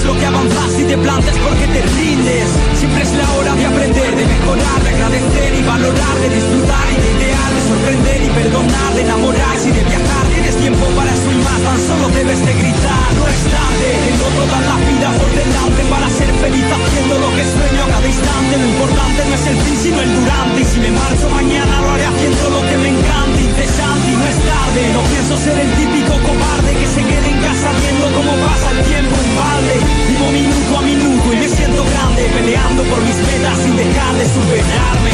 lo que avanzas y te plantes porque te rindes. Siempre es la hora de aprender, de mejorar, de agradecer y valorar, de disfrutar y de idear, de sorprender y perdonar, de enamorarse y de viajar. Tienes tiempo para eso y más, tan solo debes de gritar. No es tarde, tengo toda la vida por delante para ser feliz haciendo lo que sueño a cada instante. Lo importante no es el fin, sino el durante. Y si me marcho mañana lo haré haciendo lo que me encanta, incesante y no es tarde. No pienso ser el típico cobarde que se quede en casa viendo cómo pasa el tiempo en balde. Vivo minuto a minuto y me siento grande peleando por mis metas sin dejar de superarme.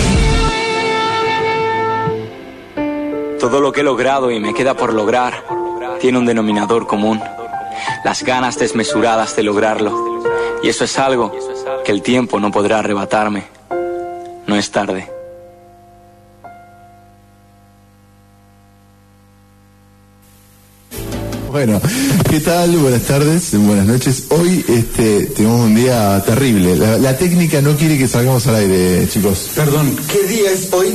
Todo lo que he logrado y me queda por lograr tiene un denominador común. Las ganas desmesuradas de lograrlo. Y eso es algo que el tiempo no podrá arrebatarme. No es tarde. Bueno, ¿qué tal? Buenas tardes, buenas noches. Hoy este, tenemos un día terrible. La, la técnica no quiere que salgamos al aire, chicos. Perdón, ¿qué día es hoy?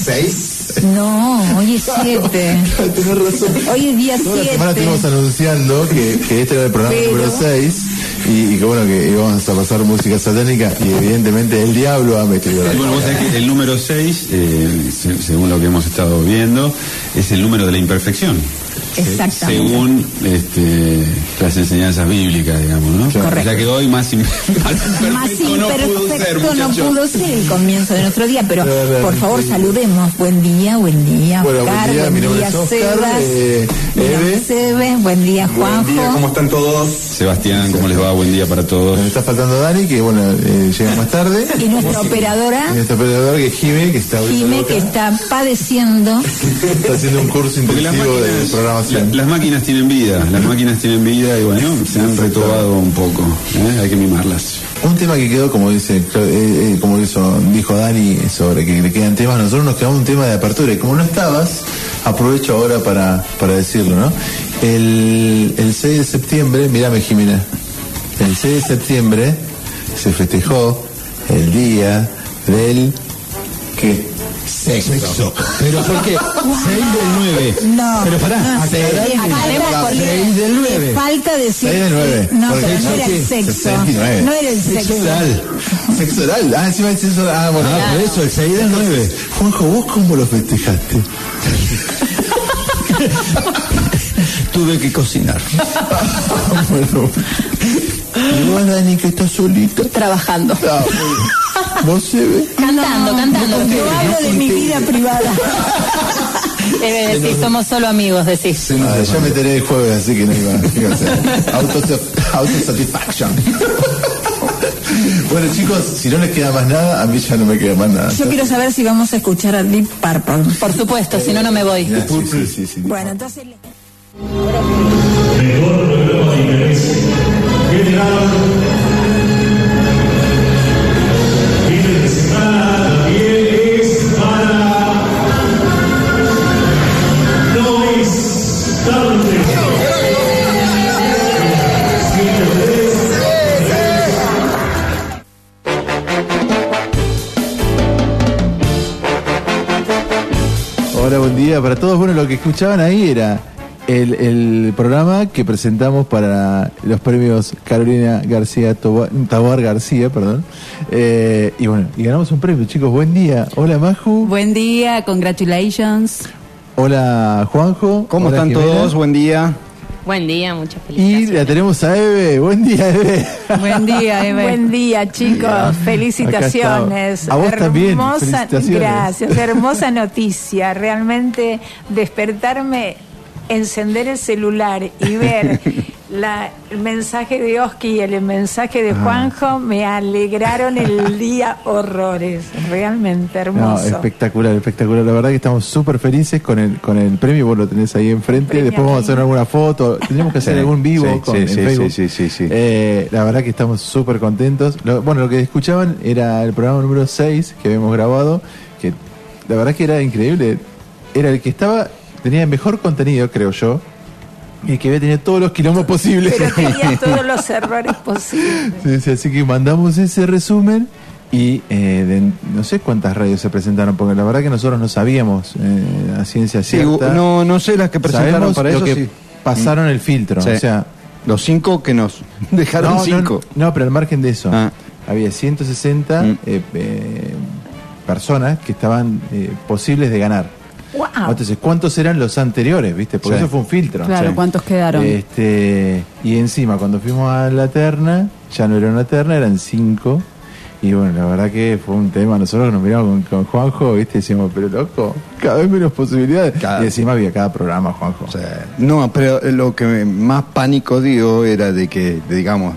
¿Seis? No, hoy es 7. Tenés razón. Hoy es día Toda la semana 7. estuvimos anunciando que, que este era el programa Pero- número 6 y, y que bueno, que íbamos a pasar música satánica y evidentemente el diablo ha metido la Y bueno, vos sabés que el número 6, según lo que hemos estado viendo, es el número de la imperfección. Exactamente. Según este, las enseñanzas bíblicas, digamos, ¿no? Correcto. O sea que hoy más, im- más imperfecto no pudo ser, imperfecto no pudo ser el comienzo de nuestro día, pero por favor sí. saludemos. Buen día, buen día, Bueno, buen Oscar, día, mi nombre es Oscar, Sebas. eh, Eve. buen día, Juanjo. Buen día, ¿cómo están todos? Sebastián, ¿cómo les va? Buen día para todos. Nos está faltando Dani, que bueno, eh, llega más tarde. Y nuestra operadora, Y nuestro operador que es Jime, que está Jime, que está padeciendo. está haciendo un curso intensivo de máquinas, la- las máquinas tienen vida, las máquinas tienen vida y bueno, se han retobado un poco, ¿eh? hay que mimarlas. Un tema que quedó, como dice, eh, eh, como hizo, dijo Dani, sobre que le quedan temas, nosotros nos quedamos un tema de apertura y como no estabas, aprovecho ahora para, para decirlo, ¿no? El, el 6 de septiembre, mírame Jimena, el 6 de septiembre se festejó el día del ¿qué? Sexo. ¿Pero por qué? 6 del 9. No. Pero pará, no, falta, porque seis del le nueve. falta decir. Seis del nueve. No, Porque pero no sexo era el sexo. 69. No era el sexo. oral. Sexo oral. Ah, encima es sexo oral. Ah, bueno. Ah, por eso, el 6 del 9. Juanjo, ¿vos cómo lo festejaste? Tuve que cocinar. bueno. Y vos, Dani, que estás solita. Trabajando. Ah, muy bien. ¿Vos se ve? Cantando, cantando. Yo hablo de mi vida privada. Debe decir, somos solo amigos, decís. Ah, yo me enteré el jueves, así que no iba, iba a Autosatisfaction. bueno, chicos, si no les queda más nada, a mí ya no me queda más nada. Yo quiero saber si vamos a escuchar a Deep Purple. Por supuesto, si no, no me voy. Mira, sí, sí, sí, sí. Bueno, entonces. mejor programa de interés Hola, buen día para todos. Bueno, lo que escuchaban ahí era el, el programa que presentamos para los premios Carolina García Tabar García, perdón. Eh, y bueno, y ganamos un premio, chicos. Buen día. Hola, Maju. Buen día, congratulations. Hola, Juanjo. ¿Cómo Hola, están Jimena. todos? Buen día. Buen día, muchas Y felicidades. la tenemos a Eve. Buen día, Eve. Buen día, Eve. Buen día, chicos. Felicitaciones. A vos también, Hermosa- felicitaciones. Gracias. Hermosa noticia. Realmente despertarme, encender el celular y ver la- el mensaje de Oski y el mensaje de Ah. Juanjo me alegraron el día horrores. Realmente No, hermoso. espectacular, espectacular. La verdad que estamos súper felices con el, con el premio. Vos lo tenés ahí enfrente. Premio Después vamos a hacer alguna foto. Tendríamos que hacer Sí, algún vivo sí, con, sí, en sí, Facebook. sí, sí, sí, sí. Eh, la verdad que estamos súper contentos. Lo- bueno, lo que escuchaban era el programa número 6 que habíamos grabado. Que la verdad que era increíble. Era el que estaba, tenía el mejor contenido, creo yo. Y que había tenido todos los quilombos posibles. Pero tenía todos los errores posibles. Sí, sí, así que mandamos ese resumen y eh, de- no sé cuántas radios se presentaron, porque la verdad que nosotros no sabíamos eh, a ciencia Sí, cierta. no, no sé las que presentaron Sabemos para lo eso. que sí. pasaron el filtro, Sí. o sea, Los cinco que nos dejaron no, no, cinco. No, pero al margen de eso, Ah. había 160 Mm. eh, eh, personas que estaban eh, posibles de ganar. ¡Wow! Entonces, ¿cuántos eran los anteriores, viste? Porque Sí. eso fue un filtro. Claro, Sí. ¿cuántos quedaron? Este, y encima, cuando fuimos a la terna, ya no era una terna, eran cinco. Y bueno, la verdad que fue un tema. Nosotros nos miramos con, con Juanjo, ¿viste? Decíamos, pero loco, cada vez menos posibilidades. Cada- Y encima había cada programa, Juanjo. O sea, no, pero lo que más pánico dio era de que, digamos,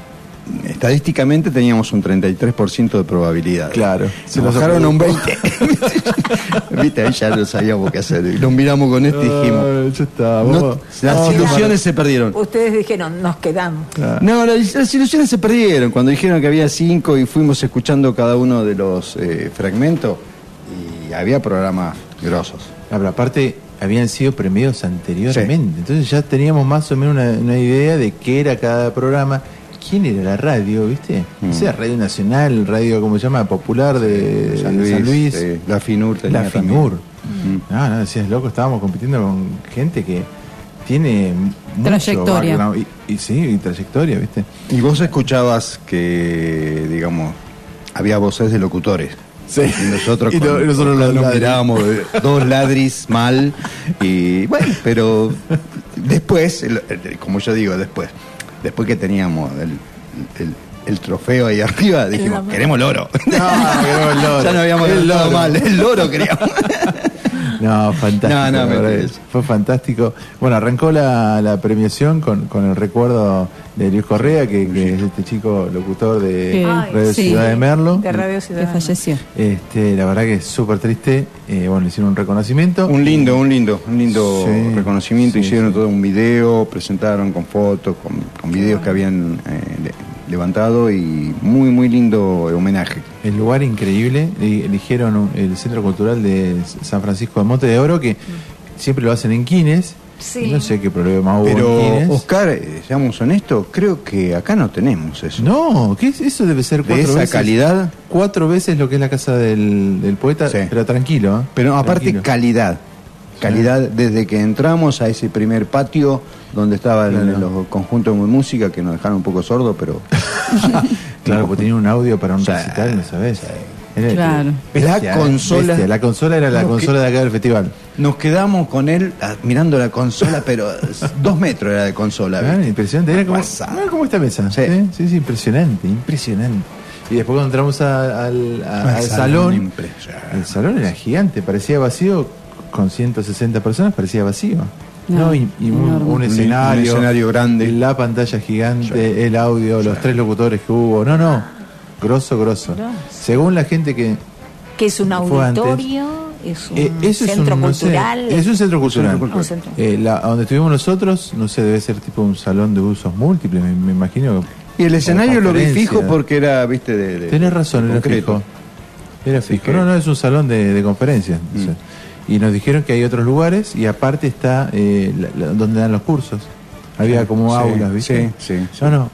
estadísticamente teníamos un 33% de probabilidad. Claro. Se nos bajaron a un 20. Viste, ahí ya no sabíamos qué hacer. Y nos miramos con este y dijimos, Ah, ya está. no, las vamos a ilusiones se perdieron. Ustedes dijeron, nos quedamos. No, las, las ilusiones se perdieron cuando dijeron que había cinco y fuimos escuchando cada uno de los eh, fragmentos y había programas grosos. Ah, pero aparte, habían sido premiados anteriormente. Entonces ya teníamos más o menos una, una idea de qué era cada programa. ¿Quién era la radio, viste? Mm. O sea, Radio Nacional, radio, ¿cómo se llama? Popular de San Luis. eh, la FINUR tenía La también. FINUR. Mm. No, no, decías, loco, estábamos compitiendo con gente que tiene Trayectoria. Y, y sí, y trayectoria, ¿viste? Y vos escuchabas que, digamos, había voces de locutores. Sí. Y nosotros, Y no- con- y nosotros con- los nos ladris. mirábamos dos ladris mal. Y bueno, pero después, como yo digo, después, después que teníamos el, el- el trofeo ahí arriba, dijimos, queremos el oro. No, queremos el loro. ya no habíamos El loro. mal, el loro queríamos. No, fantástico. No, no, fue fantástico. Bueno, arrancó la, la premiación con, con el recuerdo de Luis Correa, que, que es este chico locutor de Que- Radio sí. Ciudad de Merlo. De Radio que Ciudad. falleció. Este, la verdad que es súper triste. Eh, bueno, le hicieron un reconocimiento. Un lindo, un lindo, un lindo Sí, reconocimiento. sí, Hicieron sí. todo un video, presentaron con fotos, con, con videos que habían eh, levantado y muy, muy lindo homenaje. El lugar increíble. Eli- Eligieron el Centro Cultural de San Francisco de Monte de Oro, que siempre lo hacen en Quines. Sí. No sé qué problema hubo Pero, en Quines. Oscar, eh, seamos honestos, creo que acá no tenemos eso. No, ¿qué es? eso debe ser De cuatro esa veces. calidad, Cuatro veces lo que es la casa del, del poeta, Sí. pero tranquilo. ¿eh? pero aparte Tranquilo. calidad. Calidad desde que entramos a ese primer patio donde estaban Claro. los conjuntos de música que nos dejaron un poco sordos, pero Claro, porque tenía un audio para un recital, ¿no sabes? Era Claro. La consola- bestia. La consola era la que- consola de acá del festival. nos quedamos con él ah, mirando la consola, pero dos metros era de consola. Ah, impresionante. Era como, era como esta mesa. Sí. Sí. sí, sí, impresionante, impresionante. Y después cuando entramos a- al, a- Ah, al salón el salón era gigante, parecía vacío, con 160 personas parecía vacío. No, No, y, y un, enorme. un Un- escenario, un escenario grande. la pantalla gigante, el audio, los tres locutores que hubo. No, no, grosso, grosso. Grosso. Según la gente que Que es un auditorio, es un Eh, eso es centro un, no sé, cultural. es un centro cultural. centro. Eh, la- donde estuvimos nosotros, no sé, debe ser tipo un salón de usos múltiples, me, me imagino. Y el escenario lo vi fijo porque era, viste, de. de- Tenés razón, de era concreto. fijo. Era fijo. que- No, no, es un salón de, de conferencias. Mm. o sea. Y nos dijeron que hay otros lugares y aparte está eh, la- la- donde dan los cursos. Había como Sí, aulas, ¿viste? sí, sí, sí. No, no.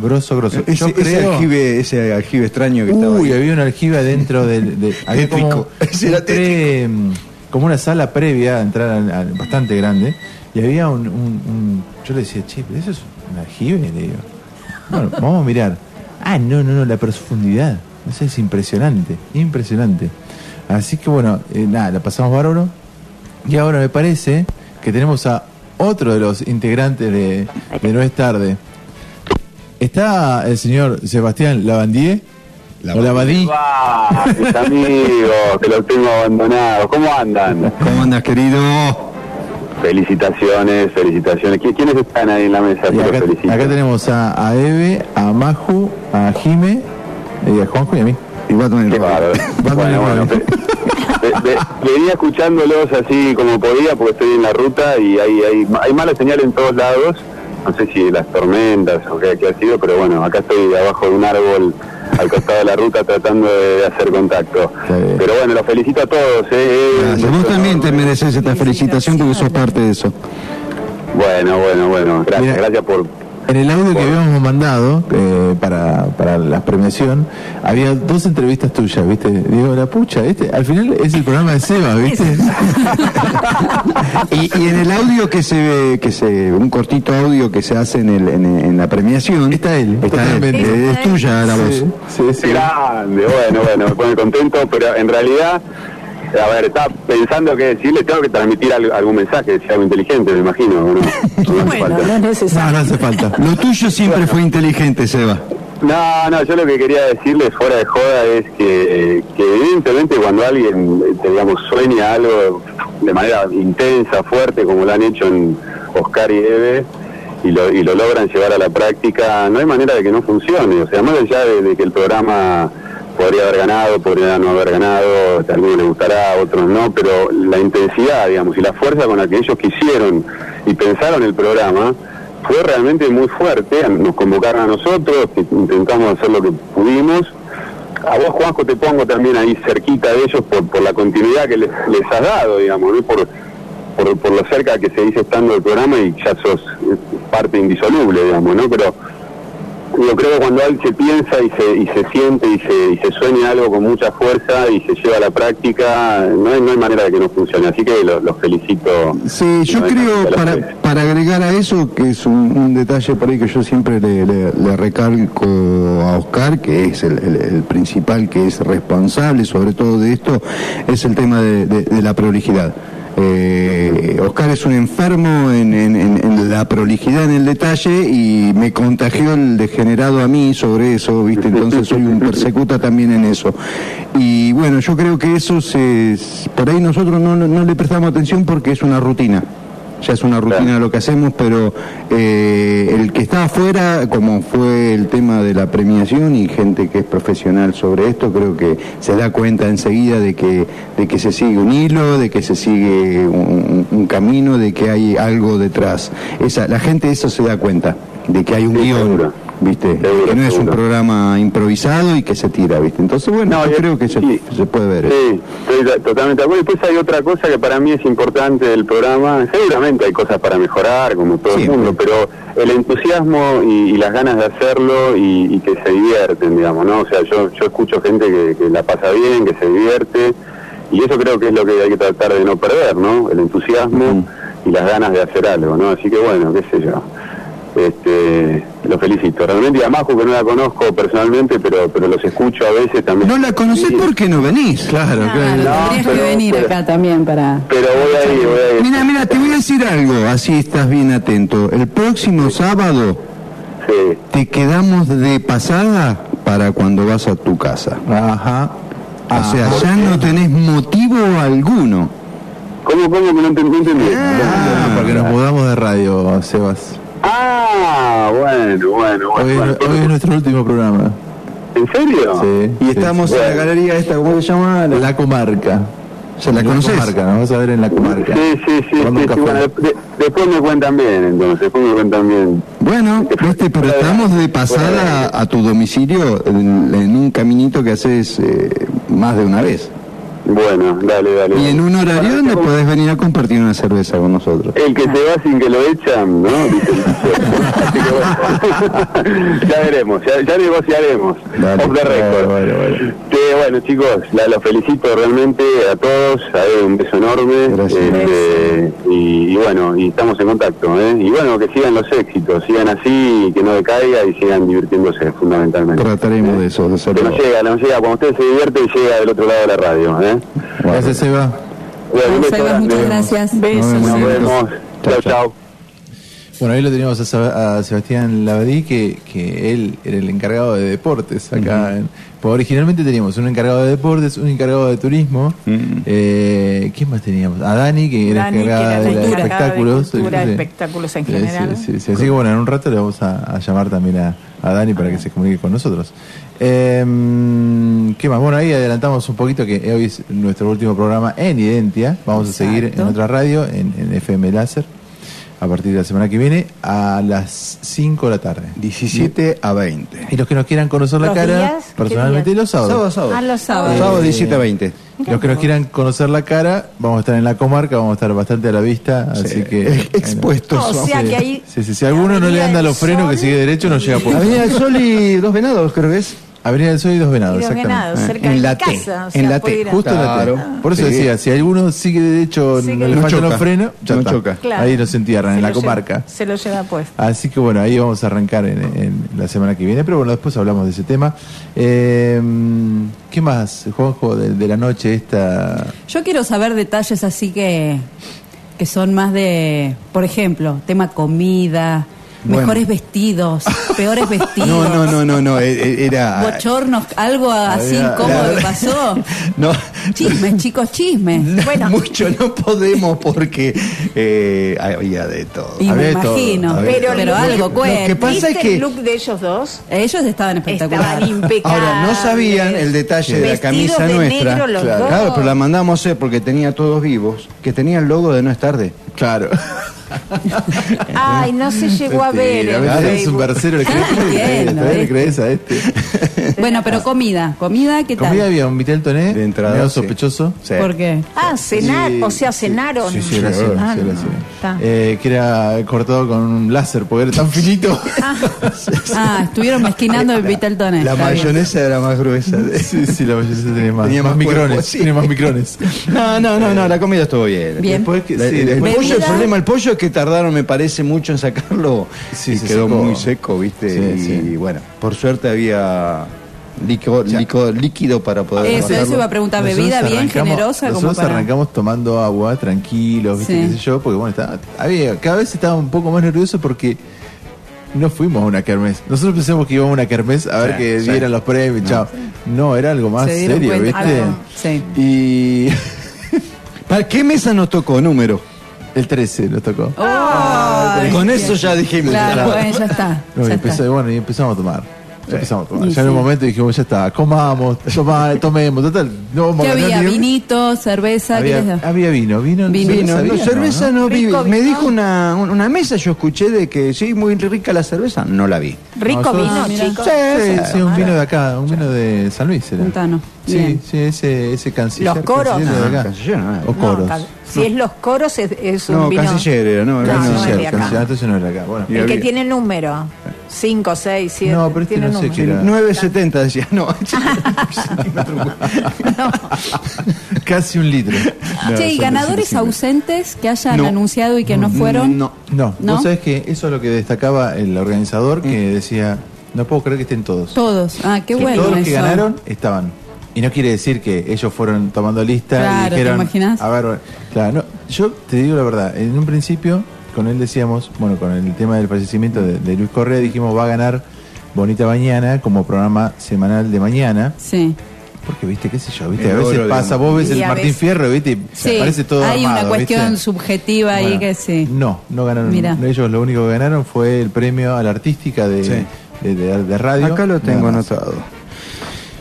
Grosso, grosso. Ese, Yo ese creo. aljibe, ese aljibe extraño que estaba Uy, había un aljibe adentro del. de- había como. Ese era pre- como una sala previa a entrar al- al- bastante grande. Y había un, un- un- Yo le decía, che, pero eso es un aljibe, le digo. Bueno, vamos a mirar. Ah, no, no, no, la profundidad. Eso es impresionante, impresionante. Así que bueno, eh, nada, la pasamos bárbaro. Y ahora me parece que tenemos a otro de los integrantes de, de No es tarde. Está el señor Sebastián Lavandier. o Lavadí. Va, mis amigos, que los tengo abandonados. ¿Cómo andan? ¿Cómo andas, querido? Felicitaciones, felicitaciones. ¿Qui- ¿Quiénes están ahí en la mesa? Acá, acá tenemos a, a Eve, a Maju, a Jime, y a Juanjo y a mí. Y tener Qué bárbaro. Va Bueno, bueno. rollo. ve- ve- ve- venía escuchándolos así como podía porque estoy en la ruta y hay, hay, hay mala señal en todos lados. No sé si las tormentas o qué, qué ha sido, pero bueno, acá estoy abajo de un árbol al costado de la ruta tratando de, hacer contacto. Pero bueno, los felicito a todos. ¿eh? Eh, Gracias. Vos también te mereces esta felicitación porque sos parte de eso. Bueno, bueno, bueno. Gracias, Mira. gracias por... En el audio que habíamos mandado eh, para, para la premiación, había dos entrevistas tuyas, ¿viste? Digo, la pucha, este, al final es el programa de Seba, ¿viste? Y, y en el audio que se ve, que se, un cortito audio que se hace en, el, en, en la premiación, Está él, está él. totalmente. Eh, es tuya la voz. Sí, sí, sí. Grande, bueno, bueno, me pone contento, pero en realidad, a ver, estaba pensando que decirle, tengo que transmitir al- algún mensaje, decir algo inteligente, me imagino, ¿o ¿no? No hace Bueno, falta. no es No, necesario. no hace falta. Lo tuyo siempre fue inteligente, Seba. No, no, yo lo que quería decirles fuera de joda es que, que evidentemente cuando alguien, eh, digamos, sueña algo de manera intensa, fuerte, como lo han hecho en Oscar y Eve, y lo, y lo logran llevar a la práctica, no hay manera de que no funcione. O sea, más allá de, de que el programa podría haber ganado, podría no haber ganado, a algunos les gustará, a otros no, pero la intensidad, digamos, y la fuerza con la que ellos quisieron y pensaron el programa, fue realmente muy fuerte, nos convocaron a nosotros, intentamos hacer lo que pudimos. A vos, Juanjo, te pongo también ahí cerquita de ellos por, la continuidad que les, les has dado, digamos, ¿no? por, por, por lo cerca que se dice estando el programa y ya sos eh, parte indisoluble, digamos, ¿no? Pero yo creo que cuando alguien se piensa y se, y se siente y se, y se sueña algo con mucha fuerza y se lleva a la práctica, no hay, no hay manera de que no funcione. Así que los, los felicito. Sí, yo No, creo, para, para agregar a eso, que es un, un detalle por ahí que yo siempre le, le- le recalco a Oscar, que es el, el- el principal, que es responsable sobre todo de esto, es el tema de, de- de la prolijidad. Eh, Oscar es un enfermo en, en- en- la prolijidad, en el detalle, y me contagió el degenerado a mí sobre eso, ¿viste? Entonces soy un persecuta también en eso. Y bueno, yo creo que eso se, por ahí nosotros no, no- no le prestamos atención porque es una rutina. Ya es una rutina Claro. lo que hacemos, pero eh, el que está afuera, como fue el tema de la premiación y gente que es profesional sobre esto, creo que se da cuenta enseguida de que, de que se sigue un hilo, de que se sigue un, un camino, de que hay algo detrás. Esa, la gente eso se da cuenta, de que hay un Sí, guion, seguro. ¿viste? Seguro, que no es un programa improvisado y que se tira, ¿viste? Entonces, bueno, No, yo creo que se, sí. se puede ver. eso. Sí, estoy totalmente de acuerdo. Después hay otra cosa que para mí es importante del programa. Seguramente hay cosas para mejorar, como todo Siempre. el mundo, pero el entusiasmo y, y las ganas de hacerlo y, y que se divierten, digamos, ¿no? O sea, yo, yo escucho gente que, que la pasa bien, que se divierte, y eso creo que es lo que hay que tratar de no perder, ¿no? El entusiasmo y las ganas de hacer algo, ¿no? Así que bueno, qué sé yo. Este, lo felicito. Realmente y a Majo, que no la conozco personalmente, pero pero los escucho a veces también. No la conocés Sí. porque no venís. Claro, Claro, claro. No, tendrías que venir pero- acá también para... Pero voy a ir, voy a ir. Mira, mira, te voy a decir algo, así estás bien atento. El próximo sábado Sí. te quedamos de pasada para cuando vas a tu casa. Ajá. O sea, ya no tenés motivo alguno. ¿Cómo, cómo que no, ent- no entendí? Ah, porque nos mudamos de radio, Sebas. Ah, bueno, bueno, Hoy, bueno. es- hoy es nuestro último programa. ¿En serio? Sí. Y sí, estamos sí. en la galería esta, ¿cómo se llama? La- La comarca. ¿Se la conoces? comarca, nos a ver en la comarca. Sí, sí, sí, sí, sí, bueno, de- de- después me cuentan bien, entonces, después me cuentan bien. Bueno, viste, pero estamos de pasada a tu domicilio en, en un caminito que haces eh, más de una vez. Bueno, dale, dale. Y en un horario donde como- podés venir a compartir una cerveza con nosotros. El que se va sin que lo echan, ¿no? Ya veremos, ya, ya negociaremos. Dale. Off the record. Bueno, bueno, bueno. Que, bueno, chicos, la, los felicito realmente a todos. A Eve un beso enorme. Gracias. Este, y, y bueno, y estamos en contacto. ¿eh? Y bueno, que sigan los éxitos, sigan así, y que no decaiga y sigan divirtiéndose fundamentalmente. Trataremos de eso, de Que nos llega, nos llega. Cuando usted se divierte, llega del otro lado de la radio. ¿eh? Gracias, Seba. Bueno, grande. muchas gracias. Besos. Nos vemos. Chao, Chao. Bueno, ahí lo teníamos a, Seb- a Sebastián Labadí, que, que él era el encargado de deportes acá. en- pues originalmente teníamos un encargado de deportes, un encargado de turismo. eh, ¿Quién más teníamos? A Dani, que era Dani, que encargada era de, la los encargada de espectáculos. cultura, espectáculos en general. sí, sí, sí. Así que bueno, en un rato le vamos a, a llamar también a, a Dani para que se comunique con nosotros. Eh, ¿Qué más? Bueno, ahí adelantamos un poquito que hoy es nuestro último programa en Identia. Vamos a seguir en otra radio, en, en FM Láser, a partir de la semana que viene, a las 5 de la tarde. 17 a 20. Y los que nos quieran conocer la ¿Los cara, personalmente los sábados. Sábado, sábado. Ah, los sábados. Sábado Eh, 17 a 20. Los que nos quieran conocer la cara, vamos a estar en la comarca, vamos a estar bastante a la vista, así que... Ex- expuestos O sea que ahí. Sí, sí, si a alguno no le anda los frenos que sigue derecho, no llega por Avenida del Sol y Dos Venados, creo que es. Avenida del Sol y Dos Venados, Y Dos exactamente. Venados, cerca en de la T, casa. o en la T, Justo en la T. Claro. Por eso Sí. decía, si alguno sigue derecho, Sí, no le choca, los frenos, ya no está. choca. Claro. Ahí nos entierran, Se en la lleva- comarca. se lo lleva puesto. Así que bueno, ahí vamos a arrancar en, en la semana que viene, pero bueno, después hablamos de ese tema. Eh, ¿Qué más, Juanjo, de, de la noche esta? Yo quiero saber detalles así que, que son más de, por ejemplo, tema comida, Bueno. mejores vestidos, peores vestidos. No, no, no, no, no, e- e- era... Bochornos, algo así incómodo la- que pasó. No, Chismes, chicos, chismes. bueno. mucho no podemos porque eh, había de todo. Y me Había imagino. había pero todo. algo Lo que cuenta. pasa ¿Viste es que- el look de ellos dos? Ellos estaban espectaculares. Estaban impecables. Ahora, no sabían el detalle de la camisa de nuestra. negro los claro, dos. claro, pero la mandamos a hacer porque tenía todos vivos, que tenía el logo de No es tarde. Claro. Ay, no se llegó a ver. En mentira, es un versero, ¿le crees? Ah, entiendo, ¿Todavía le este. crees a este? Bueno, pero comida. ¿Comida qué tal? Comida había un Vitel Toné, De entrada, medio sí. sospechoso. Sí. ¿Por qué? Ah, cenar, Sí, o sea, cenaron. Sí, sí, Ah. Eh, que era cortado con un láser porque era tan finito. Ah, estuvieron mezquinando el Vital Toné. La mayonesa era más gruesa. Sí, sí, la mayonesa tenía más, Tenía más, más micrones. Tiene más micrones. No, no, no, no, la comida estuvo bien. Bien. Después el, el problema del pollo es que tardaron, me parece, mucho en sacarlo Sí, y se quedó secó. muy seco, ¿viste? Sí, y sí. bueno, por suerte había líquido, líquido, líquido para poder Eso, eso iba a preguntar. Bebida bien generosa como Nosotros para... arrancamos tomando agua, tranquilos, ¿viste? Sí. qué sé yo, porque bueno, estaba, había, cada vez estaba un poco más nervioso porque no fuimos a una kermés. Nosotros pensamos que íbamos a una kermés a ver Sí, que sí. dieran los premios, chao. No, era algo más Se serio, cuenta. ¿viste? Algo, sí. Y ¿Para qué mesa nos tocó? Número. El 13 nos tocó. Ay, Con eso ya dijimos. Claro, bueno, ya está. No, y ya empezó- está. bueno, y empezamos a tomar. Ya empezamos a tomar. Y ya en un sí. momento dijimos, ya está, comamos, toma- tomemos, total. No vamos ¿Qué a ganar había? ni ¿Vinito? ¿Cerveza? ¿Qué les Había, da? había vino, vino. Vino. Vino, cerveza no, había, cerveza no, vi. Rico Me dijo una, un- una mesa, yo escuché de que sí, muy rica la cerveza. No la vi. Rico Nosotros- vino, chicos. Sí, sí, un vino de acá, un vino de San Luis era. Puntano. Sí, Bien. sí, ese, ese canciller. Los coros. canciller de Ah, acá. canciller, no, O coros. Si es los coros, es, es un No, vino. canciller era, no, No, era no Canciller, canciller, entonces no era acá. Bueno. El que había- tiene número. 5, 6, 7. No, pero este tiene no sé número. qué era. 9.70 decía, no. Casi un litro. No, che, ¿y ganadores 350. ausentes que hayan No. anunciado y que no fueron? No. No, ¿No? vos sabés que eso es lo que destacaba el organizador que decía, no puedo creer que estén todos. Todos. Ah, qué Que bueno todos los que eso. ganaron estaban. Y no quiere decir que ellos fueron tomando lista Claro, y ¿te dijeron, imaginas? a ver, claro, no, yo te digo la verdad, en un principio con él decíamos, bueno, con el tema del fallecimiento de, de Luis Correa dijimos va a ganar Bonita Mañana como programa semanal de mañana, Sí. porque viste, qué sé yo, viste, El a veces oro, pasa, vos ves el Martín veces- Fierro, viste, y Sí, parece todo hay una armado, cuestión ¿viste? subjetiva ahí que sí. No, no ganaron. Mira. Ellos lo único que ganaron fue el premio a la artística de, Sí. de, de- de radio. Acá lo tengo anotado.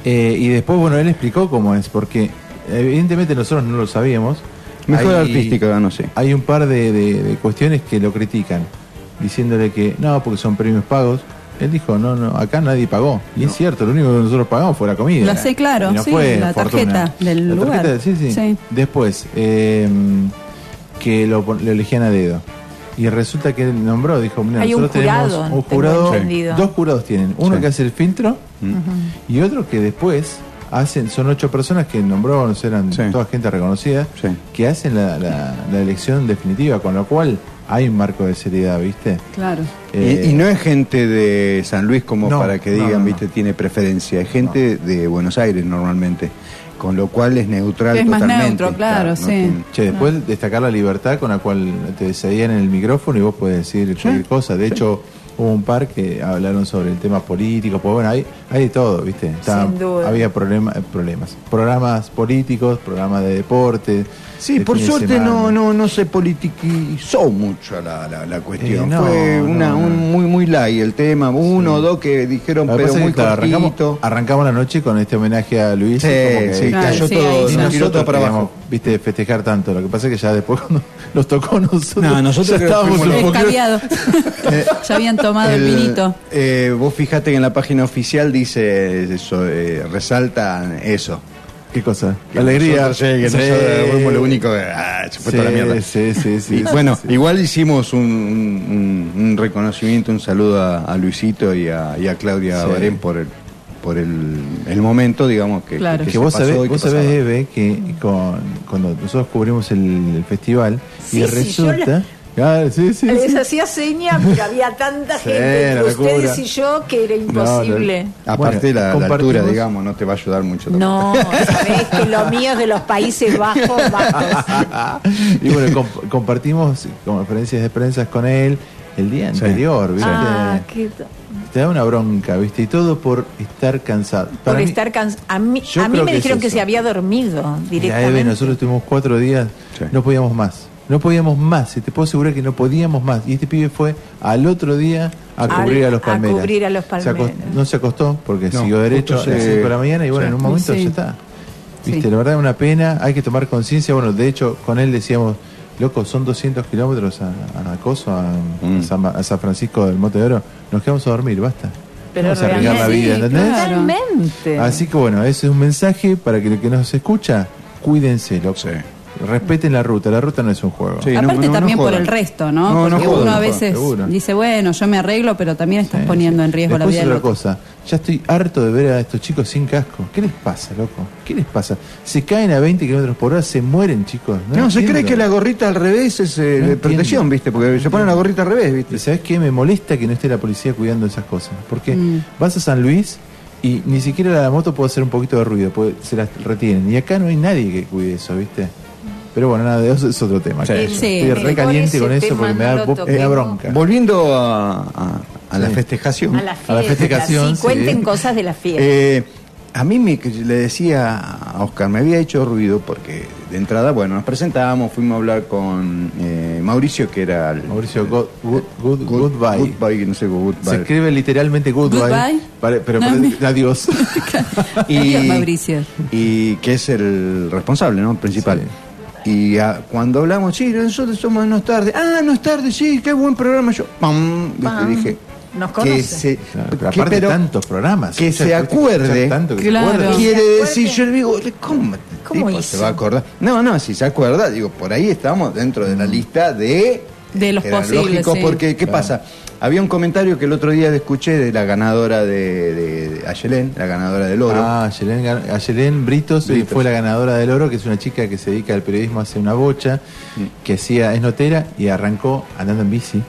Eh, y después, bueno, él explicó cómo es, porque evidentemente nosotros no lo sabíamos. Mejor Hay- artística ganó, sí. Hay un par de, de- de cuestiones que lo critican, diciéndole que no, porque son premios pagos. Él dijo, no, no, acá nadie pagó. Y es cierto, lo único que nosotros pagamos fue la comida. La sé, claro, no sí, fue la fortuna. tarjeta del La lugar. tarjeta, sí, sí, Sí. Después, eh, que lo, lo elegían a dedo. Y resulta que él nombró, dijo, mira, Hay un nosotros tenemos jurado, un jurado, dos jurados tienen, uno Sí. que hace el filtro y otro que después hacen, son ocho personas que nombró, no sé, eran Sí. toda gente reconocida, Sí. que hacen la, la- la elección definitiva, con lo cual hay un marco de seriedad, ¿viste? Claro. Eh, y, y no es gente de San Luis como No, para que digan, no, no. viste, tiene preferencia. Es gente de Buenos Aires normalmente. Con lo cual es neutral Que es más totalmente. neutro, claro, sí. tiene- Che, después destacar la libertad con la cual te seguían en el micrófono y vos puedes decir cualquier cosa. De hecho, hubo un par que hablaron sobre el tema político, pues bueno, hay, hay de todo, ¿viste? Sin duda. Había problema- eh, problemas. Programas políticos, programas de deporte. Sí, de por de suerte no, no, no se politizó mucho la, la, la cuestión. Eh, no, Fue una, no, no. un muy muy light el tema, uno o dos que dijeron, pero muy claro, arrancamos, arrancamos la noche con este homenaje a Luis. Sí, y como que- sí, cayó sí, todo, todo nosotros para abajo. viste, festejar tanto. Lo que pasa es que ya después cuando nos tocó a nosotros, No, nosotros ya estábamos un poco... Ya habían tomado el, vinito. eh, vos fijate que en la página oficial dice eso, eh, resaltan eso. ¿Qué cosa? Que Alegría. nosotros, sí, que Sí. nosotros fuimos lo único que ah, se fue Sí, toda la mierda. sí, sí, sí, Y bueno, sí. igual hicimos un, un- un- reconocimiento, un saludo a, a Luisito y a, y a Claudia Sí. Barén por el por el, el momento, digamos, que, Claro. que se vos sabés, que vos sabés, pasaba. Eve, que con, cuando nosotros cubrimos el, el festival Sí, y resulta. yo la- Claro, sí, sí, Les sí. hacía seña, pero había tanta Sí, gente entre ustedes y yo que era imposible. Aparte Bueno, la, la altura, digamos, no te va a ayudar mucho. No, sabés que lo mío es de los Países Bajos, bajos. y bueno, comp- compartimos conferencias de prensa con él el día Sí. anterior, ¿viste? Ah, qué- Te da una bronca, ¿viste? Y todo por estar cansado. por mí- estar cansado. A mí, a mí me que es dijeron que se había dormido directamente. Eve, nosotros tuvimos cuatro días, Sí. no podíamos más. No podíamos más, te puedo asegurar que no podíamos más. Y este pibe fue al otro día a Al- cubrir a los a Palmeras. cubrir a los Se Palmeras. no se acostó porque No, siguió derecho a las se- 5 de la mañana y bueno, sí. en un momento Sí. ya está. Viste, Sí. la verdad es una pena, hay que tomar conciencia. Bueno, de hecho, con él decíamos, loco, son 200 kilómetros a, a Acoso, a, Mm. a San, a San Francisco del Monte de Oro. Nos quedamos a dormir, basta. Pero Vamos a arriesgar la vida, ¿entendés? Totalmente. Así que bueno, ese es un mensaje para que el que nos escucha, cuídense, loco. Respeten la ruta, la ruta no es un juego. Sí. Aparte no- no también por el resto, ¿no? No, no Porque jodan, uno a veces seguro. dice, bueno, yo me arreglo, pero también estás Sí, poniendo sí. en riesgo Después la vida otra cosa, ya estoy harto de ver a estos chicos sin casco. ¿Qué les pasa, loco? ¿Qué les pasa? Se caen a 20 kilómetros por hora, se mueren, chicos. No, No, se cree que la gorrita al revés es eh, protección, entiendo. ¿viste? Porque se pone la gorrita al revés, ¿Y ¿viste? sabes qué? Me molesta que no esté la policía cuidando esas cosas. Porque Mm. vas a San Luis y ni siquiera la moto puede hacer un poquito de ruido, porque se las retienen. Y acá no hay nadie que cuide eso, ¿viste? Pero bueno, nada, de eso es otro tema. Sí. Sí. Estoy Mejor re caliente ese con eso porque me da, me da bronca. Volviendo a, a- a la festejación. A la fiesta. A la festejación, sí, sí. cuenten cosas de la fiesta. Eh, a mí me, le decía a Oscar, me había hecho ruido porque de entrada, bueno, nos presentábamos, fuimos a hablar con eh, Mauricio, que era el, Mauricio, good, good, good- Good- goodbye. Goodbye, no sé, goodbye. Se escribe literalmente goodbye. Goodbye. Pero No, parece- adiós. Adiós, Mauricio. y que es el responsable, ¿no? El principal. Sí. Y ah, cuando hablamos, sí, nosotros somos No es tarde. Ah, no es tarde, sí, qué buen programa. Yo, pam. Pam. dije. Nos que conoce. se, Claro, pero que- aparte pero tantos programas. que se acuerde. tanto que se Claro. acuerde. quiere ¿Se decir, yo le digo, ¿cómo, ¿Cómo tipo hizo? se va a acordar? No, no, si se acuerda, digo, por ahí estamos dentro de la lista de... De los que posibles, lógico, sí. porque, ¿qué Claro. pasa? Había un comentario que el otro día escuché de la ganadora de, de, de Ayelén, la ganadora del oro. Ah, Ayelén, Ayelén Britos, eh, Britos. fue la ganadora del oro, que es una chica que se dedica al periodismo hace una bocha, que hacía, es notera y arrancó andando en bici.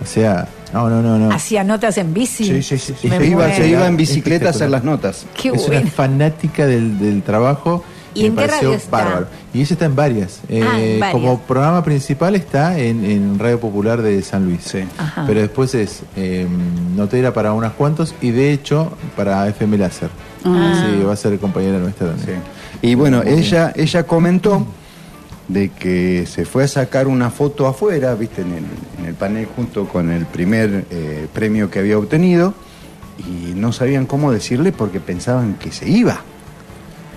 O sea, no, no, no, no. Hacía notas en bici. Sí, sí, sí. sí. Se, iba, se iba en bicicleta a hacer las notas. Qué es bueno. una fanática del, del trabajo. ¿Y me en qué pareció radio está? bárbaro. Y ella está en varias. Ah, en Eh, varias. Como programa principal está en, en Radio Popular de San Luis. Sí. Pero después es eh, notera para unas cuantos y de hecho para FM Láser. Ah. Sí, va a ser compañera nuestra también. Sí. Y bueno, ella, ella comentó de que se fue a sacar una foto afuera, viste, en el, en el panel junto con el primer eh, premio que había obtenido y no sabían cómo decirle porque pensaban que se iba.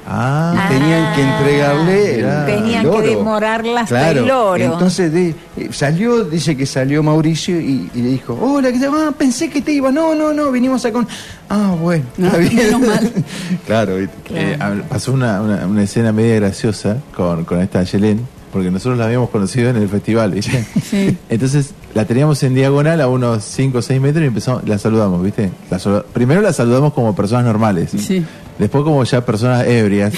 Ah, tenían que entregarle el, mirá. Tenían el que oro. demorarla hasta Claro, el oro. Entonces de- eh, salió, dice que salió Mauricio y, y le dijo, hola, ¿qué tal? Ah, pensé que te iba. No, no, no, vinimos a con. Ah, bueno, No, está bien. menos mal. claro. Eh, pasó una, una, una escena media graciosa con, con esta Yelén, porque nosotros la habíamos conocido en el festival, ¿viste? Sí. Entonces la teníamos en diagonal a unos 5 o 6 metros y empezamos, la saludamos, ¿viste? La primero la saludamos como personas normales. Sí. Después, como ya personas ebrias,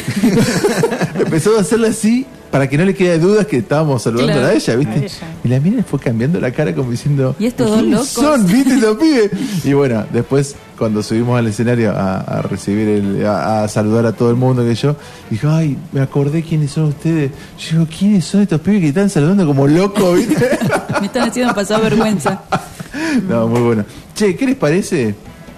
empezó a hacerle así para que no le quede dudas que estábamos saludando Claro. a ella, ¿viste? A ella. Y la mina fue cambiando la cara como diciendo, ¿Y estos dos ¿quiénes locos? son, viste, estos pibes? Y bueno, después cuando subimos al escenario a, a recibir, el, a, a saludar a todo el mundo que yo, dijo, ay, me acordé quiénes son ustedes. Yo digo, ¿quiénes son estos pibes que están saludando como locos, viste? Me están haciendo pasar vergüenza. No, muy bueno. Che, ¿qué les parece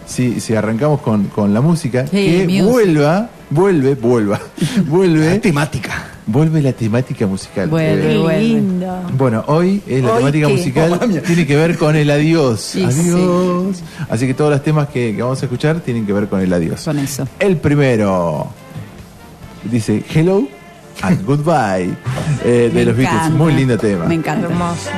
si, si arrancamos con, con la música? Sí, que music. vuelva, vuelve, vuelva, vuelve, Temática. vuelve la temática musical. Vuelve. Eh, lindo. bueno, hoy eh, la ¿Hoy temática qué? musical mía. tiene que ver con el adiós. Sí, adiós. Así que todos los temas que, que vamos a escuchar tienen que ver con el adiós. Con eso. El primero dice Hello and Goodbye eh, de Me los Beatles. encanta. Muy lindo tema. Me encanta. Hermoso.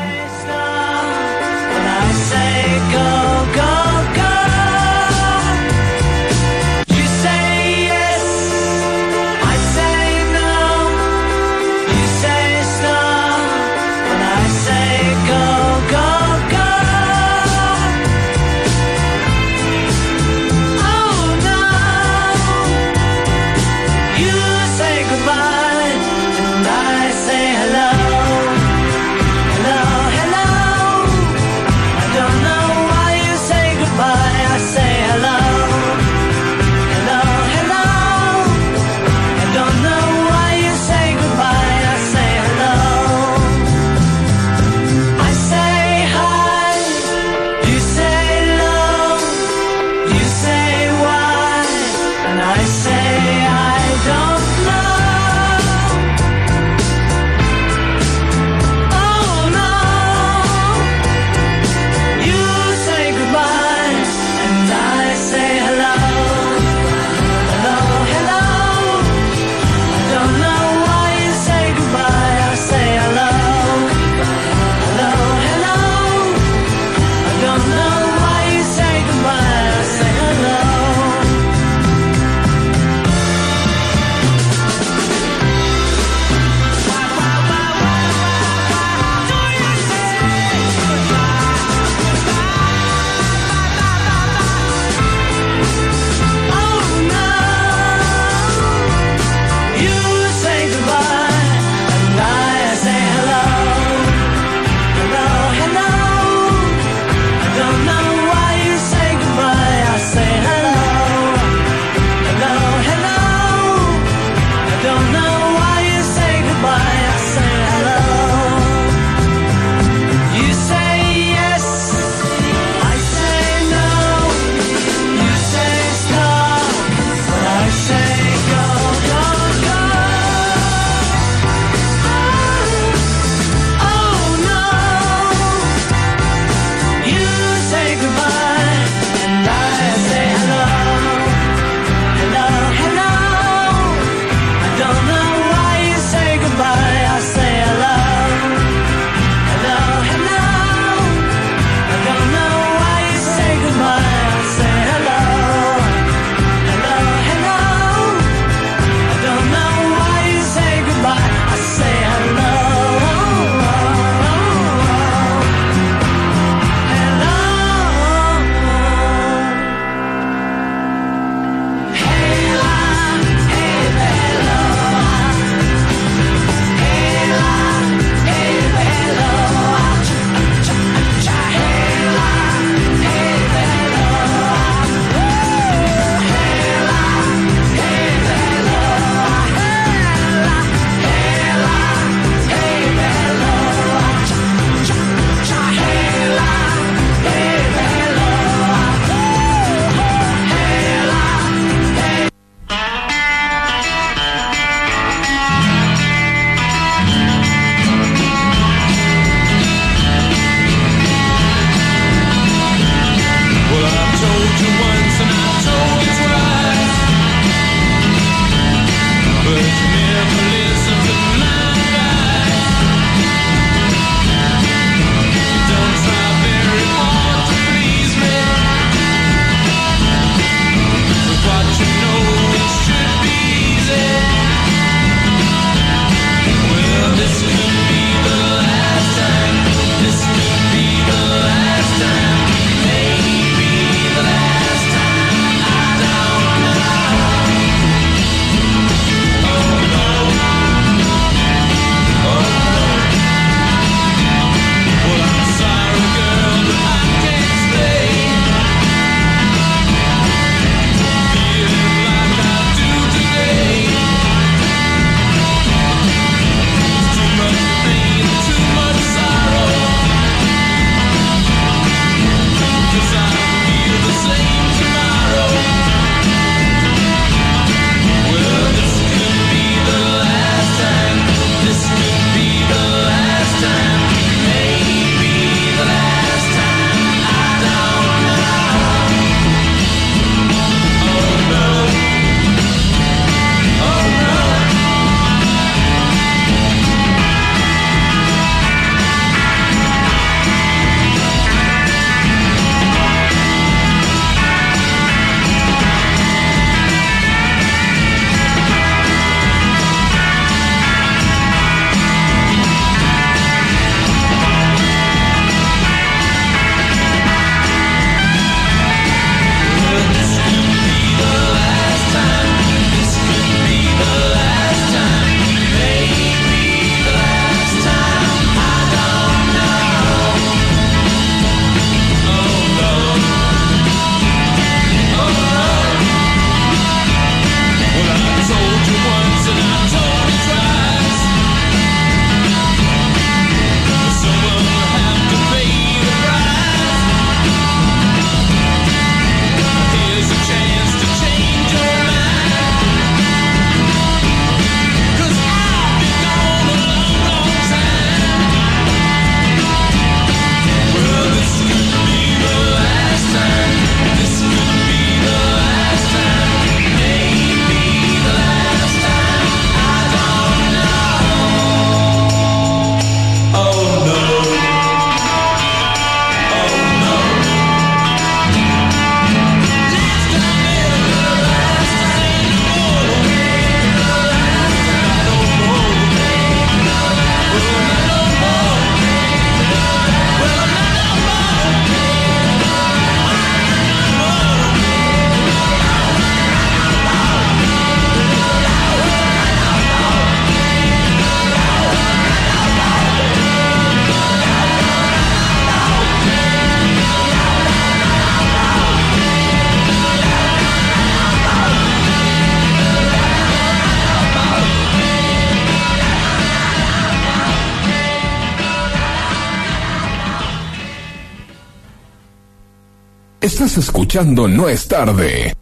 Escuchando No es tarde.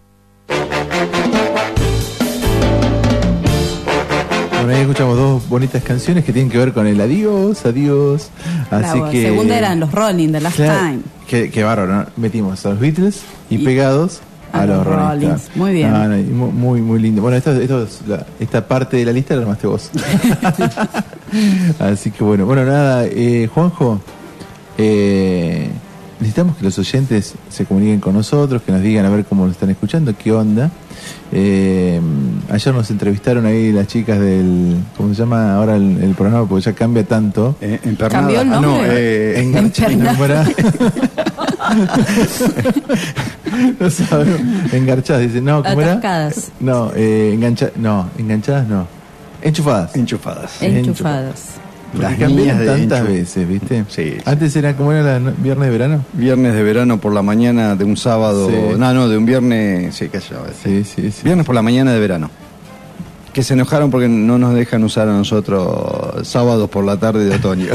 Bueno, ahí escuchamos dos bonitas canciones que tienen que ver con el adiós, adiós. Así La que. segunda eran los Rolling, The Last Claro, Time. Qué, qué bárbaro, ¿no? Metimos a los Beatles y, pegados a, a los los Rolling. Muy bien. No, no, y mu- muy, muy lindo. Bueno, esto, esto es la- esta parte de la lista la armaste vos. Así que bueno, bueno, nada, eh, Juanjo, eh, necesitamos que los oyentes se comuniquen con nosotros, que nos digan a ver cómo nos están escuchando, qué onda. Eh, ayer nos entrevistaron ahí las chicas del, ¿cómo se llama ahora el, el programa? Porque ya cambia tanto. Eh, empernada. ¿Cambió el Ah, nombre? no, eh. ¿cómo era? no sabemos. Engarchadas, dice, no, ¿cómo era? Atascadas. No, eh, engancha, no, enganchadas no. Enchufadas. enchufadas. Enchufadas. Porque Las cambiaron niñas de tantas enchu- veces, ¿viste? Sí, sí. Antes era como era la viernes de verano. Viernes de verano por la mañana de un sábado. Sí. No, no, de un viernes. Sí, qué sé yo. Sí, sí, sí. Viernes por la mañana de verano. Que se enojaron porque no nos dejan usar a nosotros sábados por la tarde de otoño.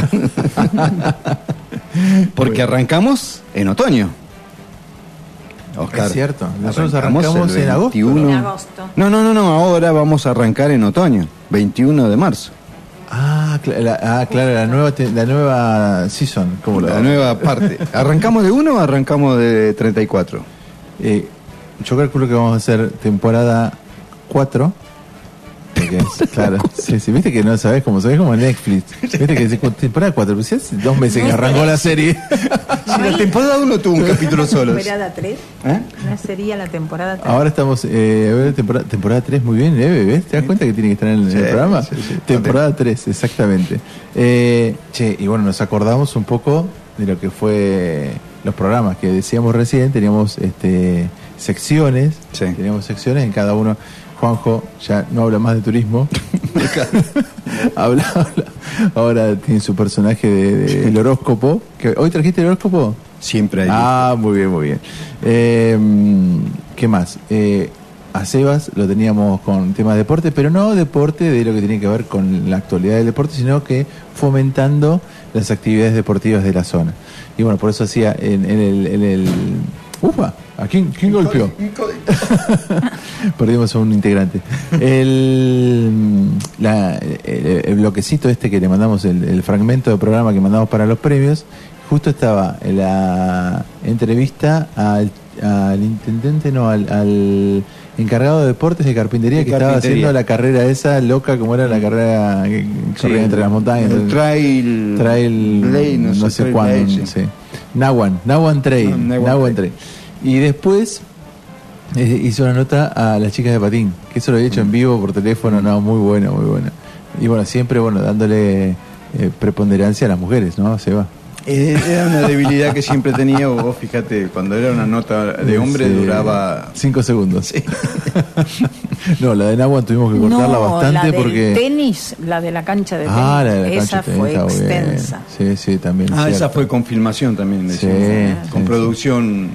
porque arrancamos en otoño. Oscar. Es cierto. Nosotros Arrancamos arrancamos el en agosto. 21. En agosto. No, no, no, no, ahora vamos a arrancar en otoño, 21 de marzo. Ah, la- ah, claro, la nueva, la nueva season. ¿cómo lo La nueva parte. ¿Arrancamos de 1 o arrancamos de 34? Eh, yo calculo que vamos a hacer temporada 4. Claro, sí, sí, viste que no sabes cómo sabes como Netflix. Viste que dice temporada 4, pero si hace dos meses que arrancó la serie. Si la temporada 1 tuvo un capítulo solo. Temporada 3. ¿Eh? ¿No sería la temporada 3? Ahora estamos, eh, a ver, temporada, temporada 3, muy bien, ¿eh? ¿Ves? ¿Te das cuenta que tiene que estar en el, Sí, en el programa? sí, sí. temporada 3, exactamente. Eh, che, y bueno, nos acordamos un poco de lo que fue los programas que decíamos recién, teníamos este secciones, Sí. teníamos secciones en cada uno. Juanjo ya no habla más de turismo. habla, habla. Ahora tiene su personaje de, de- el horóscopo. Que, ¿Hoy trajiste el horóscopo? Siempre hay. Ah, muy bien, muy bien. Eh, ¿Qué más? Eh, a Sebas lo teníamos con temas de deporte, pero no deporte de lo que tiene que ver con la actualidad del deporte, sino que fomentando las actividades deportivas de la zona. Y bueno, por eso hacía en, en el, en el... ¡Ufa! ¿A quién, quién golpeó? Perdimos a un integrante. El, la- el, el bloquecito este que le mandamos, el, el fragmento de programa que mandamos para los premios, justo estaba en la entrevista al, al intendente, no, al, al encargado de deportes de carpintería De que estaba haciendo la carrera esa loca, como era la carrera que corría entre las montañas. El trail. Trail, no, sé, cuándo, sí. sí. Nahuan, Nahuan Trail, No, Nahuan Nahuan Trail. Trail. Y después eh, hizo una nota a las chicas de patín, que eso lo había hecho en vivo por teléfono, no, muy bueno, muy bueno. Y bueno, siempre, bueno, dándole eh, preponderancia a las mujeres, ¿no? Se va. Eh, Era una debilidad que siempre tenía. Vos fíjate, cuando era una nota de hombre Sí. duraba. Cinco segundos. no, la de Nahuan tuvimos que cortarla no, bastante la del porque... tenis, la de la cancha de tenis. Ah, la de la esa cancha de fue tenis, bien. extensa. Sí, sí, también. Ah, cierto. esa fue con filmación también. Sí, decimos, con sí, producción.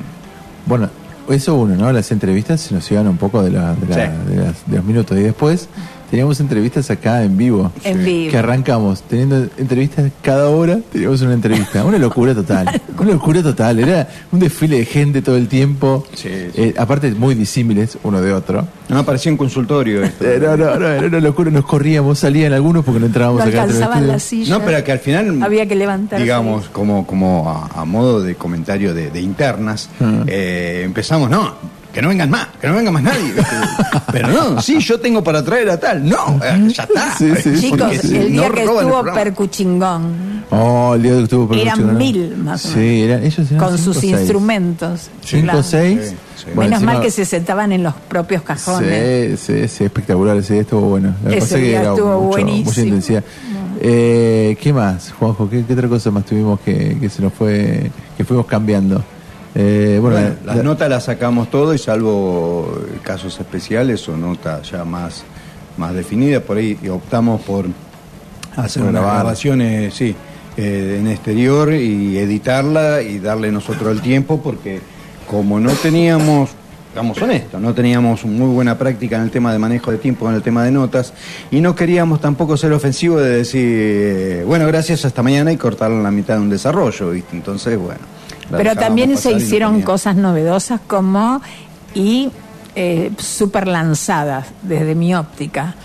Bueno, eso uno, ¿no? Las entrevistas se nos iban un poco de, la- de, la- Sí. de las- de los minutos. Y después teníamos entrevistas acá en vivo. En vivo. Que arrancamos teniendo entrevistas cada hora, teníamos una entrevista. Una locura total. una locura total. Era un desfile de gente todo el tiempo. Sí, sí. Eh, aparte, muy disímiles uno de otro. No, parecía un consultorio esto. Eh, no, no, no, era una locura. Nos corríamos, salían algunos porque no entrábamos No acá. alcanzaban sillas. No, pero que al final, Había que levantarse. digamos, como, como a, a modo de comentario de, de internas, Ah. eh, empezamos, no, que no vengan más, que no venga más nadie. pero no, sí, yo tengo para traer a tal. No, eh, ya está. Sí, sí, sí. Chicos, el día no que el estuvo. Percuchingón, Oh, el día que estuvo Eran Percuchingón. mil, más o Sí, eran, ellos eran con cinco, sus seis. instrumentos. Cinco, Claro. seis. Sí, sí. Bueno, Menos mal que se sentaban en los propios cajones. Sí, sí, sí, espectacular, sí, estuvo bueno. La Ese cosa que día era estuvo mucho- buenísimo. mucha intensidad. Eh, ¿Qué más, Juanjo? ¿Qué, qué otra cosa más tuvimos que, que se nos fue, que fuimos cambiando? Eh, bueno, Bueno, la- las la- notas las sacamos todo y salvo casos especiales o notas ya más, más definidas, por ahí optamos por hacer unas grabaciones, sí, eh, en exterior y editarla y darle nosotros el tiempo porque como no teníamos, digamos honestos, no teníamos muy buena práctica en el tema de manejo de tiempo, en el tema de notas y no queríamos tampoco ser ofensivos de decir, eh, bueno, gracias hasta mañana y cortar la mitad de un desarrollo, ¿viste? Entonces, bueno. Pero también se no hicieron cosas novedosas como y eh, super lanzadas desde mi óptica.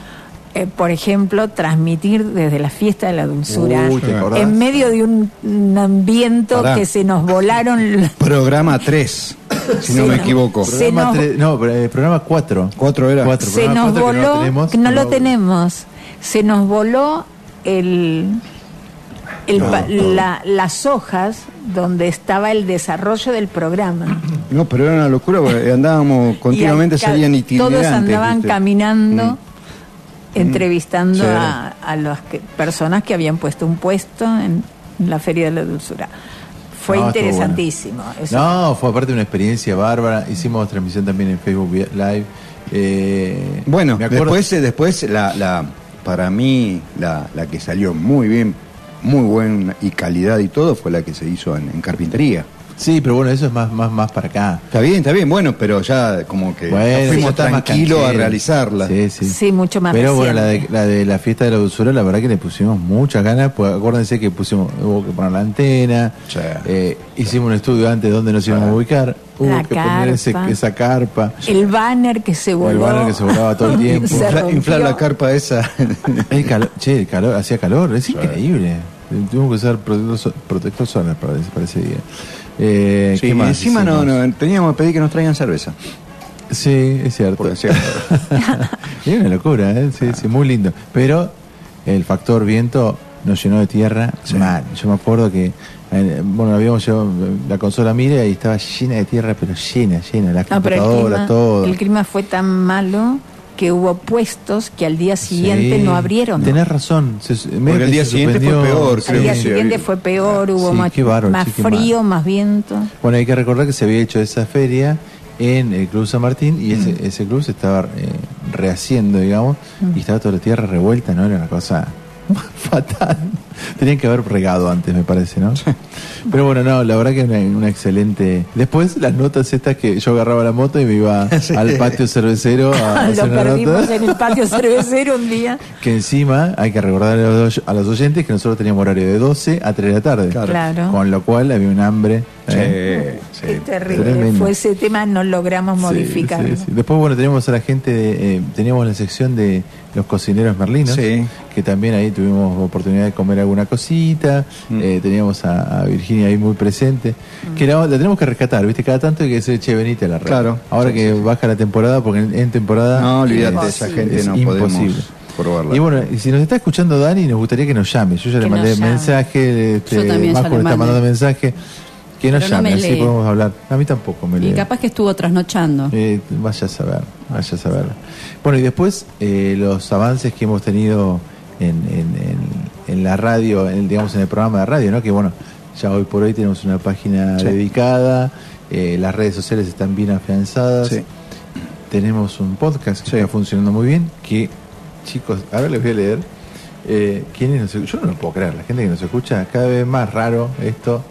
Eh, por ejemplo, transmitir desde la fiesta de la dulzura en medio de un, un ambiente Pará. que se nos volaron. Programa 3, si no me equivoco. Programa nos- tres- no, eh, programa 4. Cuatro era. Cuatro. se programa nos cuatro que voló, no, tenemos, que no lo tenemos, se nos voló el, el la- las hojas donde estaba el desarrollo del programa. No, pero era una locura, porque andábamos continuamente, salían itinerantes. Todos andaban ¿viste? caminando. Mm. Entrevistando Sí. a, a las que- personas que habían puesto un puesto en, en la Feria de la Dulzura. Fue No, interesantísimo. eso. No, fue aparte una experiencia bárbara. Hicimos transmisión también en Facebook Live. Eh, Bueno, después, después la, la, para mí, la, la que salió muy bien, muy buena y calidad y todo, fue la que se hizo en, en carpintería. Sí, pero bueno, eso es más, más, más para acá. Está bien, está bien, bueno, pero ya como que Bueno, nos ya fuimos más tranquilos a realizarla. Sí, sí. Sí, mucho más Pero bueno, la de, la de la fiesta de la dulzura, la verdad que le pusimos muchas ganas. Pues acuérdense que pusimos, hubo que poner la antena. Sí. eh, hicimos un estudio antes donde nos íbamos a ubicar. Hubo La que poner ese- esa carpa. El banner que se voló. El banner que se volaba todo el tiempo. Inflar la carpa esa. El calor, che, el calor, hacía calor, es increíble. Tuvimos que usar protector, so- protector solar para, ese- para ese día. Eh, Sí, ¿qué y más encima no, hicimos? no, teníamos que pedir que nos traigan cerveza. Sí, es cierto. Es una locura, ¿eh? sí, sí, muy lindo. Pero el factor viento nos llenó de tierra mal. Yo me acuerdo que, eh, bueno, habíamos llevado la consola Mira y estaba llena de tierra, pero llena, llena, las No, el clima, todo. el clima fue tan malo que hubo puestos que al día siguiente Sí, no abrieron. Tenés razón. se- Porque que el día siguiente fue peor, creo día que sí, siguiente fue peor, hubo Sí, más, más frío, más viento. Bueno, hay que recordar que se había hecho esa feria en el Club San Martín y ese, Mm. ese club se estaba eh, rehaciendo, digamos, y estaba toda la tierra revuelta, ¿no? Era una cosa fatal. Tenían que haber regado antes, me parece, ¿no? Pero bueno, no, la verdad que una, una excelente. Después las notas estas que yo agarraba la moto y me iba al patio cervecero a hacer Lo una perdimos nota. en el patio cervecero un día. Que encima hay que recordar a los, a los oyentes que nosotros teníamos horario de 12 a 3 de la tarde. Claro. Con lo cual había un hambre. Sí, ¿eh? Sí. Qué terrible. tremendo. Fue ese tema, no logramos modificarlo. sí, sí. Después, bueno, tenemos a la gente, de, eh, teníamos la sección de los cocineros merlinos, Sí. que también ahí tuvimos oportunidad de comer alguna cosita, Mm. eh, teníamos a, a Virginia ahí muy presente, que la, la tenemos que rescatar, ¿viste? Cada tanto hay que decir, che, venite a la radio. Claro. Ahora Sí, que baja la temporada, porque en, en temporada... No, olvídate, es- esa gente es no imposible. podemos probarla. Y bueno, y si nos está escuchando Dani, nos gustaría que nos llame. Yo ya le mandé mensaje, este, Yo también ya Majo le está mandando mensaje. Que nos no llame, me así lee. podemos hablar. A mí tampoco me lee. Y capaz que estuvo trasnochando. Eh, vaya a saber, vaya a saber. Bueno, y después eh, los avances que hemos tenido en, en- en- en la radio, en, digamos en el programa de radio, ¿no? Que bueno, ya hoy por hoy tenemos una página Sí. dedicada, eh, las redes sociales están bien afianzadas, Sí. tenemos un podcast que Sí. está funcionando muy bien, que chicos, ahora les voy a leer. Eh, ¿quiénes nos Yo no lo puedo creer, la gente que nos escucha, cada vez más raro esto.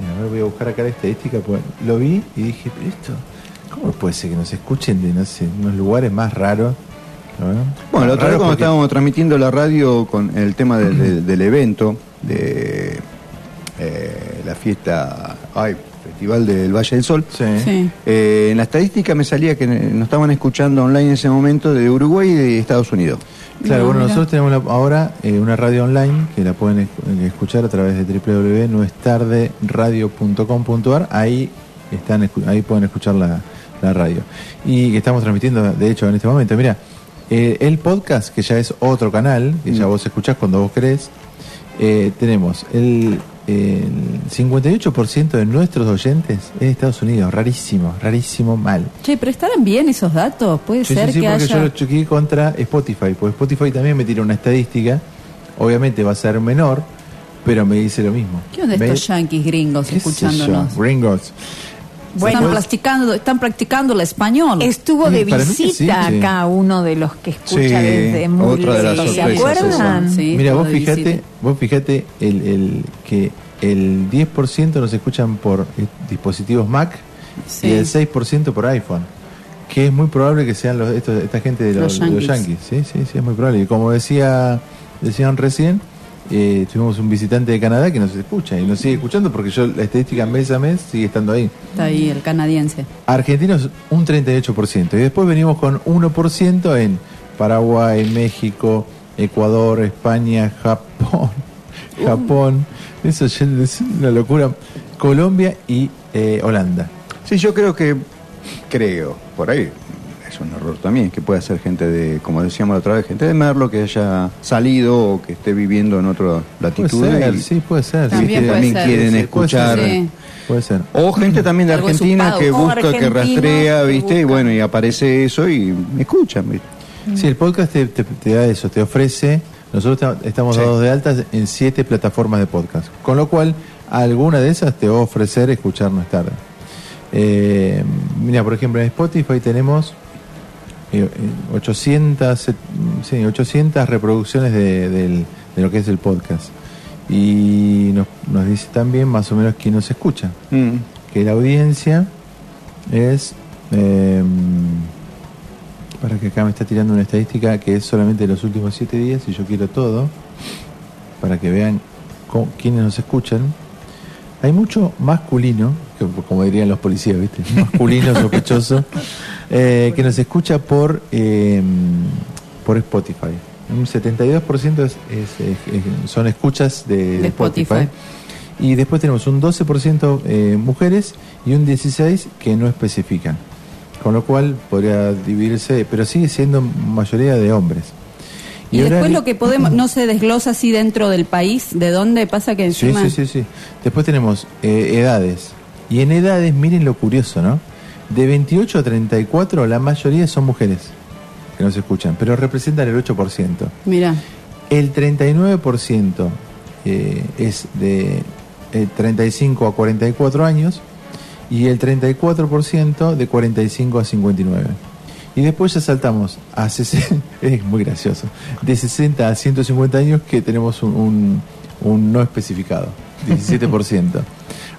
Mira, a ver, voy a buscar acá la estadística, pues lo vi y dije, pero esto, ¿cómo puede ser que nos escuchen de, no sé, unos lugares más raros? ¿no? Bueno, la otra vez cuando porque- estábamos transmitiendo la radio con el tema del- evento, de eh, la fiesta, ay, Festival del Valle del Sol, Sí. Sí. eh, en la estadística me salía que nos estaban escuchando online en ese momento de Uruguay y de Estados Unidos. Claro, No, bueno, mira. nosotros tenemos la- ahora eh, una radio online que la pueden esc- escuchar a través de www.nuestarderadio.com.ar. Ahí están, ahí pueden escuchar la, la radio. Y que estamos transmitiendo, de hecho, en este momento. Mira, eh, el podcast, que ya es otro canal, que ya Mm. vos escuchás cuando vos querés, eh, tenemos el, el 58% de nuestros oyentes en Estados Unidos. Rarísimo, rarísimo, mal. Che, pero estarán bien esos datos. Puede Sí, ser sí, sí, que porque haya. yo lo chequeé contra Spotify, porque Spotify también me tira una estadística, obviamente va a ser menor, pero me dice lo mismo. ¿Qué onda Me- estos yanquis gringos escuchándonos? Gringos. Bueno, están, practicando, están practicando el español. Estuvo de Sí, que visita sí, sí. acá uno de los que escucha Sí, desde muy otra de las lejos. ¿Se sorpresas acuerdan? Mira, vos fíjate, vos fíjate el, el que el 10% nos escuchan por eh, dispositivos Mac Sí. y el 6% por iPhone. Que es muy probable que sean los, estos- esta gente de los, Los yanquis. Sí, sí, sí, es muy probable. Y como decía decían recién, eh, tuvimos un visitante de Canadá que nos escucha y nos sigue escuchando porque yo la estadística mes a mes sigue estando ahí. Está ahí el canadiense. Argentinos un 38%. Y después venimos con 1% en Paraguay, México, Ecuador, España, Japón. Japón. Eso ya es una locura. Colombia y eh, Holanda. Sí, yo creo que, creo, por ahí es un error también, que puede ser gente de, como decíamos la otra vez, gente de Merlo que haya salido o que esté viviendo en otra latitud. Puede ser, y- sí, puede ser. También Sí, puede también ser. quieren Sí, puede escuchar. ser. Sí. Puede ser. O gente también de Argentina que busca, que argentinos rastrea, que ¿viste? Y bueno, y aparece eso y me escuchan, ¿viste? Sí, el podcast te, te- te da eso, te ofrece. Nosotros ta- estamos Sí. dados de altas en siete plataformas de podcast, con lo cual alguna de esas te va a ofrecer escucharnos tarde. Eh, mira, por ejemplo, en Spotify tenemos eh, eh, 800, eh, sí, 800 reproducciones de, lo que es el podcast. Y nos, nos dice también más o menos quién nos escucha. Mm. Que la audiencia es... eh, para que acá me está tirando una estadística que es solamente de los últimos siete días y yo quiero todo para que vean co- quiénes nos escuchan. Hay mucho masculino, que, como dirían los policías, ¿viste? Masculino, sospechoso, eh, que nos escucha por, eh, por Spotify. Un 72% es- es- es- son escuchas de, de Spotify. Spotify. Y después tenemos un 12% eh, mujeres y un 16% que no especifican. Con lo cual podría dividirse, pero sigue siendo mayoría de hombres. Y, después lo que podemos, no se desglosa así dentro del país, ¿de dónde pasa que Sí, encima... sí, sí, sí. Después tenemos eh, edades. Y en edades, miren lo curioso, ¿no? De 28 a 34, la mayoría son mujeres que nos escuchan, pero representan el 8%. Mira, El 39% eh, es de eh, 35 a 44 años y el 34% de 45 a 59. Y después ya saltamos a 60, es muy gracioso, de 60 a 150 años que tenemos un, un- un no especificado, 17%.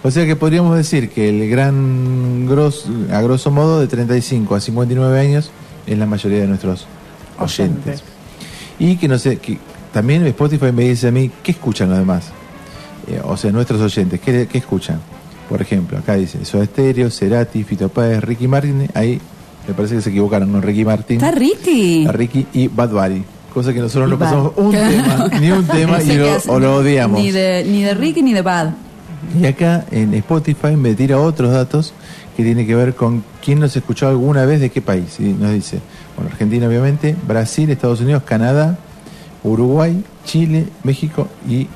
O sea que podríamos decir que el gran, gros, a grosso modo, de 35 a 59 años es la mayoría de nuestros oyentes. Y que no sé, que también Spotify me dice a mí, ¿qué escuchan los demás? Eh, o sea, nuestros oyentes, ¿qué, qué escuchan? Por ejemplo, acá dice Soda Stereo, Cerati, Fito Páez, Ricky Martin, ahí me parece que se equivocaron, no Ricky Martin. ¿está Ricky? A Ricky y Bad Bunny. Cosa que nosotros no pasamos un tema, ni un tema, No sé y qué lo, hace. o lo odiamos. Ni de, ni de Ricky ni de Bad. Y acá en Spotify me tira otros datos que tiene que ver con quién nos escuchó alguna vez de qué país. Y nos dice, bueno, Argentina obviamente, Brasil, Estados Unidos, Canadá, Uruguay, Chile, México y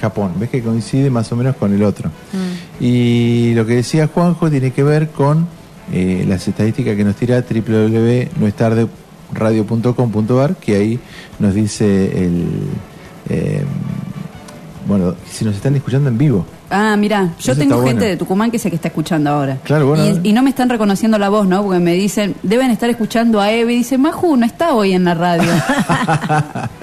Japón. Ves que coincide más o menos con el otro. Y lo que decía Juanjo tiene que ver con eh, las estadísticas que nos tira www.nuestarderadio.com.ar, que ahí nos dice el... eh, bueno, si nos están escuchando en vivo. Ah, mira, yo Eso tengo gente bueno. de Tucumán que sé que está escuchando ahora. Claro, bueno. Y, y no me están reconociendo la voz, ¿no? Porque me dicen, deben estar escuchando a Eve. Y dice, Maju, no está hoy en la radio.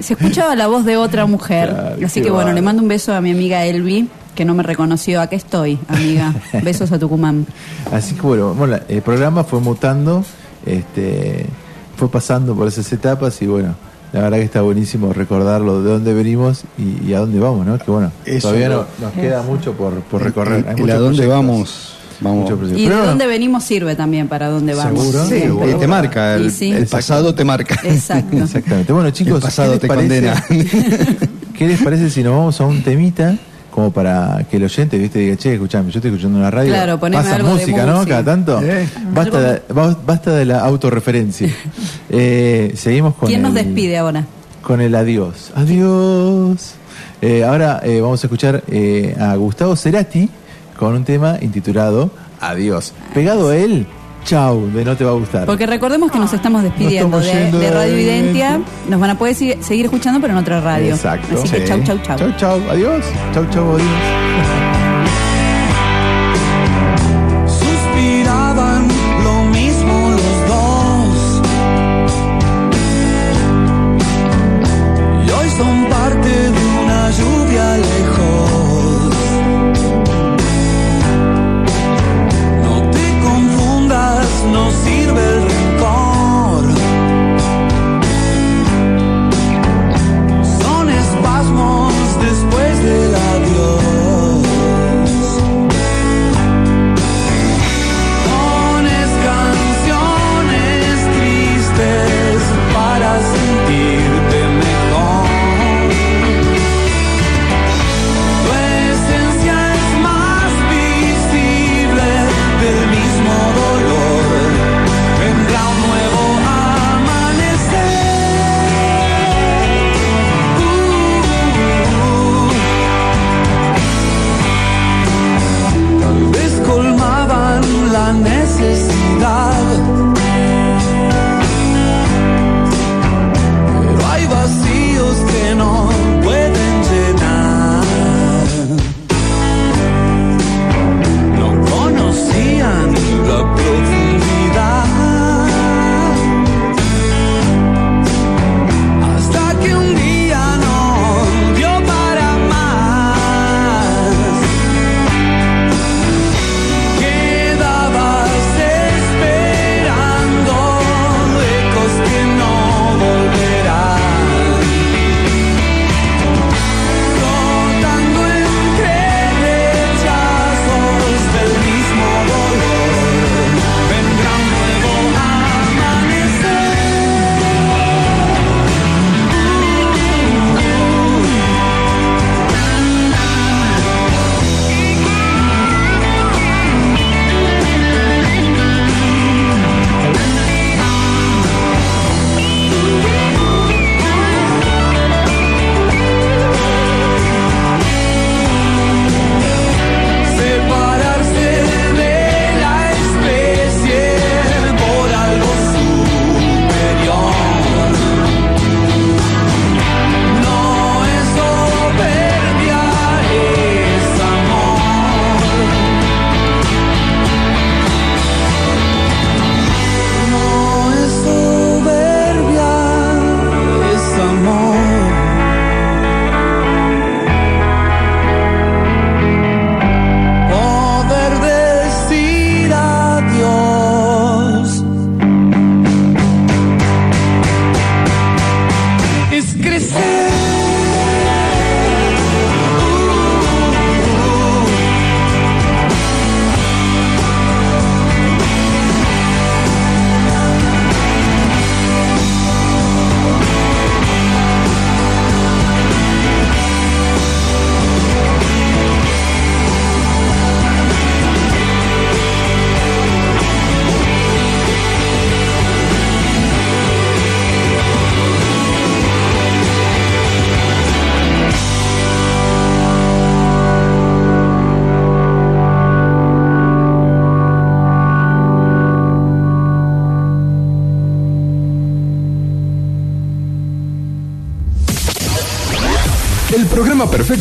Se escuchaba la voz de otra mujer. Claro, Así que bueno, le mando un beso a mi amiga Elvi, que no me reconoció. Acá estoy, amiga. Besos a Tucumán. Así que bueno, bueno, el programa fue mutando, este, fue pasando por esas etapas y bueno, la verdad que está buenísimo recordarlo de dónde venimos y, y a dónde vamos, ¿no? Que bueno, Eso, todavía no, ¿no? nos queda mucho por, por recorrer. Hay ¿Y a dónde vamos? Vamos. Y de dónde venimos sirve también para dónde vamos. ¿Seguro? Sí, Seguro. te marca, el, sí. el pasado te marca. Exacto. Exactamente. Bueno, chicos, el pasado ¿qué te parece- condena. ¿Qué les parece si nos vamos a un temita? Como para que el oyente, viste, diga, che, escuchame, yo estoy escuchando una radio. Claro, poneme pasa algo de música, ¿no? Cada tanto. Eh. Basta, de, ba- basta de la autorreferencia. Eh, seguimos con ¿Quién nos el- despide ahora? con el adiós. Adiós. Eh, ahora eh, vamos a escuchar eh, a Gustavo Cerati con un tema intitulado Adiós. Pegado a él, chau, de no te va a gustar. Porque recordemos que nos estamos despidiendo Nos de, de Radio de- Identia. Nos van a poder seguir escuchando, pero en otra radio. Exacto. Así que chau, chau, chau. Chau, chau, adiós. Chau, chau, adiós.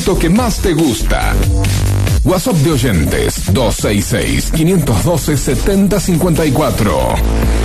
producto que más te gusta. WhatsApp de oyentes 266 512 7054.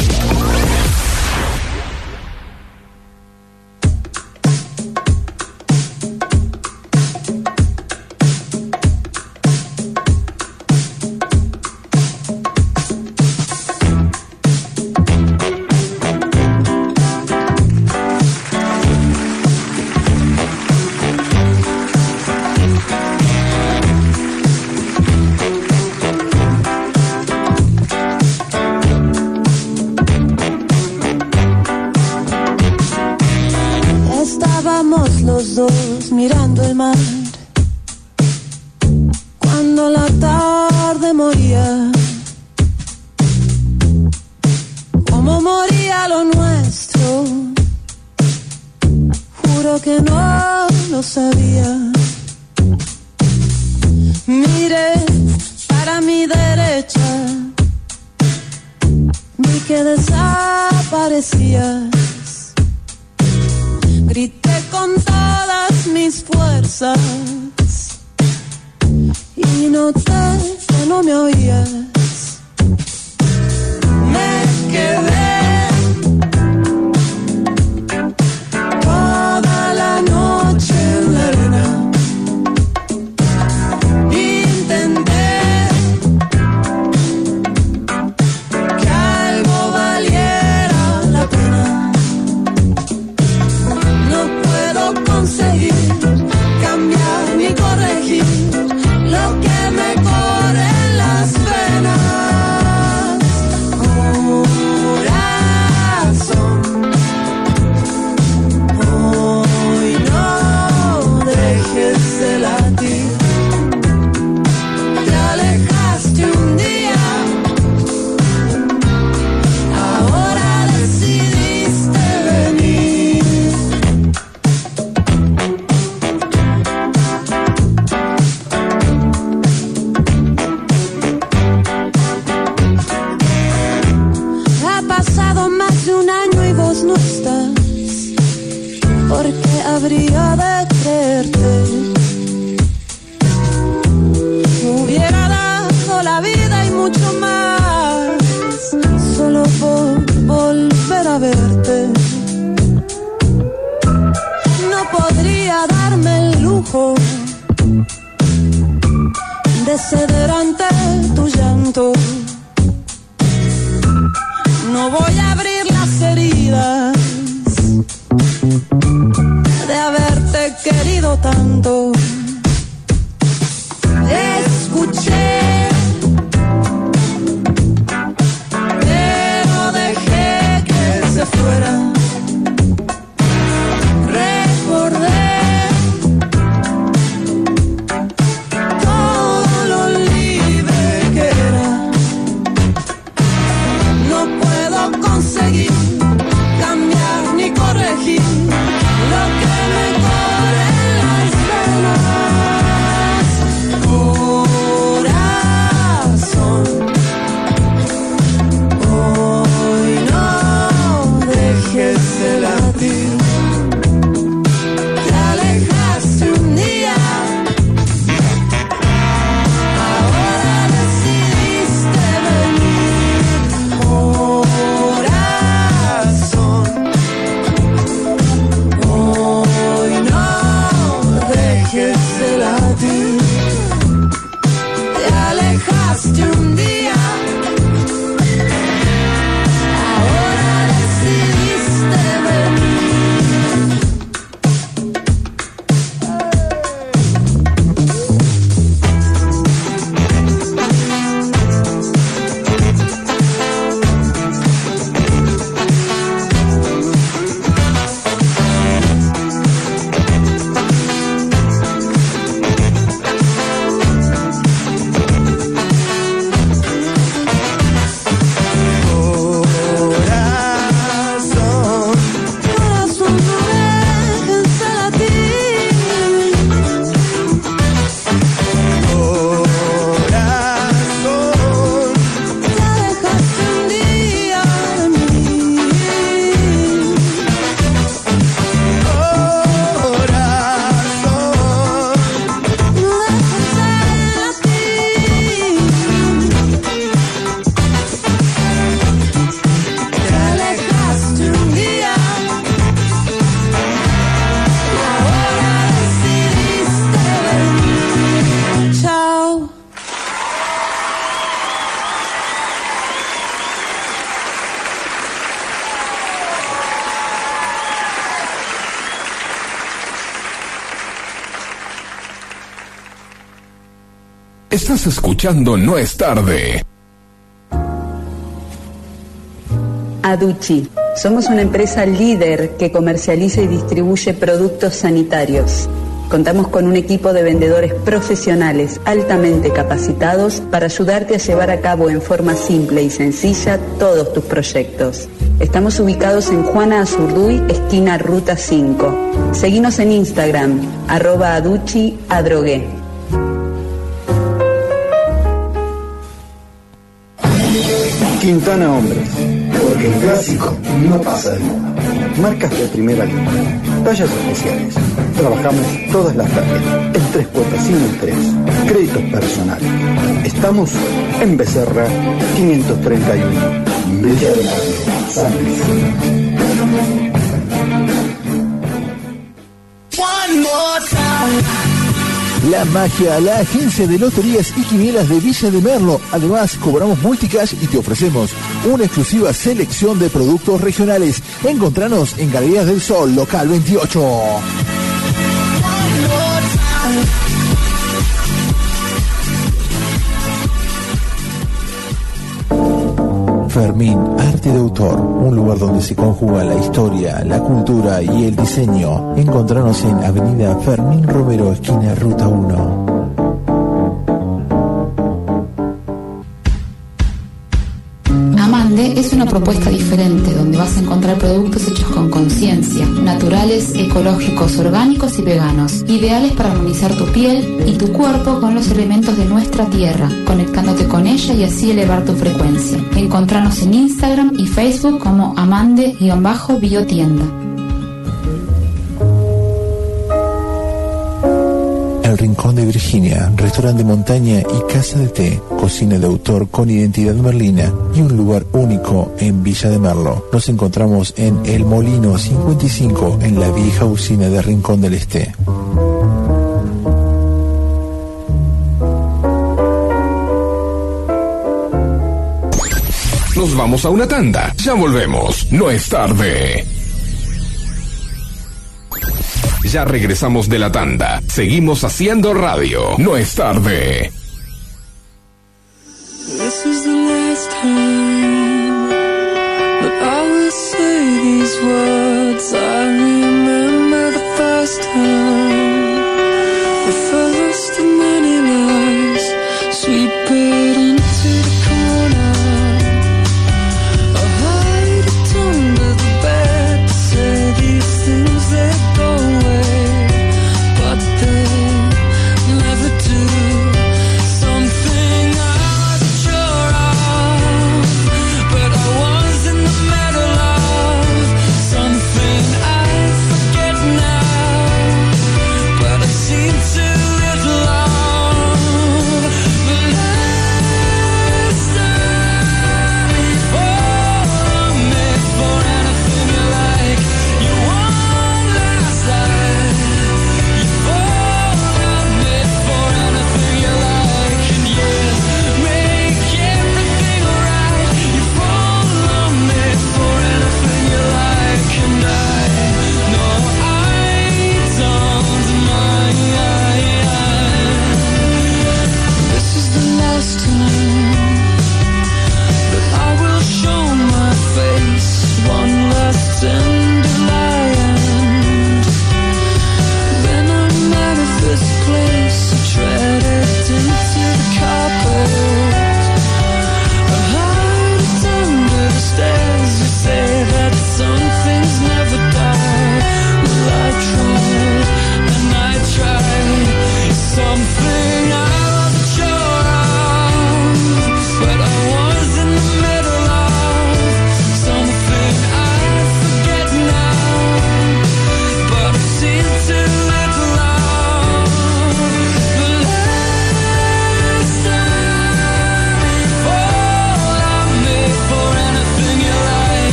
Estás escuchando No es tarde. Aduchi. Somos una empresa líder que comercializa y distribuye productos sanitarios. Contamos con un equipo de vendedores profesionales altamente capacitados para ayudarte a llevar a cabo en forma simple y sencilla todos tus proyectos. Estamos ubicados en Juana Azurduy, esquina Ruta 5. Seguimos en Instagram, arroba aduchi adrogué. Quintana Hombres. Porque el clásico no pasa de moda. Marcas de primera línea. Tallas especiales. Trabajamos todas las tardes. En tres cuotas sin interés. Créditos personales. Estamos en Becerra 531. Villa Valle, San Luis. La Magia, la agencia de loterías y quinielas de Villa de Merlo. Además, cobramos multicash y te ofrecemos una exclusiva selección de productos regionales. Encontranos en Galerías del Sol, local 28. Fermín, arte de autor, un lugar donde se conjuga la historia, la cultura y el diseño. Encontranos en Avenida Fermín Romero, esquina Ruta 1. Propuesta diferente donde vas a encontrar productos hechos con conciencia, naturales, ecológicos, orgánicos y veganos, ideales para armonizar tu piel y tu cuerpo con los elementos de nuestra tierra, conectándote con ella y así elevar tu frecuencia. Encontranos en Instagram y Facebook como amande-biotienda. Rincón de Virginia, restaurante de montaña y casa de té, cocina de autor con identidad merlina y un lugar único en Villa de Merlo. Nos encontramos en El Molino 55 en la vieja usina de Rincón del Este. Nos vamos a una tanda. Ya volvemos. No es tarde. Ya regresamos de la tanda. Seguimos haciendo radio. No es tarde.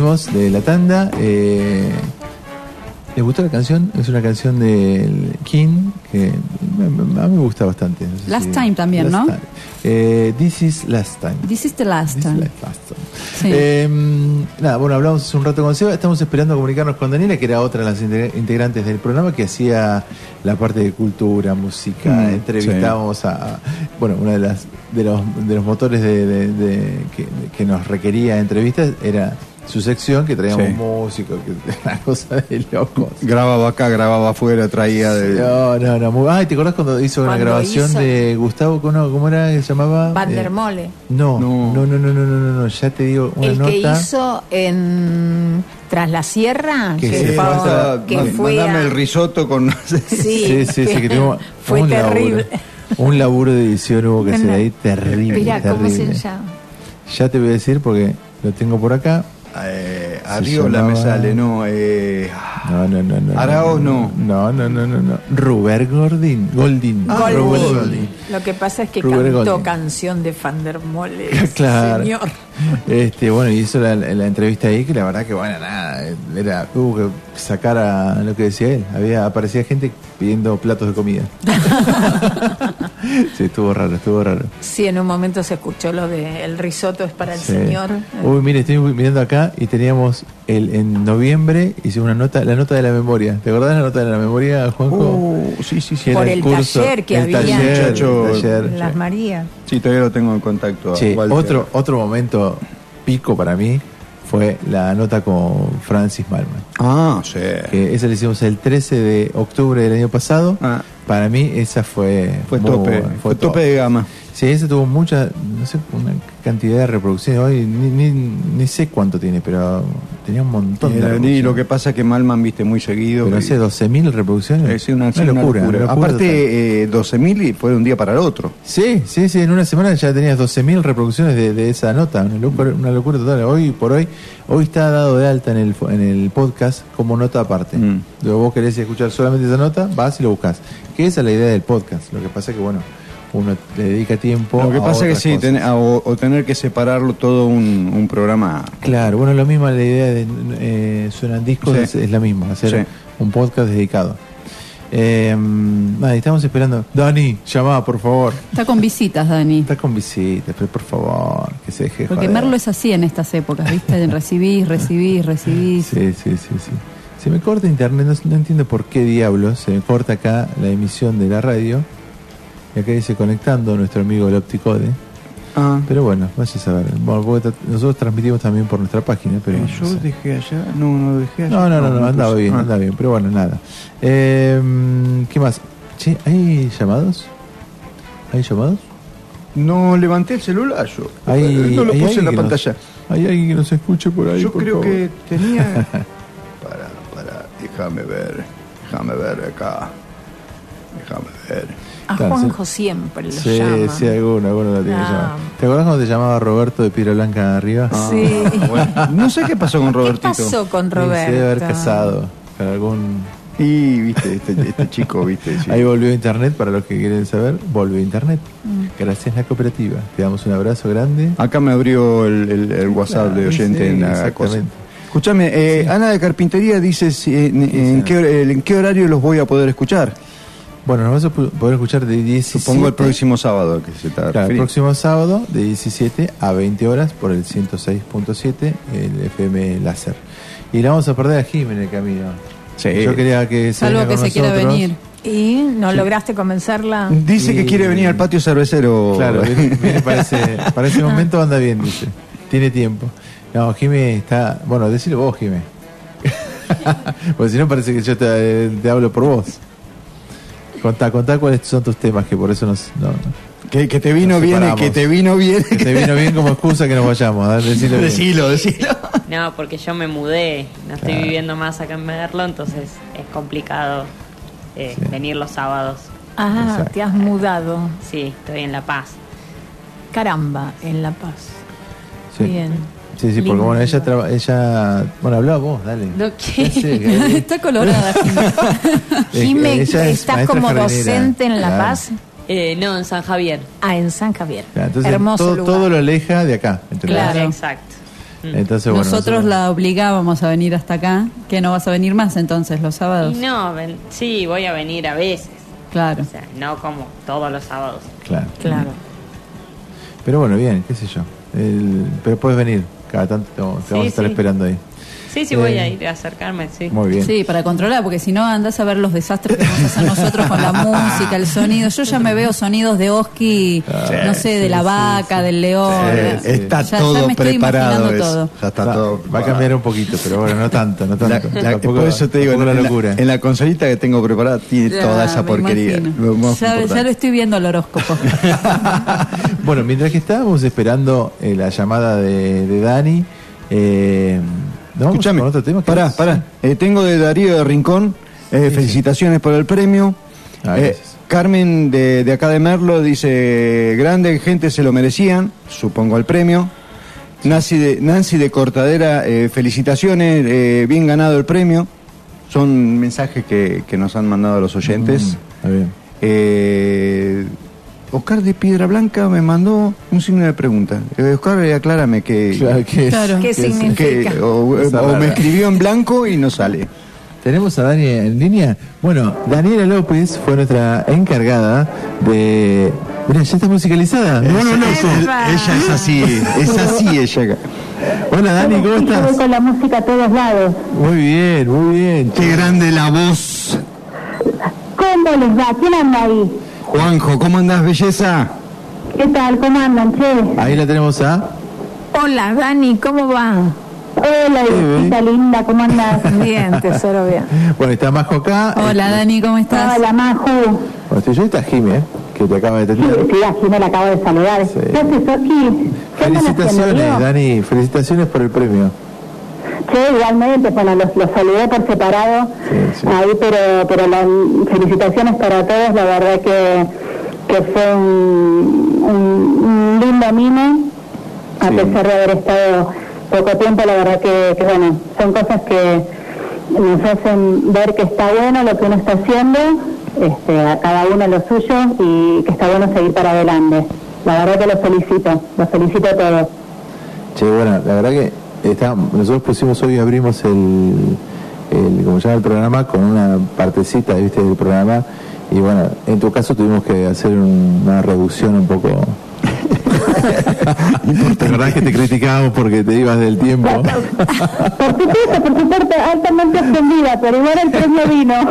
Volvimos de la tanda. Eh, ¿Les gustó la canción? Es una canción del King que a mí me gusta bastante. No sé Last si- Time también, Last ¿no? Time. Eh, This is Last Time. This is the last time. Last Time. Sí. Eh, nada, bueno, hablamos hace un rato con Seba. Estamos esperando comunicarnos con Daniela, que era otra de las inte- integrantes del programa que hacía la parte de cultura, música. Mm, entrevistábamos a, bueno, una de las de los, de los motores de, de- de- que, que nos requería entrevistas era su sección, que traíamos Sí. músicos, que una cosa de locos. Grababa acá, grababa afuera, traía de... No, no, no. muy- Ay, ¿te acordás cuando hizo una Cuando grabación hizo- de Gustavo? ¿Cómo, cómo era que se llamaba? Eh, der Mole. no, no, no, no, no, no, no, no, ya te digo una el nota. que hizo en Tras la Sierra, Que que, se fue, que fue mandame a- el risotto con... Sí, Sí, sí, sí, que tuvimos fue un terrible. Laburo, un laburo de edición hubo que hacer ahí terrible. Mira, ¿cómo se llama? Ya te voy a decir porque lo tengo por acá eh, arriba la mesa de Leno. Eh, no, no, no, no. Araos no. No, no, no, no, no. Ruber Gordin. Goldin. Goldin. Ruber Goldin. Lo que pasa es que cantó Goldin. canción de Van der Mole. Claro. Señor. Este, bueno, y hizo la, la entrevista ahí que la verdad que bueno, nada, era, hubo que sacar a lo que decía él. Había, aparecía gente pidiendo platos de comida. sí, estuvo raro, estuvo raro. Sí, en un momento se escuchó lo de el risotto es para el Sí. señor. Uy, mire, estoy mirando acá y teníamos el, en noviembre, hicimos una nota, la nota de la memoria. ¿Te acordás de la nota de la memoria, Juanjo? Uh, sí, sí, sí. Por el taller que el había. taller, Muchacho, el taller. Las Marías. Sí, todavía lo tengo en contacto. Sí, otro, otro momento pico para mí fue la nota con Francis Malman. Ah, sí. Que esa la hicimos el 13 de octubre del año pasado. Ah. Para mí esa fue... Fue tope, buena, fue top. tope de gama. Sí, esa tuvo mucha, no sé, una cantidad de reproducciones. Hoy ni, ni, ni sé cuánto tiene, pero tenía un montón de Y, reproducciones. lo que pasa es que Malman viste muy seguido. Pero hace 12.000 reproducciones. es una, Una una locura. Aparte, eh, 12.000 y fue de un día para el otro. Sí, sí, sí, en una semana ya tenías 12.000 reproducciones de, de esa nota, una locura, una locura total. Hoy por hoy, hoy está dado de alta en el, en el podcast como nota aparte. Mm. Luego vos querés escuchar solamente esa nota, vas y lo buscas. Que esa es la idea del podcast. Lo que pasa es que, bueno, uno le dedica tiempo Lo que a pasa es que sí, ten- a- o, o tener que separarlo todo un, un programa. Claro, bueno, lo mismo la idea de eh, Suenan Discos Sí. es, es la misma, hacer Sí. un podcast dedicado. Eh, nada, estamos esperando. Dani, llamá, por favor. Está con visitas, Dani. Está con visitas, pero por favor, que se deje Porque joder. Merlo es así en estas épocas, ¿viste? Recibís, recibís, recibís. Sí, sí, sí, sí. Se me corta internet, no, no entiendo por qué diablos. Se me corta acá la emisión de la radio. Y acá dice conectando nuestro amigo el Opticode. Ah. Pero bueno, vaya a saber. Bueno, nosotros transmitimos también por nuestra página, pero. no Yo sé. dejé allá, no, no dejé allá. No, no, no, no, andaba puse. bien, Ah. andaba bien, pero bueno, nada. Eh, ¿Qué más? Che, ¿hay llamados? ¿Hay llamados? No levanté el celular yo. Hay, no lo puse en la nos- pantalla. ¿Hay alguien que nos escuche por ahí? Yo por creo favor? que tenía. para, para, déjame ver. Déjame ver acá. Déjame ver. A Claro, Juanjo siempre lo Sí, llama. sí, alguno, alguno lo tiene que Ah. llamar. ¿Te acuerdas cuando te llamaba Roberto de Piedra Blanca arriba? Sí. Bueno, no sé qué pasó con Robertito. ¿Qué pasó con Sí, se debe haber Roberto? casado con algún... Y, viste, este, este chico, viste. sí. Ahí volvió Internet, para los que quieren saber, volvió Internet. Mm. Gracias a la cooperativa. Te damos un abrazo grande. Acá me abrió el, el- el WhatsApp Claro, de oyente sí, en la cosa. exactamente. Escúchame, eh, Ana de Carpintería dice si, en, en qué, en qué horario los voy a poder escuchar. Bueno, nos vas a poder escuchar de 17... Supongo el próximo sábado que se está Claro, el próximo sábado de 17 a 20 horas por el 106.7, el FM Láser. Y la vamos a perder a Jim en el camino. Sí. Yo quería que se Salvo que con se quiera venir. ¿Y no lograste convencerla? Dice que quiere venir al patio cervecero. Claro, viene, viene para, ese, para ese momento anda bien, dice. Tiene tiempo. No, Jimé está. Bueno, decilo vos, Jimé. Porque si no, parece que yo te, te hablo por vos. Contá, contá cuáles son tus temas, que por eso nos. No, Que, que te vino bien, separamos. que te vino bien. que te vino bien como excusa que nos vayamos. Decilo. Decilo, decilo. No, porque yo me mudé, no estoy Claro. viviendo más acá en Merlo, entonces es complicado eh, venir los sábados. Ah, Exacto. te has mudado. Sí, estoy en La Paz. Caramba, en La Paz. Sí. Bien. Sí, sí, porque bueno, ella, traba- ella. Bueno, hablaba vos, dale. No, ¿qué? Está colorada. Ella es ¿estás como jardinera. docente en La Claro. Paz? Eh, no, en San Javier. Ah, en San Javier. Claro, entonces, Hermoso todo, lugar. todo lo aleja de acá. ¿entendés? Claro, Claro. exacto. Entonces, bueno, nosotros la obligábamos a venir hasta acá, que no vas a venir más entonces los sábados. Y no, ven- sí, voy a venir a veces. Claro. O sea, no como todos los sábados. Claro. Claro. Pero bueno, bien, qué sé yo. El- pero puedes venir, cada tanto te vamos Sí, a estar sí. esperando ahí. Sí, sí, voy Eh, a ir a acercarme, sí. Muy bien. Sí, para controlar, porque si no andás a ver los desastres que vamos a hacer nosotros con la música, el sonido. Yo ya me veo sonidos de Oski, no sé, de la vaca, del león. Sí, está Ya- ya todo me estoy preparado imaginando todo. Ya está Va- todo. Va a cambiar un poquito, pero bueno, no tanto, no tanto. La- la- Tampoco- por eso te digo, en la locura. en la consolita que tengo preparada tiene Ya, toda esa me porquería. Lo Ya, ya lo estoy viendo al horóscopo. Bueno, mientras que estábamos esperando eh, la llamada de, de Dani, eh, ¿nos vamos Escuchame, con otro tema? ¿Qué pará, es? pará. Eh, tengo de Darío de Rincón, eh, felicitaciones por el premio. Ah, Eh. Carmen de, de acá de Merlo dice, grande gente se lo merecían, supongo el premio. Nancy de, Nancy de Cortadera, felicitaciones, bien ganado el premio. Son mensajes que, que nos han mandado los oyentes. Mm, está bien. Oscar de Piedra Blanca me mandó un signo de pregunta. Eh, Oscar, eh, aclárame que, Claro, ¿qué? Claro. ¿Qué significa? que- o, me escribió en blanco y no sale. ¿Tenemos a Dani en línea? Bueno, Daniela López fue nuestra encargada de... Mira, ya está musicalizada. No, no, no. Ella es así, es así ella. Hola Dani, ¿cómo Yo voy estás? con la música a todos lados. Muy bien, muy bien. Qué grande la voz. ¿Cómo les va? ¿Quién anda ahí? Juanjo, ¿cómo andás, belleza? ¿Qué tal? ¿Cómo andan, che? Ahí la tenemos a... Hola, Dani, ¿cómo va? Hola, hijita linda, ¿cómo andás? Bien, tesoro, bien. Bueno, está Majo acá. Hola Dani, ¿cómo estás? Hola, Maju. Bueno, estoy yo y está Jimmy, ¿eh? que te acaba de Sí, atender. sí, me la acabo de saludar. Sí. ¿Qué haces, Felicitaciones? Dani. Felicitaciones por el premio. Sí, igualmente, bueno, los, los saludé por separado ahí, pero, pero las felicitaciones para todos, la verdad que, que fue un, un- un lindo mimo, a Sí. pesar de haber estado poco tiempo, la verdad que, que, bueno, son cosas que nos hacen ver que está bueno lo que uno está haciendo, este, a cada uno lo suyo y que está bueno seguir para adelante. La verdad que los felicito, los felicito a todos. Che, bueno, la verdad que está, nosotros pusimos hoy, abrimos el, el, como llama el programa, con una partecita, viste, del programa. Y bueno, en tu caso tuvimos que hacer un- una reducción un poco... ¿Te acordás que te criticábamos porque te ibas del tiempo? Por supuesto, por supuesto, altamente ofendida, pero igual el premio vino.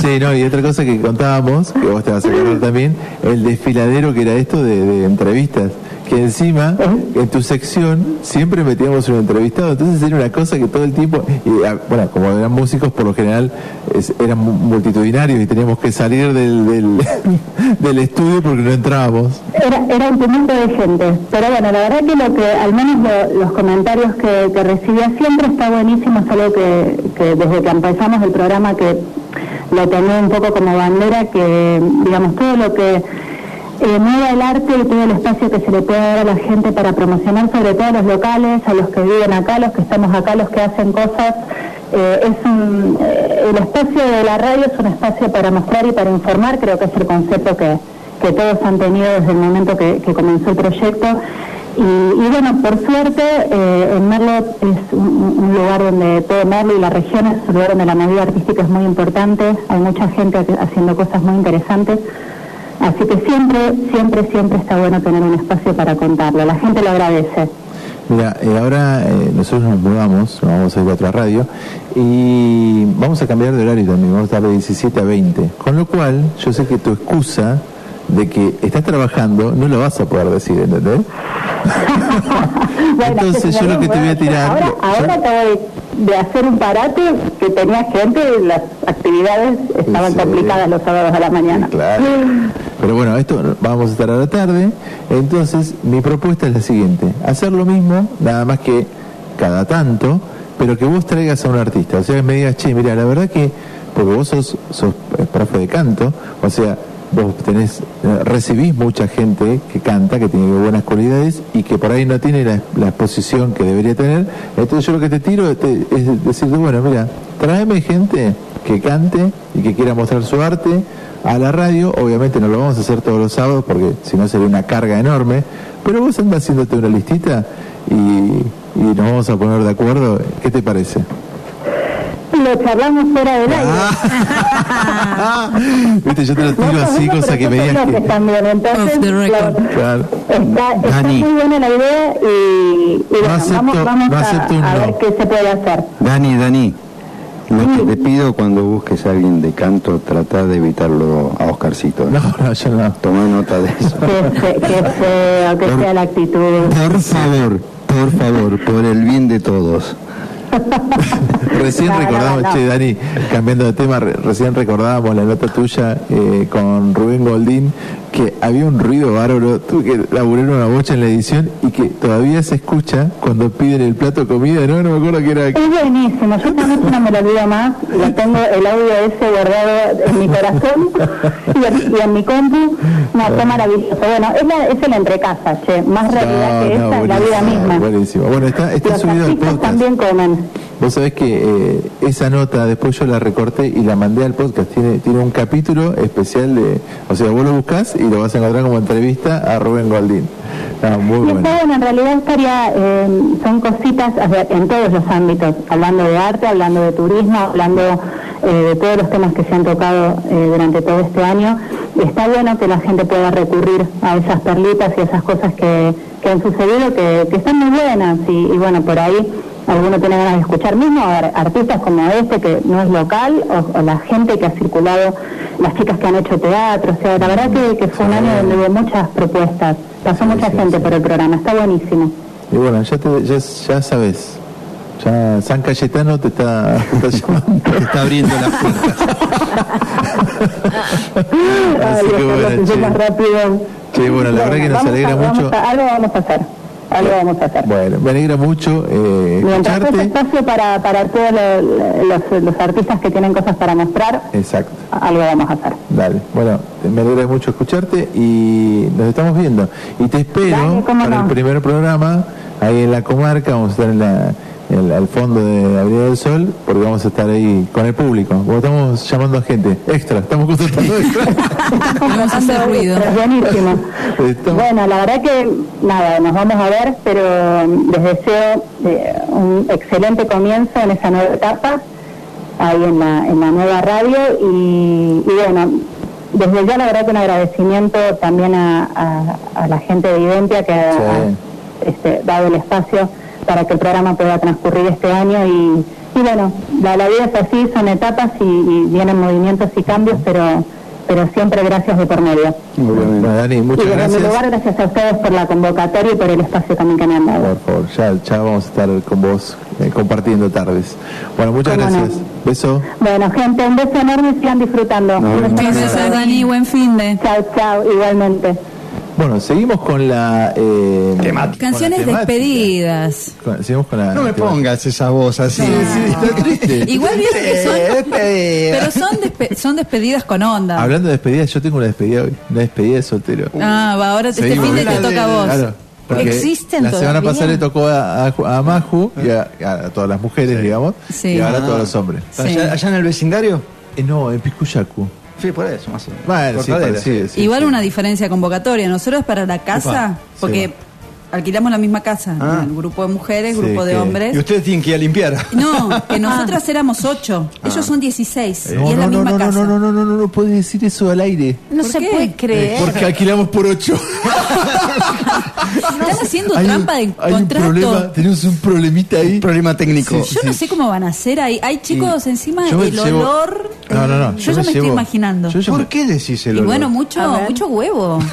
Sí, no, y otra cosa que contábamos, que vos te vas a acordar también, el desfiladero que era esto de, de entrevistas, que encima en tu sección siempre metíamos un entrevistado, entonces era una cosa que todo el tiempo, y ah, bueno, como eran músicos por lo general es- eran mu- multitudinarios y teníamos que salir del, del, del estudio porque no entrábamos. Era, era un tumulto de gente, pero bueno, la verdad que lo que, al menos lo- los comentarios que, que recibía siempre está buenísimo, es algo que, que desde que empezamos el programa que lo tomé un poco como bandera, que digamos todo lo que eh, mueva el arte y todo el espacio que se le puede dar a la gente para promocionar sobre todo a los locales, a los que viven acá, los que estamos acá, los que hacen cosas. eh, es un, eh, el espacio de la radio es un espacio para mostrar y para informar, creo que es el concepto que, que todos han tenido desde el momento que, comenzó el proyecto. Y, y bueno, por suerte, eh, en Merlo es un, un lugar donde todo Merlo y la región es un lugar donde la movida artística es muy importante, hay mucha gente haciendo cosas muy interesantes. Así que siempre, siempre, siempre está bueno tener un espacio para contarlo. La gente lo agradece. Mira, eh, ahora eh, nosotros nos mudamos, nos vamos a ir a otra radio y vamos a cambiar de horario también, vamos a estar de 17 a 20. Con lo cual, yo sé que tu excusa de que estás trabajando no lo vas a poder decir, ¿entendés? Bueno, Entonces, yo lo que te voy a tirar- Ahora, ahora acabo de, de hacer un parate que tenía gente, las actividades estaban Sí. complicadas los sábados a la mañana. Claro. Esto vamos a estar a la tarde. Entonces, mi propuesta es la siguiente: hacer lo mismo, nada más que cada tanto, pero que vos traigas a un artista. O sea, que me digas, che, mira, la verdad que, porque vos sos, sos eh, profe de canto, o sea, vos tenés, eh, recibís mucha gente que canta, que tiene buenas cualidades y que por ahí no tiene la, la exposición que debería tener. Entonces, yo lo que te tiro es, es decirte, bueno, mira, tráeme gente que cante y que quiera mostrar su arte a la radio, obviamente no lo vamos a hacer todos los sábados porque si no sería una carga enorme, pero vos andás haciéndote una listita y, y nos vamos a poner de acuerdo. ¿Qué te parece? Lo charlamos fuera del aire. Viste, yo te lo tiro así, cosa que me digas que... también, entonces, claro, Claro. está, está Dani. muy buena la idea y, y bueno, acepto- vamos, vamos no a, acepto un a no. ver qué se puede hacer. Dani, Dani, lo que te pido cuando busques a alguien de canto, trata de evitarlo a Oscarcito. No, no, yo no. Toma nota de eso. Qué, fe- qué feo que sea la actitud. Por favor, por favor, por el bien de todos. Recién No, no, recordábamos, no. che, Dani, cambiando de tema, re- recién recordábamos la nota tuya eh, con Rubén Goldín, que había un ruido bárbaro, tuve que laburar una bocha en la edición y que todavía se escucha cuando piden el plato de comida, ¿no? No me acuerdo que era... Es buenísimo, yo noche no me lo olvido más, lo tengo el audio ese guardado en mi corazón y en, y en mi compu, no, fue maravilloso. Bueno, es, la, es el entrecasa, che, más realidad que No, esa es la vida misma. Buenísimo. Bueno, está, está Los subido al podcast. también comen. Vos sabés que eh, esa nota después yo la recorté y la mandé al podcast. Tiene, tiene un capítulo especial de. O sea, vos lo buscás y lo vas a encontrar como entrevista a Rubén Goldín. No, muy Y bueno. está bueno, en realidad estaría, eh, son cositas o sea, en todos los ámbitos, hablando de arte, hablando de turismo, hablando eh, de todos los temas que se han tocado eh, durante todo este año. Y está bueno que la gente pueda recurrir a esas perlitas y esas cosas que, que han sucedido que, que están muy buenas y, y bueno, por ahí alguno tiene ganas de escuchar mismo ar- artistas como este que no es local o, o la gente que ha circulado, las chicas que han hecho teatro, o sea, la verdad que, que fue un año donde hubo muchas propuestas, pasó mucha gente por el programa, está buenísimo. Y bueno, ya, te, ya, ya sabes. Ya San Cayetano te está, te está llamando. Te está abriendo las puertas. Así que Dios, bueno, che. más rápido. Che, bueno, la verdad que nos alegra a- vamos mucho. a- algo vamos a hacer, algo vamos a hacer. Bueno, me alegra mucho eh, Mientras escucharte. espacio para, para todos los, los- artistas que tienen cosas para mostrar, Exacto. algo vamos a hacer. Dale, bueno, me alegra mucho escucharte y nos estamos viendo. Y te espero Dale, para no. el primer programa, ahí en la comarca, vamos a estar en la, al fondo de la Avenida del Sol, porque vamos a estar ahí con el público. Porque estamos llamando a gente extra, estamos contratando extra. Vamos a hacer ruido. Es buenísimo. Estamos- Bueno, la verdad que nada, nos vamos a ver, pero les deseo eh, un excelente comienzo en esa nueva etapa, ahí en la, en la nueva radio, y, y bueno, desde ya la verdad que un agradecimiento también a, a- a la gente de Identia que ha, ha, este, dado el espacio para que el programa pueda transcurrir este año y, y bueno, la, la vida es así, son etapas y, y vienen movimientos y cambios, pero, pero siempre gracias de por medio. Bueno, Dani, muchas y desde mi gracias. lugar, gracias a ustedes por la convocatoria y por el espacio también que me han dado. Por favor, ya, ya vamos a estar con vos eh, compartiendo tardes. Bueno, muchas Cómo no. gracias. Beso. Bueno, gente, un beso enorme y sigan disfrutando. Nos Un beso Dani, buen fin de. Chao, chao, igualmente. Bueno, seguimos con la... Eh, Canciones con la temática. despedidas. Con- seguimos con la... No me pongas esa voz así. está triste. Igual vieron que son. Pero son, despe- son despedidas con onda. Hablando de despedidas, yo tengo una despedida hoy, una despedida de soltero. Ah, va, ahora este Seguimos, fin de te toca a vos. Claro, porque ¿Existen La semana todavía? pasada le tocó a, a- a Maju y a, a todas las mujeres, digamos, Sí. y ahora a Ah. todos los hombres. Sí. ¿Allá, allá en el vecindario? Eh, no, en Piscuyacu. Sí, por eso, más o menos. Bueno, sí, Cortadera. parecido, sí, Igual sí. una diferencia convocatoria. Nosotros para la casa, porque alquilamos la misma casa, Ah. el grupo de mujeres, Sí, grupo de que- hombres. Y ustedes tienen que ir a limpiar. No, que nosotras éramos ocho, ellos son 16 No, y es no, la no, misma no, casa. no, no, no, no, no, no puedes decir eso al aire. No ¿Por se qué? puede creer. Porque alquilamos por ocho. Están haciendo Hay un- trampa de hay un contrato. problema, tenemos un problemita ahí. Problema técnico. Yo no sé cómo van a hacer ahí. Hay chicos encima, Yo me el llevo- olor. No, no, no. Yo, ya me me estoy llevo- imaginando. Yo, yo ¿Por me, qué decís el y olor? bueno, A mucho, mucho huevo.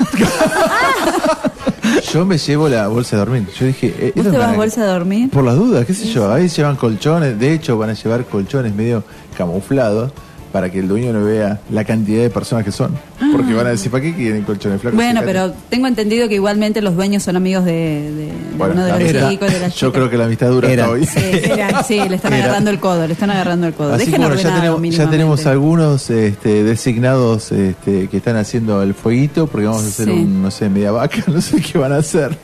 yo me llevo la bolsa de dormir. Yo dije, eh, ¿Vos esto te vas para- a bolsa de dormir? Por las dudas, qué sé yo. Ahí llevan colchones. De hecho, van a llevar colchones medio camuflados para que el dueño no vea la cantidad de personas que son. Porque van a decir, ¿para qué quieren colchones flacos? Bueno, pero tengo entendido que igualmente los dueños son amigos de, de- de Bueno, uno de los era. chicos, de las Yo chicas. creo que la amistad dura Era. hasta hoy. Sí, sí, le están Era. agarrando el codo, le están agarrando el codo. Así que bueno, ya tenemos, ya tenemos algunos este, designados este, que están haciendo el fueguito, porque vamos a hacer Sí. un, no sé, media vaca, no sé qué van a hacer.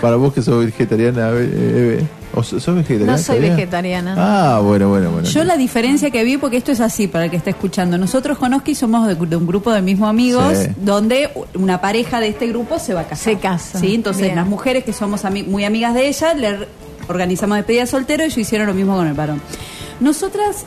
Para vos que sos vegetariana, Eve, ¿O so- sos vegetariana? No soy todavía? vegetariana. Ah, bueno, bueno, bueno. Yo la diferencia que vi, porque esto es así para el que está escuchando, nosotros con Oski somos de, de un grupo de mismos amigos Sí. donde una pareja de este grupo se va a casar. Se casa. Sí, entonces Bien. las mujeres que somos ami- muy amigas de ella, le organizamos despedida soltero y ellos hicieron lo mismo con el varón. Nosotras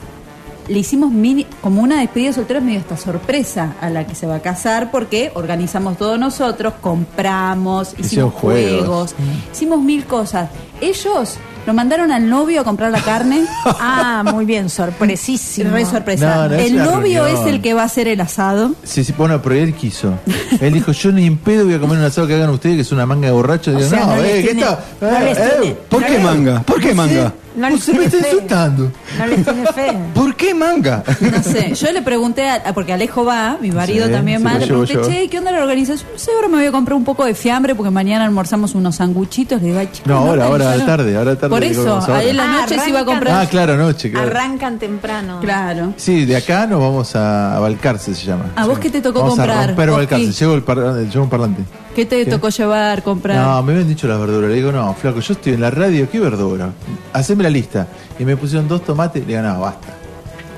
le hicimos mini, como una despedida soltera medio esta sorpresa a la que se va a casar porque organizamos todos nosotros, compramos, hicimos juegos, hicimos mil cosas. Ellos lo mandaron al novio a comprar la carne. Ah, muy bien, sorpresísimo. Re sorpresa. No, no, es el novio reunión. es el que va a hacer el asado. Sí, sí, bueno, pero él quiso. Él dijo, yo ni en pedo voy a comer un asado que hagan ustedes, que es una manga de borracho. Digo, sea, no, no eh, ¿qué tiene- está? no Eh, eh, tiene- ¿Por qué manga? ¿Por qué manga? No les se me está fe. insultando. No les tiene fe. ¿Por qué manga? No sé, yo le pregunté, a, porque Alejo va, mi marido Sí, también va, le pregunté, yo. che, ¿qué onda la organización? No sé, ahora me voy a comprar un poco de fiambre porque mañana almorzamos unos sanguchitos. Le digo, ay, chico, No, ahora, ahora, organizaron. a la tarde, ahora tarde. Por eso, vamos a ahora. él la Ah, noche se iba a comprar. Ah, claro, noche, claro. Arrancan temprano. Claro. Sí, de acá nos vamos a, a Balcarce, se llama. ¿A vos qué te tocó vamos comprar, a romper? Balcarce. Llevo, el par- llevo un parlante. ¿Qué te ¿Qué? tocó llevar, comprar? No, me habían dicho las verduras. Le digo, no, flaco, yo estoy en la radio, ¿qué verdura? Haceme la lista. Y me pusieron dos tomates. Le digo, no, basta.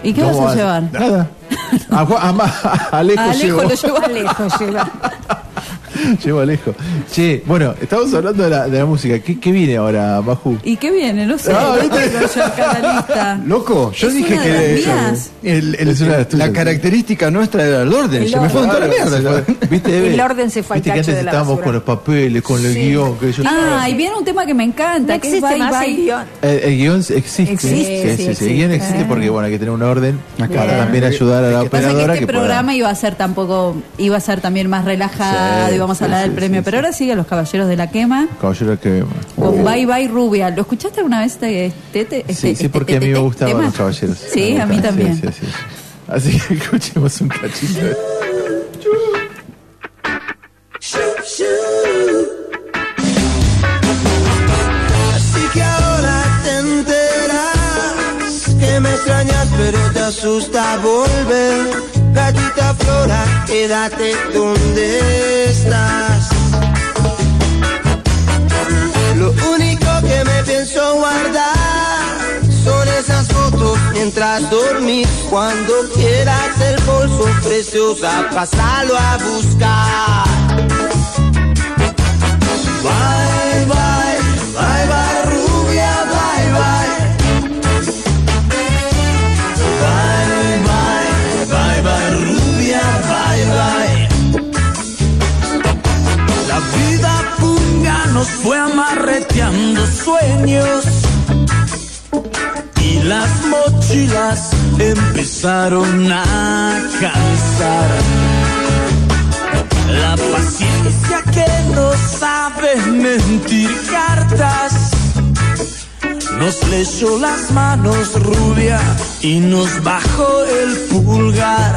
¿Y qué ¿Cómo vas a llevar? Nada. A, Juan- a, a Alejo, A Alejo llevo. lo llevo Lejos lleva. llevo a Alejo. Che, bueno, estamos hablando de la, de la música. ¿Qué, qué viene ahora, Maju? ¿Y qué viene? No sé. Ah, yo. Loco, yo Es dije una que de las mías. el- el- Es una de las tuyas. la característica nuestra era el orden. El Se me fue toda la mierda. ¿Viste? El orden se fue al Viste que antes de la estábamos basura. con los papeles, con el Sí. guion. Que yo, Ah, y viene un tema que me encanta, No que es existe bye más bye. el guion. El, el guion existe. Existe, sí, sí, sí, existe. El guion existe porque bueno, hay que tener un orden para también ayudar a la Lo que pasa es que operadora este que pueda- programa iba a ser tampoco, iba a ser también más relajado, A hablar sí, del premio, sí, pero sí. ahora sigue Los Caballeros de la Quema Caballero que con Bye Bye Rubia. ¿Lo escuchaste alguna vez este, este, este- Sí, sí, este- porque a este mí me gustaban tema? los caballeros. Sí, a mí también. sí, sí, sí. Así que escuchemos un cachito. Así que ahora te enteras que me extrañas pero te asusta volver. Gatita quédate donde estás. Lo único que me pienso guardar son esas fotos mientras dormís. Cuando quieras el bolso preciosa, pásalo a buscar. Bye, bye, bye, bye, nos fue amarreteando sueños y las mochilas empezaron a cansar. La paciencia que no sabe mentir cartas nos leyó las manos rubia y nos bajó el pulgar.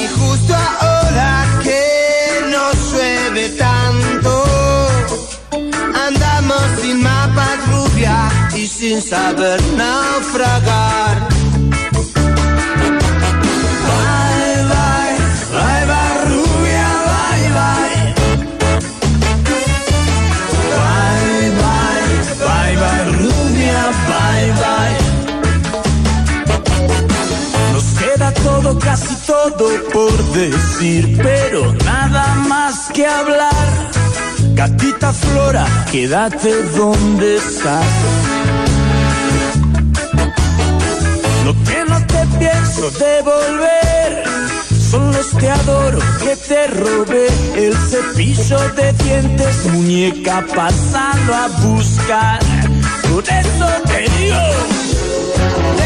Y justo ahora que no llueve tanto, andamos sin mapas rubia y sin saber naufragar. casi todo por decir, pero nada más que hablar. Catita Flora, quédate donde estás. Lo que no te pienso devolver son los te adoro que te robé. El cepillo de dientes, muñeca, pasando a buscar. Por eso te digo.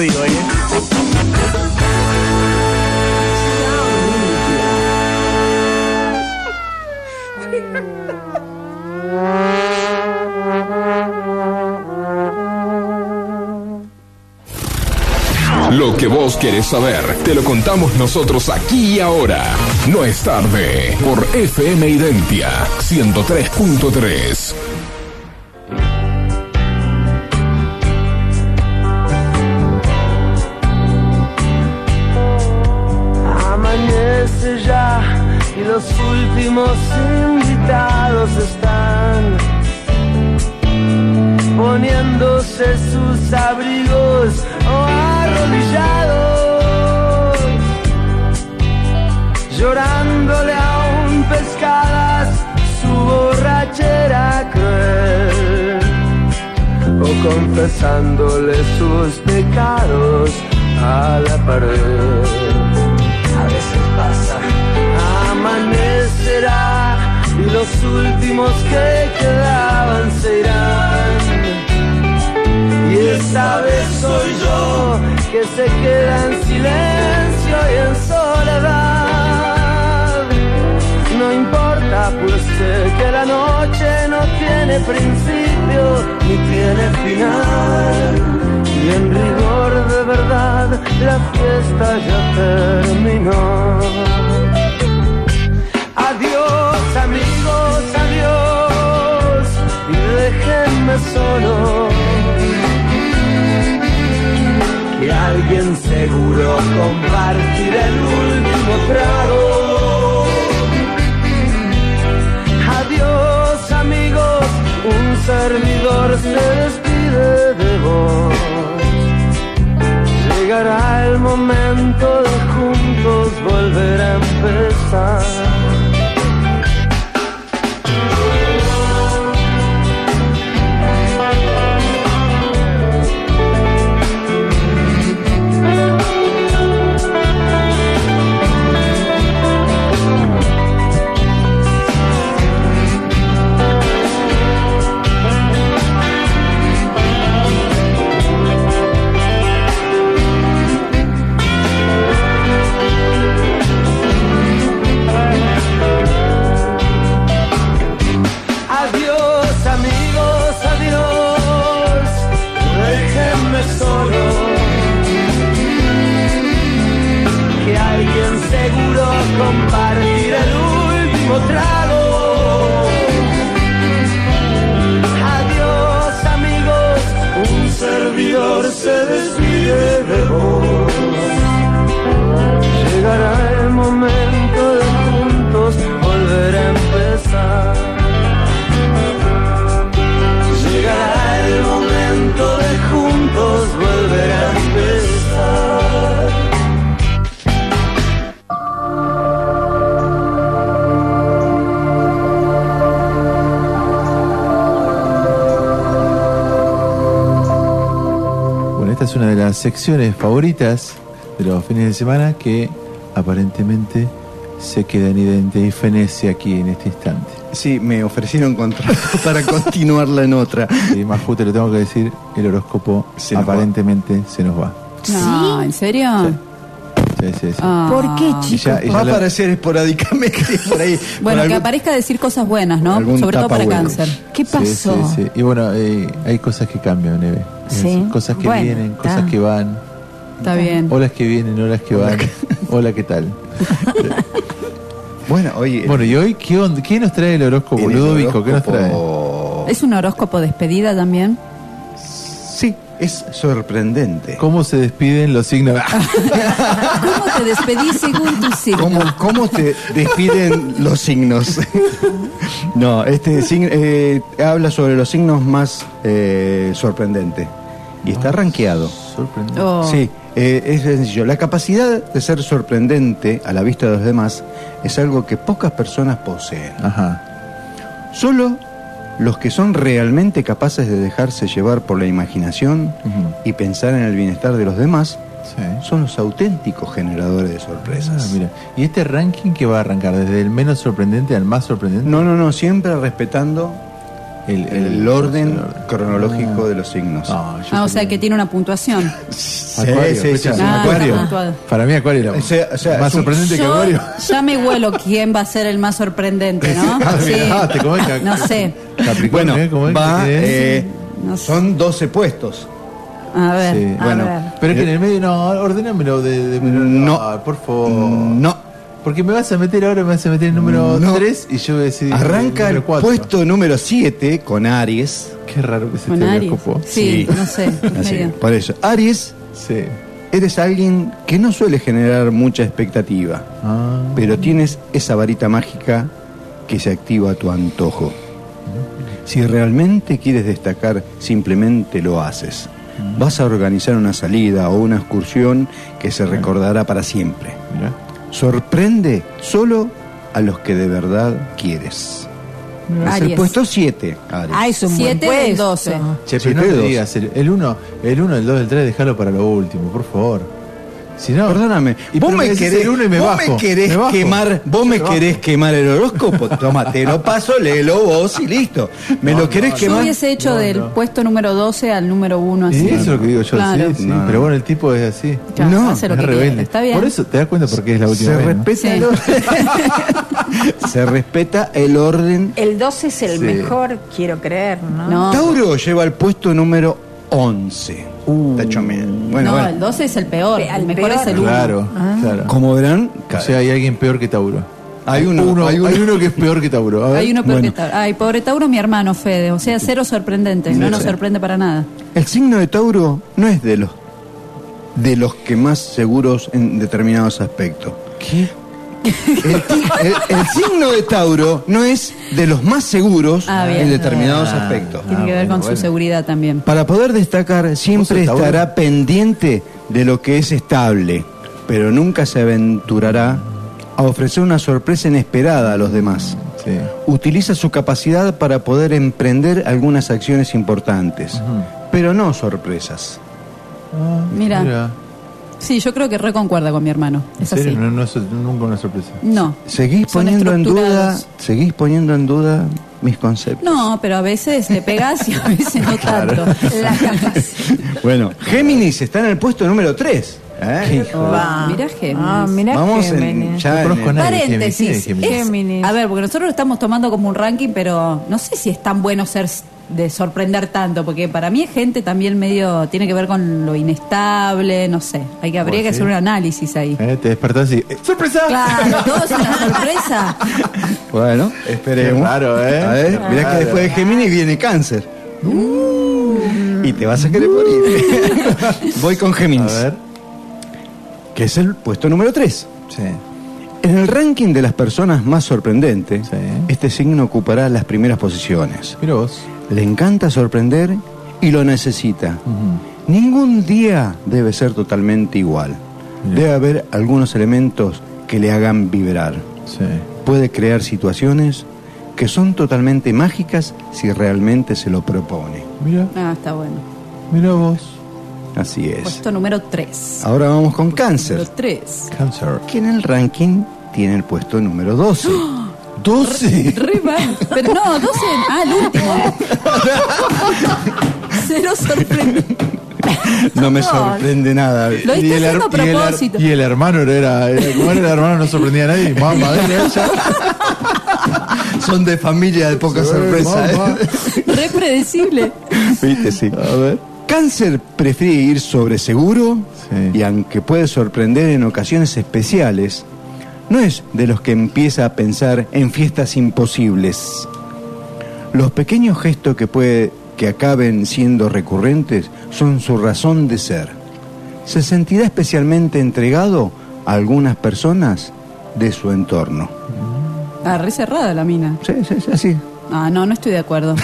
¿eh? Lo que vos querés saber, te lo contamos nosotros aquí y ahora. No es tarde por FM Identia 103.3. solo. Que alguien seguro compartirá el último trago. Adiós amigos, un servidor se despide de vos. Llegará de las secciones favoritas de los fines de semana que aparentemente se queda en Idente y Fenece aquí en este instante. Sí, me ofrecieron contrato para continuarla en otra. Y más justo le tengo que decir, el horóscopo Se aparentemente se nos va. No, ¿en serio? Sí, sí, sí. Ah. ¿Por qué, chicos? Va a la- aparecer esporádicamente por ahí. Bueno, por que algún- aparezca decir cosas buenas, ¿no? Sobre todo para tapahuecos. cáncer. ¿Qué Sí, pasó? sí, sí. Y bueno, eh, hay cosas que cambian, Neve. Sí. decir, Cosas que Bueno, vienen, está. cosas que van. Está bien. Olas que vienen, olas que van. Hola, ¿qué tal? Bueno, oye. Bueno, ¿y hoy qué, onda? ¿Qué nos trae el horóscopo? Ludovico, ¿qué nos trae? ¿Es un horóscopo despedida también? Sí, es sorprendente. ¿Cómo se despiden los signos? ¿Cómo te despedís según tu signo? ¿Cómo, cómo te despiden los signos? no, este signo eh, habla sobre los signos más eh, sorprendentes. Y está rankeado. Sorprendente. Oh. Sí, eh, es sencillo. La capacidad de ser sorprendente a la vista de los demás es algo que pocas personas poseen. Ajá. Solo los que son realmente capaces de dejarse llevar por la imaginación y pensar en el bienestar de los demás Sí. son los auténticos generadores de Ah, sorpresas. mira. ¿Y este ranking que va a arrancar? ¿Desde el menos sorprendente al más sorprendente? No, no, no, siempre respetando El, el, orden el orden. cronológico de los signos. Ah, Ah, o sea que tiene una puntuación. Sí, Acuario, sí, sí. Ah, Acuario. Para mí Acuario era O sea, o sea, más sorprendente que Yo Acuario. ya me huelo quién va a ser el más sorprendente, ¿no? Ah, Sí. te Cap- No sé. Capricornio, Bueno, ¿eh? ¿Cómo es va, que eh, No sé. son 12 puestos. A ver, Sí, a bueno. ver. Pero es que en el medio, no, ordénamelo de, de No. Ah, por favor. No. Porque me vas a meter ahora, me vas a meter el número No. 3 y yo voy a decir. Arranca el número cuatro. puesto número 7 con Aries. Qué raro que se Con te Aries. horóscopo. Sí, no sé. Así, por eso. Aries, Sí. eres alguien que no suele generar mucha expectativa, Ah. pero tienes esa varita mágica que se activa a tu antojo. Si realmente quieres destacar, simplemente lo haces. Vas a organizar una salida o una excursión que se recordará para siempre. Sorprende solo a los que de verdad quieres. Es el puesto 7, Aries. Ah, es un Siete buen del puesto. 12. Che, pero no de me dos. digas, el 1, el 1, el 2, el 3, déjalo para lo último, por favor. Si no. Perdóname, Y vos me querés, uno y me vos bajo, me querés me bajo. quemar, vos me querés quemar el horóscopo, toma, te lo paso, léelo vos y listo. Me No, lo querés no, Yo quemar. hubiese hecho No, del no. puesto número 12 al número 1 Y así. eso es lo que digo yo, Claro. sí, sí. No, no. Pero bueno, el tipo es así. Claro, No, hace lo es que rebelde. quiere. Está bien. Por eso te das cuenta por qué es la última Se vez. respeta, el orden. Se respeta el orden. El 12 es el Sí. mejor, quiero creer, ¿no? No. Tauro lleva el puesto número 11. Está hecho. Bueno, no, bueno. el 12 es el peor. Pe- El mejor peor. es el 1. Claro, Ah. claro. Como verán, O sea, hay alguien peor que Tauro. Hay uno, hay hay uno, uno. que es peor que Tauro. A ver. Hay uno peor Bueno. que Tauro. Ay, pobre Tauro, mi hermano Fede. O sea, cero sorprendente. No nos sorprende para nada. el signo de Tauro no es de los de los que más seguros en determinados aspectos. ¿Qué? El, ti- el- el signo de Tauro no es de los más seguros Ah, bien. en determinados Ah. aspectos. Tiene que ver bueno, con su seguridad también. Para poder destacar, siempre ¿Vos sos Tauro? estará pendiente de lo que es estable, pero nunca se aventurará a ofrecer una sorpresa inesperada a los demás. Sí. Utiliza su capacidad para poder emprender algunas acciones importantes, pero no sorpresas. Ah, Mira. Sí, yo creo que reconcuerda con mi hermano. ¿En Es serio? así. No, no es nunca una sorpresa. No. Seguís Son poniendo en duda, seguís poniendo en duda mis conceptos. No, pero a veces le pegas y a veces no tanto. La. Bueno, Géminis está en el puesto número 3. ¿eh? Va. Mirá Géminis. Ah, mirá Vamos en- Géminis. ya No en conozco a el- nadie. Paréntesis. ¿Quién es es- Géminis? a ver, porque nosotros lo estamos tomando como un ranking, pero no sé si es tan bueno ser de sorprender tanto, porque para mí es gente también medio, tiene que ver con lo inestable, no sé. Hay que, habría Bueno, que sí. hacer un análisis ahí. Eh, Te despertás y. ¡eh, ¡Sorpresa! Claro, todo es una sorpresa. Bueno, esperemos. Raro, ¿eh? A ver, mirá que después de Géminis viene Cáncer. Y te vas a querer morir. Voy con Géminis. Que es el puesto número 3. En el ranking de las personas más sorprendentes, este signo ocupará las primeras posiciones. Mira vos. Le encanta sorprender y lo necesita. Ningún día debe ser totalmente igual. Debe haber algunos elementos que le hagan vibrar. Puede crear situaciones que son totalmente mágicas si realmente se lo propone. Mira, Ah, está bueno. mira vos. Así es. Puesto número 3. Ahora vamos con cáncer. Número 3. Cáncer. que en el ranking tiene el puesto número 12. 12. Re mal. Pero no, 12. Ah, el último. Cero sorprende. No me sorprende nada. Lo Y el, haciendo a her- y el her- propósito. y el hermano no era, era- ¿cómo era el hermano? No sorprendía a nadie. Mamá, era ella. Son de familia de poca sorpresa. ¿eh? Re predecible. Viste, sí. A ver. Cáncer prefiere ir sobre seguro y aunque puede sorprender en ocasiones especiales, no es de los que empieza a pensar en fiestas imposibles. Los pequeños gestos que puede que acaben siendo recurrentes son su razón de ser. Se sentirá especialmente entregado a algunas personas de su entorno. Ah, re cerrada la mina. Sí, sí, sí, así. Ah, no, no estoy de acuerdo.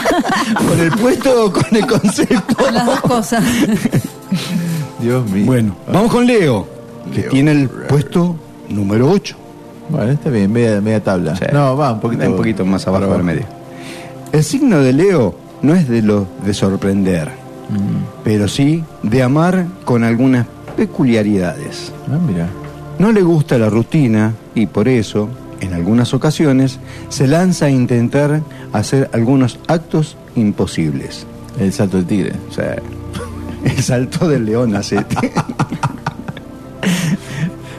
¿Con el puesto o con el concepto? Las dos cosas. Dios mío. Bueno, vamos con Leo, que tiene el puesto número 8. Bueno, está bien, media, media tabla. No, va un poquito, un poquito más abajo del medio. El signo de Leo no es de lo de sorprender, Mm. pero sí de amar con algunas peculiaridades. Ah, mira. No le gusta la rutina y por eso, en algunas ocasiones, se lanza a intentar hacer algunos actos imposibles. El salto del tigre. O sea, el salto del león hace.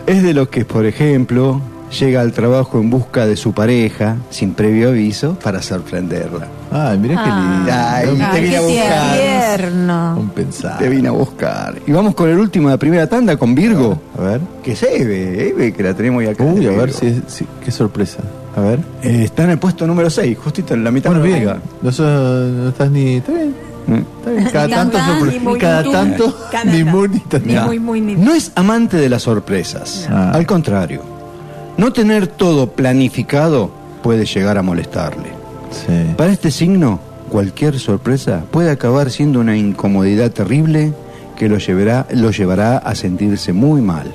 es de los que, por ejemplo, llega al trabajo en busca de su pareja sin previo aviso para sorprenderla. Ay, mira qué lindo. Ay, No, te vine a buscar. Tierno. Un pensar. Te vine a buscar. Y vamos con el último de la primera tanda, con Virgo. A ver. Que es Eve, Eve, que la tenemos ya acá. Uy, a ver si, si- qué sorpresa. A ver. Eh, está en el puesto número 6, justito en la mitad Bueno, de la bien. No, sos- no estás ni. Está bien. Cada tanto, sorpre- muy, cada ni tanto, tan, ni muy ni tan. Ni muy, muy, ni No es amante de las sorpresas. Ah. Al contrario, no tener todo planificado puede llegar a molestarle. Sí. Para este signo, cualquier sorpresa puede acabar siendo una incomodidad terrible que lo llevará, lo llevará a sentirse muy mal.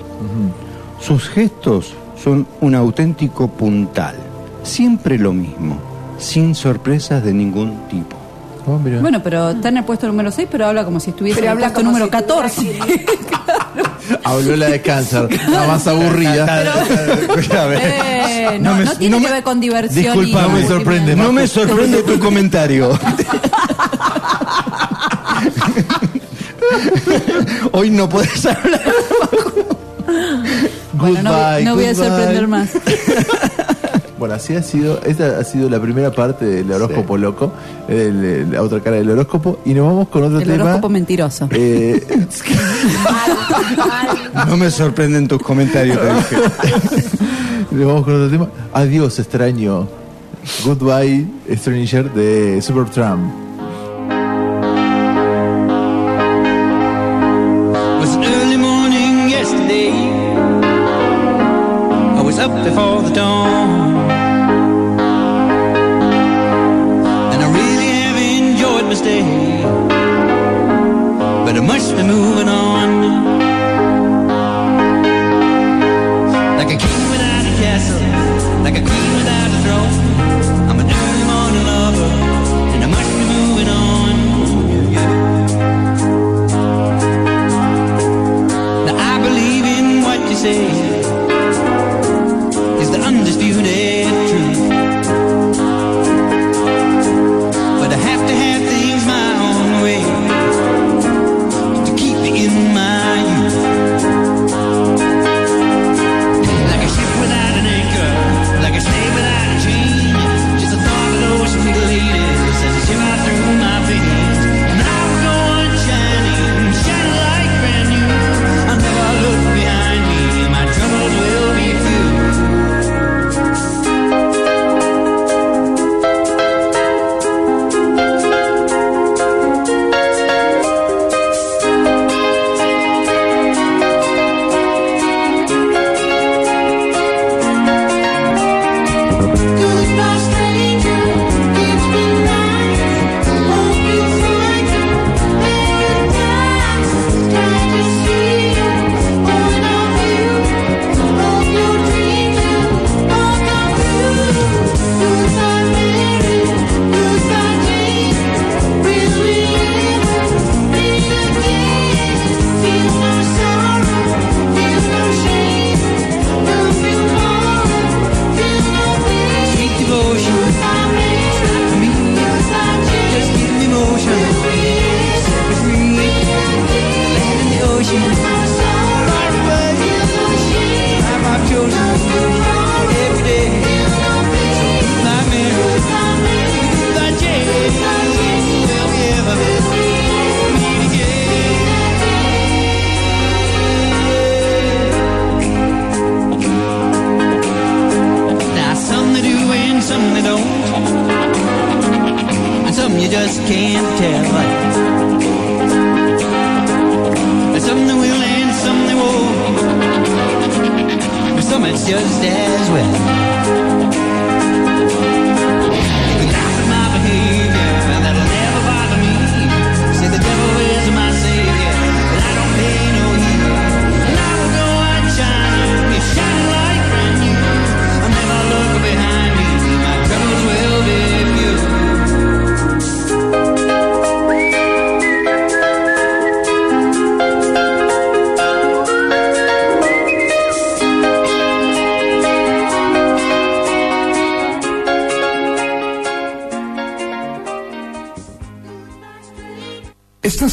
Sus gestos son un auténtico puntal, siempre lo mismo, sin sorpresas de ningún tipo. Oh. Bueno, pero está en el puesto número 6, pero habla como si estuviese Pero en el puesto número si tuviera 14. Habló la de cáncer, la más aburrida. Eh, no, No me- no tiene no que me- ver con diversión. Disculpa, y no me sorprende, No me sorprende tu comentario. Hoy no puedes hablar. Bueno, no, Goodbye, no voy a sorprender más. Bueno, así ha sido, esta ha sido la primera parte del horóscopo loco, el- la otra cara del horóscopo, y nos vamos con otro El tema. horóscopo mentiroso. Eh, No me sorprenden tus comentarios. te dije. nos vamos con otro tema. Adiós, extraño. Goodbye, Stranger de Supertramp.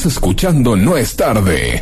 escuchando No es tarde.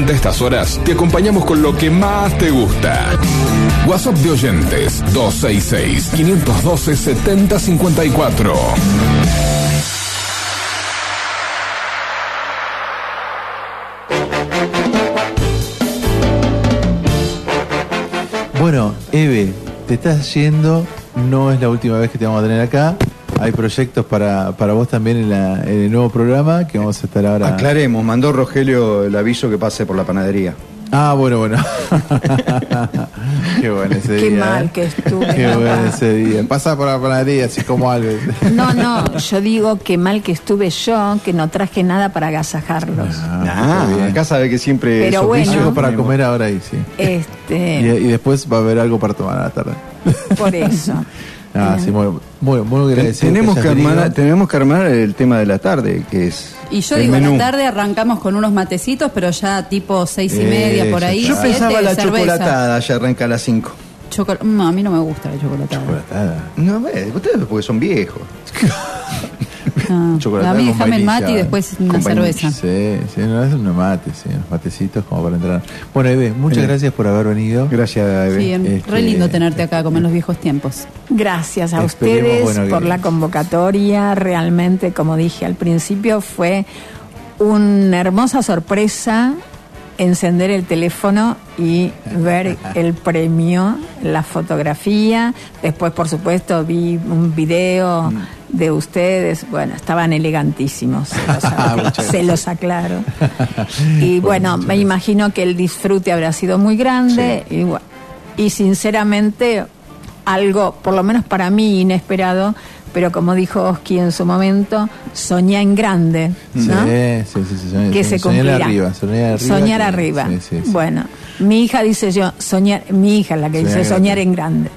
durante estas horas te acompañamos con lo que más te gusta. WhatsApp de oyentes 266-512-7054. Bueno, Eve, te estás yendo, no es la última vez que te vamos a tener acá hay proyectos para, para vos también en, la, en, el nuevo programa que vamos a estar ahora. Aclaremos, mandó Rogelio el aviso que pase por la panadería. Ah, bueno, bueno. Qué bueno ese día. Qué mal ¿eh? que estuve. Qué bueno ese día. Pasa por la panadería, así como algo. No, no, yo digo que mal que estuve yo, que no traje nada para agasajarlos. Ah, nah, acá sabe que siempre Pero bueno, algo para comer ahora ahí, sí. Este... Y, y, después va a haber algo para tomar a la tarde. Por eso. Ah, sí, muy, muy, muy agradecido. tenemos, que armar, tenemos que armar el tema de la tarde, que es. Y yo el digo, menú. la tarde arrancamos con unos matecitos, pero ya tipo seis y Eh, media por ahí. Yo siete, pensaba la cerveza. chocolatada, ya arranca a las 5. Chocola- Mm, a mí no me gusta la chocolatada. No, ve, ustedes porque son viejos. Ah, Chocolatada a mí déjame el mate y después una Con cerveza. Sí, sí, no es un mate, sí, unos matecitos como para entrar. Bueno, Eve, muchas Bien. gracias por haber venido. Gracias, Eve. Sí, re Este, lindo tenerte acá como en los viejos tiempos. Gracias a Esperemos, ustedes bueno, por la convocatoria. Realmente, como dije al principio, fue una hermosa sorpresa encender el teléfono y ver el premio, la fotografía. Después, por supuesto, vi un video de ustedes. Bueno, estaban elegantísimos, se los, Ah, Muchas se los aclaro. Y bueno, me imagino que el disfrute habrá sido muy grande y, bu- y sinceramente algo, por lo menos para mí, inesperado, pero como dijo Oski en su momento, soñá en grande, ¿no? Sí, sí, sí, sí, soñar- que se soñar cumplirá. arriba, soñar arriba. Soñar que- arriba. sí, sí, sí. Bueno, mi hija dice yo, soñar, mi hija es la que Soñar dice soñar en grande.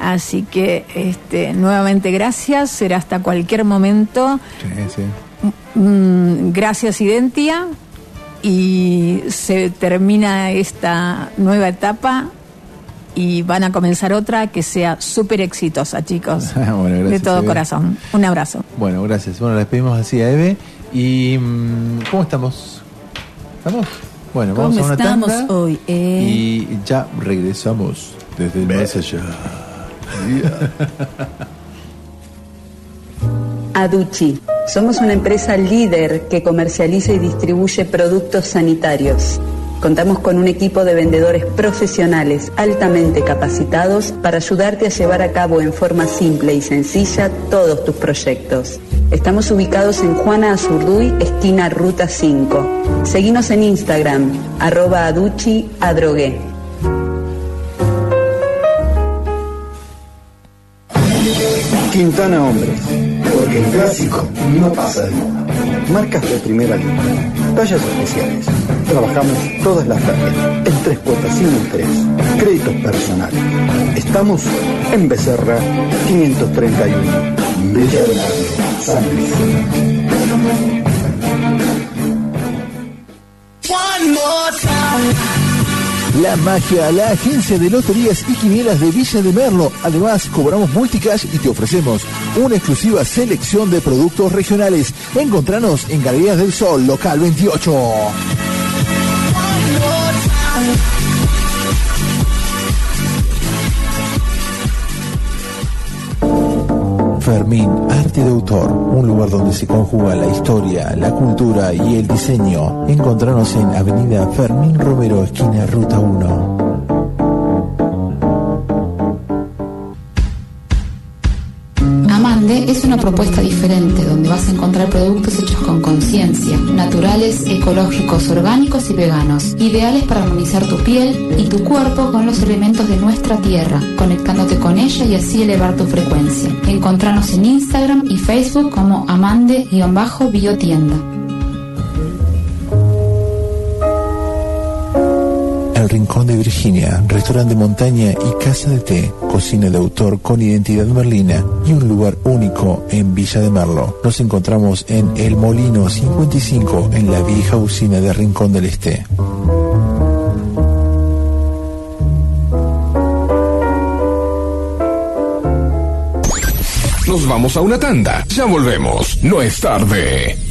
Así que este, nuevamente gracias, será hasta cualquier momento. Sí, sí. Mm, gracias Identia y se termina esta nueva etapa y van a comenzar otra que sea súper exitosa, chicos. Bueno, gracias, de todo Eve. corazón. Un abrazo. Bueno, gracias. Bueno, le despedimos así a Eve. ¿Y mm, cómo estamos? ¿Estamos? Bueno, vamos ¿Cómo a una estamos tanda hoy? eh? y ya regresamos desde el más allá. Aduchi. Somos una empresa líder que comercializa y distribuye productos sanitarios. Contamos con un equipo de vendedores profesionales altamente capacitados para ayudarte a llevar a cabo en forma simple y sencilla todos tus proyectos. Estamos ubicados en Juana Azurduy, esquina Ruta 5. Seguinos en Instagram, arroba aduchi. Quintana Hombres. Porque el clásico no pasa de moda. Marcas de primera línea. Tallas especiales. Trabajamos todas las tallas. En tres cuotas sin interés. Créditos personales. Estamos en Becerra 531. Villa del Arte, San Luis. One more time. La Magia, la agencia de loterías y quinielas de Villa de Merlo. Además, cobramos multicash y te ofrecemos una exclusiva selección de productos regionales. Encontranos en Galerías del Sol, local 28. Fermín, arte de autor, un lugar donde se conjuga la historia, la cultura y el diseño. Encontranos en Avenida Fermín Romero, esquina Ruta 1. Propuesta diferente donde vas a encontrar productos hechos con conciencia, naturales, ecológicos, orgánicos y veganos, ideales para armonizar tu piel y tu cuerpo con los elementos de nuestra tierra, conectándote con ella y así elevar tu frecuencia. Encontranos en Instagram y Facebook como amande-biotienda. Rincón de Virginia, restaurante de montaña y casa de té, cocina de autor con identidad merlina y un lugar único en Villa de Merlo. Nos encontramos en El Molino 55 en la vieja usina de Rincón del Este. Nos vamos a una tanda. Ya volvemos. No es tarde.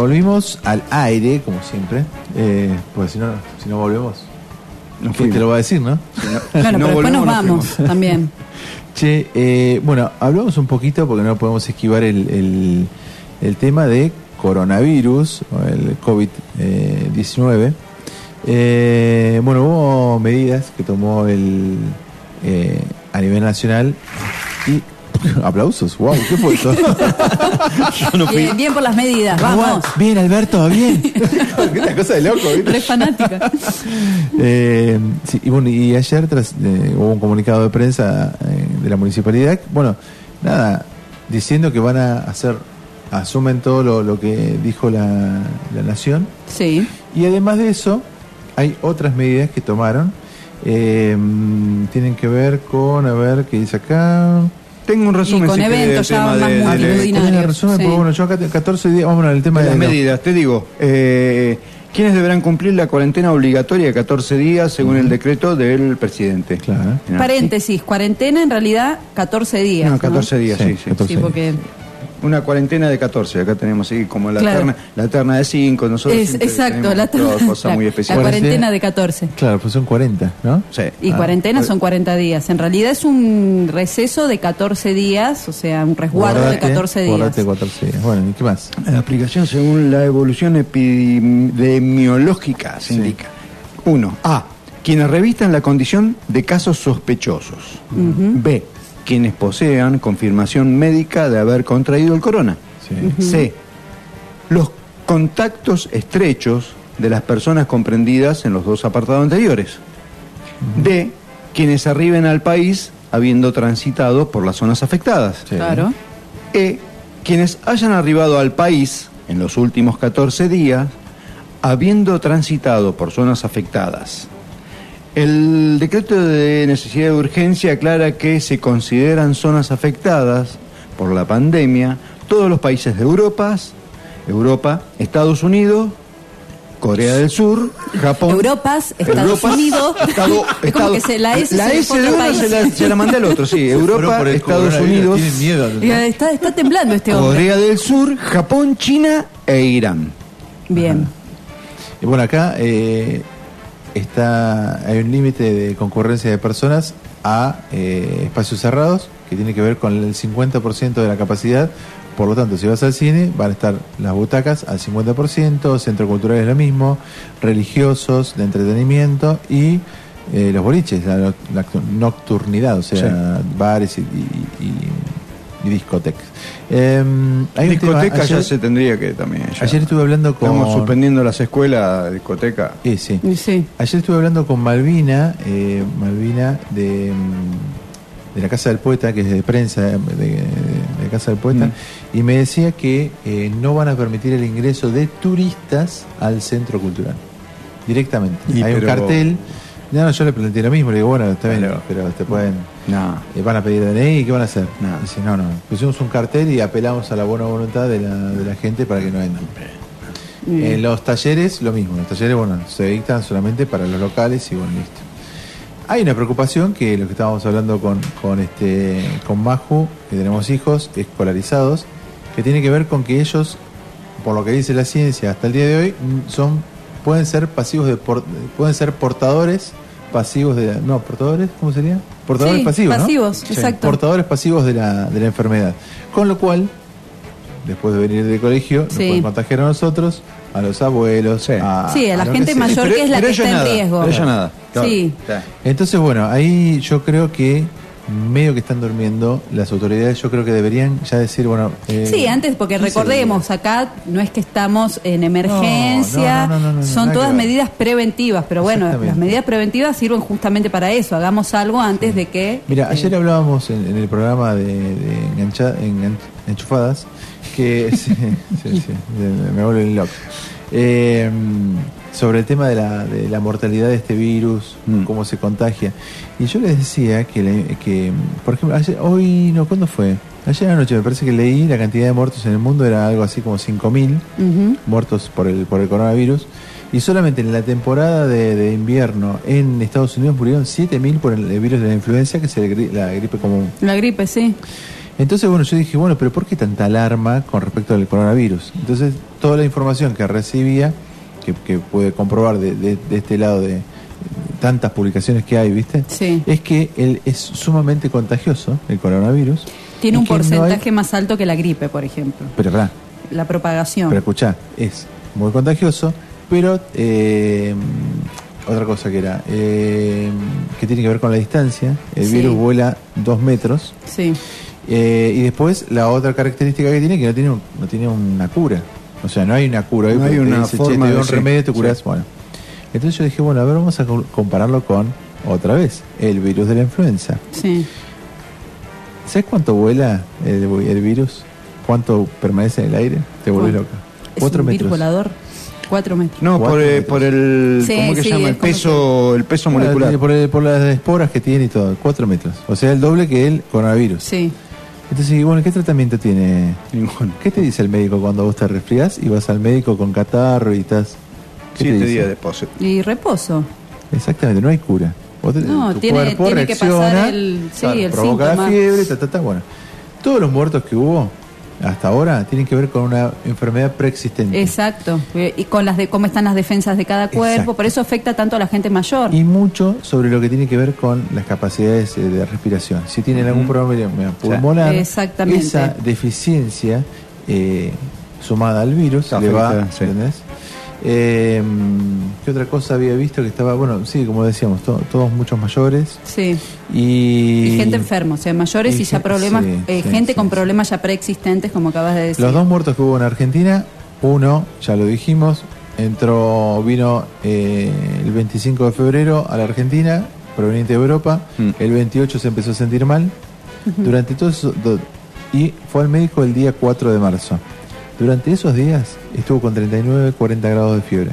Volvimos al aire, como siempre. Eh, pues si no, si no volvemos. No ¿Qué fuimos. te lo va a decir, ¿no? Bueno, pero después nos vamos también. Che, eh, bueno, hablamos un poquito porque no podemos esquivar el, el- el tema de coronavirus, el COVID-19. Eh, bueno, hubo medidas que tomó el eh, a nivel nacional y aplausos, wow, ¿qué fue eso? Bien, bien por las medidas, vamos. Bien, Alberto, bien. Una cosa de loco, ¿viste? Re fanática. Eh, sí, y bueno, y ayer tras, eh, hubo un comunicado de prensa eh, de la municipalidad, bueno, nada, diciendo que van a hacer, asumen todo lo, lo que dijo la, la nación. Sí. Y además de eso, hay otras medidas que tomaron. eh, tienen que ver con, a ver, ¿qué dice acá? Tengo un resumen, con si eventos ya tema más de- multitudinarios. Resumen, sí. porque bueno, yo acá te- 14 días, vamos al tema de de, las medidas, te digo, eh, ¿quiénes deberán cumplir la cuarentena obligatoria de 14 días según el decreto del presidente? Claro. Paréntesis, cuarentena en realidad 14 días. No, 14 días, sí, sí. Sí, porque Una cuarentena de 14, acá tenemos así como la Claro. terna, la terna de 5, nosotros es exacto, tenemos la, todas cosas la- muy la especiales. cuarentena de 14. Claro, pues son 40, ¿no? Sí. Y Ah, cuarentena pues- son 40 días. En realidad es un receso de 14 días, o sea, un resguardo de Guardate, 14 días. guardate 14 días. Bueno, ¿y qué más? La aplicación según la evolución epidemiológica se indica. Uno, A. Quienes revistan la condición de casos sospechosos. B. Quienes posean confirmación médica de haber contraído el corona. C. Los contactos estrechos de las personas comprendidas en los dos apartados anteriores. D. Quienes arriben al país habiendo transitado por las zonas afectadas. Claro. E. Quienes hayan arribado al país en los últimos 14 días habiendo transitado por zonas afectadas. El decreto de necesidad de urgencia aclara que se consideran zonas afectadas por la pandemia todos los países de Europa, Europa, Estados Unidos, Corea del Sur, Japón. Europas, Estados Europas, Unidos. Estado- Es como que se- la S la S de uno se la, se la mandé al otro, sí. Europa, Estados Unidos, miedo, ¿no? Y está, está temblando este hombre. Corea del Sur, Japón, China e Irán. Bien. Y bueno, acá eh, está hay un límite de concurrencia de personas a eh, espacios cerrados que tiene que ver con el 50% de la capacidad. Por lo tanto, si vas al cine, van a estar las butacas al 50%, centro cultural es lo mismo, religiosos, de entretenimiento y eh, los boliches, la, noc- la nocturnidad, o sea, bares y, y- y- y discotecas. Em, hay tema- discoteca ya se tendría que también. ya. Ayer estuve hablando con... Estamos suspendiendo las escuelas discoteca. Sí, sí. Sí. Ayer estuve hablando con Malvina, eh, Malvina de, mm, de la Casa del Poeta, que es de prensa de, de- de Casa del Poeta, Mm. y me decía que eh, no van a permitir el ingreso de turistas al centro cultural, directamente. Y Hay un cartel. No, no, yo le planteé lo mismo, le digo, bueno, está bien, pero te pueden... No. eh, van a pedir DNI, ¿qué van a hacer? No. Dice, no, no, pusimos un cartel y apelamos a la buena voluntad de la, de la gente para que no. Bien. En los talleres, lo mismo. Los talleres, bueno, se dictan solamente para los locales y bueno, listo. Hay una preocupación que lo que estábamos hablando con, con este con Maju, que tenemos hijos escolarizados, que tiene que ver con que ellos, por lo que dice la ciencia hasta el día de hoy, mm, son pueden ser pasivos de por- pueden ser portadores pasivos de la- no portadores cómo sería portadores Sí, pasivos ¿no? pasivos, exacto. portadores pasivos de la, de la enfermedad con lo cual después de venir del colegio nos pueden contagiar a nosotros a los abuelos a, Sí, a la lo gente que mayor que es la pero que está en nada, riesgo. pero nada. Sí. entonces, bueno, ahí yo creo que medio que están durmiendo las autoridades, yo creo que deberían ya decir, bueno... eh, Sí, antes, porque 15 recordemos, acá no es que estamos en emergencia, No, no, no, son todas medidas preventivas, pero bueno, las medidas preventivas sirven justamente para eso, hagamos algo antes de que... Mira, eh, ayer hablábamos en, en el programa de, de engancha- engan- enchufadas que sí, sí, me vuelven loco. Eh, sobre el tema de la, de la mortalidad de este virus, Mm. cómo se contagia. Y yo les decía que, le- que por ejemplo, ayer, hoy, no, ¿cuándo fue? Ayer anoche me parece que leí la cantidad de muertos en el mundo era algo así como 5.000 ujú. muertos por el, por el coronavirus. Y solamente en la temporada de, de invierno en Estados Unidos murieron 7.000 por el, el virus de la influenza, que es el la gripe común. La gripe, sí. Entonces, bueno, yo dije, bueno, pero ¿por qué tanta alarma con respecto al coronavirus? Entonces, toda la información que recibía, que, que pude comprobar de, de- de este lado de tantas publicaciones que hay, ¿viste? Sí. Es que él es sumamente contagioso, el coronavirus. Tiene un que no hay- porcentaje más alto que la gripe, por ejemplo. Pero, pará, La propagación. pero escuchá, es muy contagioso, pero eh, otra cosa que era, eh, que tiene que ver con la distancia, el Sí. virus vuela dos metros, Sí. eh, y después la otra característica que tiene que no tiene, no tiene una cura, o sea, no hay una cura, No hay una dice, "Che, forma te doy de- un sí, remedio, te sí. curas, bueno. Entonces yo dije, bueno, a ver, vamos a co- compararlo con, otra vez, el virus de la influenza. Sí. ¿Sabes cuánto vuela el, el virus? ¿Cuánto permanece en el aire? Te vuelves ¿Cuánto? loca. Es Cuatro un metros. virus volador. Cuatro metros. No, por, eh, por el. Sí, ¿Cómo que sí, se llama? es El como peso, el peso molecular. Por, el- por las esporas que tiene y todo, cuatro metros. O sea, el doble que el coronavirus. Sí. Entonces, y bueno, ¿qué tratamiento tiene? Ninguno. ¿Qué te dice el médico cuando vos te resfriás y vas al médico con catarro y estás... ¿Qué te Siete dice? días de pose. Y reposo. Exactamente, no hay cura. Vos te- No, tu tiene- cuerpo tiene que reacciona, pasar el- sí, el provoca la fiebre, ta, ta, ta, bueno. Todos los muertos que hubo hasta ahora tienen que ver con una enfermedad preexistente. Exacto. Y con las de cómo están las defensas de cada cuerpo. Exacto. Por eso afecta tanto a la gente mayor. Y mucho sobre lo que tiene que ver con las capacidades eh, de respiración. Si tienen algún problema pulmonar, Exactamente. esa deficiencia eh, sumada al virus Afecta, le va, sí. ¿entendés? Eh, ¿Qué otra cosa había visto que estaba, bueno, sí, como decíamos, to- todos muchos mayores Sí. y, Y gente enferma, o sea, mayores y, y ya problemas, sí, eh, sí, gente sí, con problemas ya preexistentes, como acabas de decir. Los dos muertos que hubo en Argentina, uno, ya lo dijimos, entró, vino eh, el 25 de febrero a la Argentina, proveniente de Europa, Mm. el 28 se empezó a sentir mal, durante todo eso, y fue al médico el día 4 de marzo. Durante esos días estuvo con 39, 40 grados de fiebre.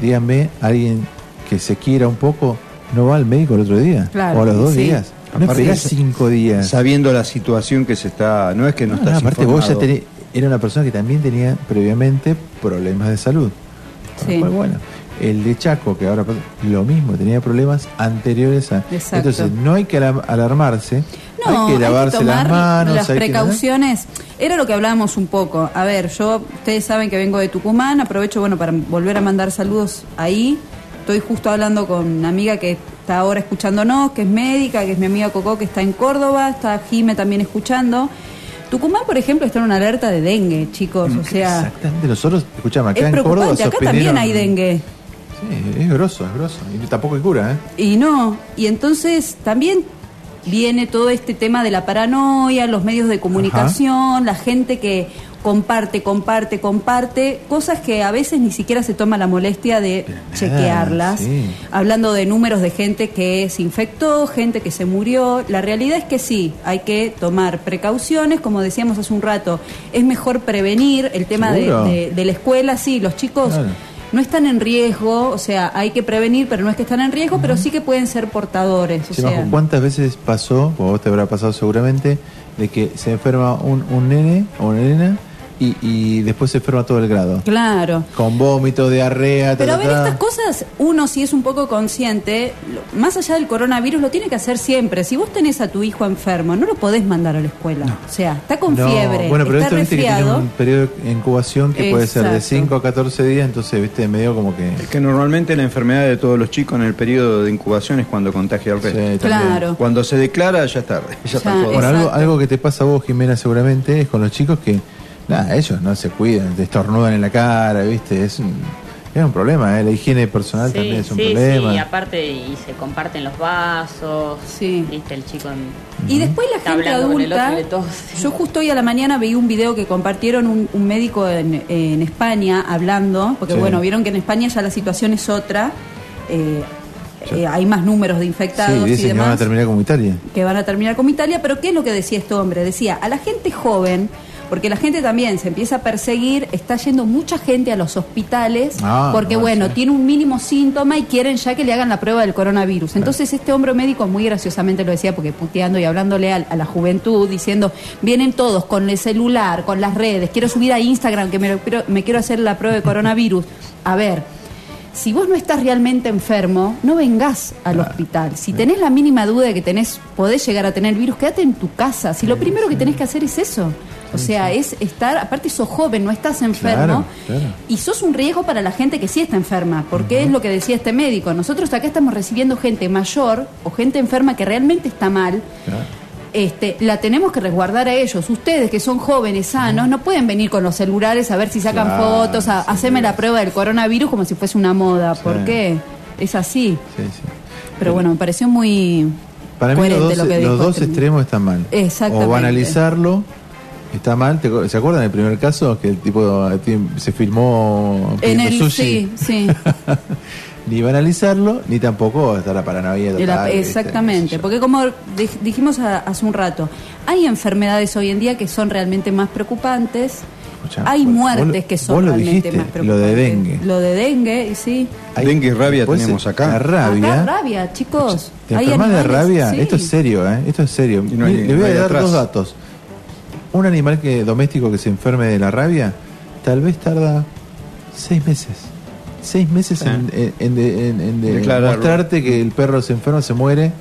Díganme, alguien que se quiera un poco, ¿no va al médico el otro día? Claro, o a los dos sí. días. No Aparte, esperás cinco días. Sabiendo la situación que se está. No es que no, No, estás no, aparte vos ya informado. tenés, era una persona que también tenía previamente problemas de salud. Sí. cual, bueno, el de Chaco, que ahora pasa- lo mismo, tenía problemas anteriores a... Exacto. Entonces, no hay que alarmarse, No, hay que lavarse tomar las manos, las hay que- precauciones. Era lo que hablábamos un poco. A ver, yo, ustedes saben que vengo de Tucumán, aprovecho, bueno, para volver a mandar saludos ahí. Estoy justo hablando con una amiga que está ahora escuchándonos, que es médica, que es mi amiga Coco, que está en Córdoba, está Jime también escuchando. Tucumán, por ejemplo, está en una alerta de dengue, chicos, o sea, Exactamente, nosotros, escuchame, acá es en Córdoba acá también hay dengue. Sí, es grosso, es grosso. Y tampoco hay cura, ¿eh? Y no, y entonces también viene todo este tema de la paranoia, los medios de comunicación, la gente que comparte, comparte, comparte, cosas que a veces ni siquiera se toma la molestia de chequearlas, sí. hablando de números de gente que se infectó, gente que se murió. La realidad es que sí, hay que tomar precauciones, como decíamos hace un rato, es mejor prevenir el tema de, ¿Seguro? de- de la escuela, sí, los chicos Claro. No están en riesgo, o sea, hay que prevenir, pero no es que están en riesgo, pero sí que pueden ser portadores. O sea, ¿Cuántas veces pasó, o vos te habrá pasado seguramente, de que se enferma un, un nene o una nena y, y después se enferma todo el grado? claro. Con vómito, diarrea, ta, Pero a ver, ta. estas cosas, uno si es un poco consciente, más allá del coronavirus, lo tiene que hacer siempre. Si vos tenés a tu hijo enfermo, no lo podés mandar a la escuela. O sea, está con No, fiebre, Bueno, pero está esto viste que tiene resfriado. un periodo de incubación que puede ser de Exacto. 5 a 14 días, entonces, viste, medio como que... Es que normalmente la enfermedad de todos los chicos en el periodo de incubación es cuando contagia al resto. Sí, Claro. Cuando se declara ya es tarde. Ya está todo. Bueno, algo, algo que te pasa a vos, Jimena, seguramente, es con los chicos que, nada, ellos no se cuidan, te estornudan en la cara, viste, es un, es un problema, ¿eh? la higiene personal Sí, también es un sí, problema. sí, aparte y se comparten los vasos, Sí. viste el chico en- Y después la está gente hablando con el adulta. otro. Yo justo hoy a la mañana veí un video que compartieron un, un médico en, en España hablando, porque Sí. bueno, vieron que en España ya la situación es otra. eh, eh, hay más números de infectados sí, y dicen que van a demás terminar como Italia. que van a terminar como Italia, pero ¿qué es lo que decía este hombre? Decía, a la gente joven, porque la gente también se empieza a perseguir, está yendo mucha gente a los hospitales, Ah, porque no, bueno, tiene un mínimo síntoma y quieren ya que le hagan la prueba del coronavirus. Entonces este hombre médico muy graciosamente lo decía, porque puteando y hablándole a, a la juventud, diciendo, vienen todos con el celular, con las redes, quiero subir a Instagram que me, lo quiero- me quiero hacer la prueba de coronavirus. A ver, si vos no estás realmente enfermo, no vengás al hospital. Si tenés la mínima duda de que tenés, podés llegar a tener el virus, quédate en tu casa. Si lo primero que tenés que hacer es eso. O sea, es estar, aparte sos joven, no estás enfermo. Claro, claro. Y sos un riesgo para la gente que sí está enferma, porque es lo que decía este médico. Nosotros acá estamos recibiendo gente mayor o gente enferma que realmente está mal. Este, la tenemos que resguardar a ellos. Ustedes que son jóvenes, sanos, no pueden venir con los celulares a ver si sacan Claro, fotos, a, sí. hacerme la prueba del coronavirus como si fuese una moda. ¿Por qué? Es así. Sí. Pero bueno, me pareció muy Para mí los coherente dos, lo que los dos este- extremos están mal. Exactamente. O banalizarlo, está mal. ¿Te acuer- ¿Se acuerdan del primer caso? Que el tipo eh, se filmó En el sushi? sí, sí. ni banalizarlo, ni tampoco estar la paranoia De la- total. ¿viste? exactamente, porque como dij- dijimos a- hace un rato, hay enfermedades hoy en día que son realmente más preocupantes, Escuchá, hay vos- muertes vos- que son lo realmente dijiste, más lo preocupantes. de dengue. Lo de dengue, y sí. Dengue y rabia tenemos acá. La rabia. Acá rabia, chicos. ¿Te Hay de rabia? sí. Esto es serio, ¿eh? Esto es serio. no hay- Le no voy a hay dar atrás. dos datos. Un animal que doméstico que se enferme de la rabia, tal vez tarda seis meses. Seis meses en, en- en de- en- en de- Declararlo. mostrarte que el perro se enferma, se muere.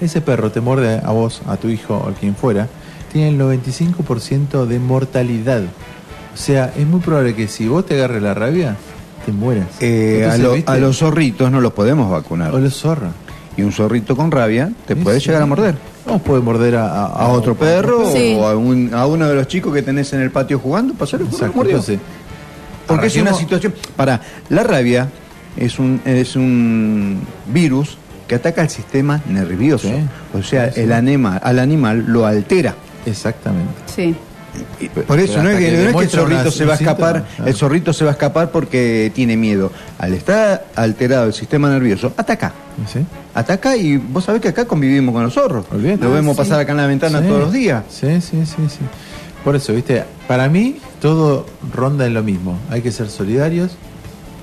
Ese perro te muerde a vos, a tu hijo o a quien fuera, tiene el 95% de mortalidad. O sea, es muy probable que si vos te agarres la rabia, te mueras. Eh, a, los zorritos no los podemos vacunar. O los zorros. Y un zorrito con rabia te puede Sí. llegar a morder. No puede morder a, a- A otro perro Sí. o a, un- a uno de los chicos que tenés en el patio jugando, pasarle por Porque es una situación. Para, la rabia es un, es un virus que ataca el sistema nervioso. Sí. O sea, Sí, sí. el anima, al animal lo altera. Exactamente. Sí. Por eso no es que, que no es que el zorrito se va a escapar, claro. el zorrito se va a escapar porque tiene miedo. Al estar alterado el sistema nervioso, ataca. ¿Sí? Ataca y vos sabés que acá convivimos con los zorros. Olvídate. Lo vemos sí. pasar acá en la ventana Sí. todos los días. Sí, sí, sí, sí. Por eso, viste, para mí todo ronda en lo mismo. Hay que ser solidarios.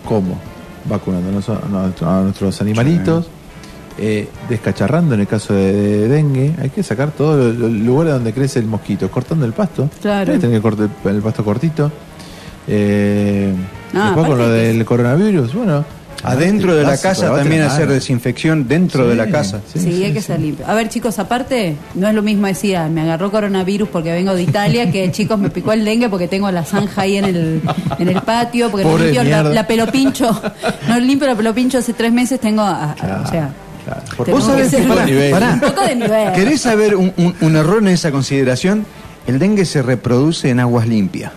¿Cómo? Vacunando a nuestros animalitos, eh, descacharrando en el caso de, de dengue. Hay que sacar todos los lugares donde crece el mosquito, cortando el pasto. Claro. Hay que tener el, el pasto cortito. Eh, Ah, después con lo del coronavirus, bueno. Adentro de la casa también hacer desinfección dentro Sí, de la casa. Sí, hay que ser limpio. A ver, chicos, aparte, no es lo mismo decir, "Ah, me agarró coronavirus porque vengo de Italia, que chicos, me picó el dengue porque tengo la zanja ahí en el, en el patio, porque no Pobre limpio la, la pelopincho, no limpio la pelopincho hace tres meses, tengo, a- a- o sea, Claro. Vos sabés que que, ser- pará, nivel. pará. un poco de nivel. ¿Querés saber un, un- un error en esa consideración? El dengue se reproduce en aguas limpias.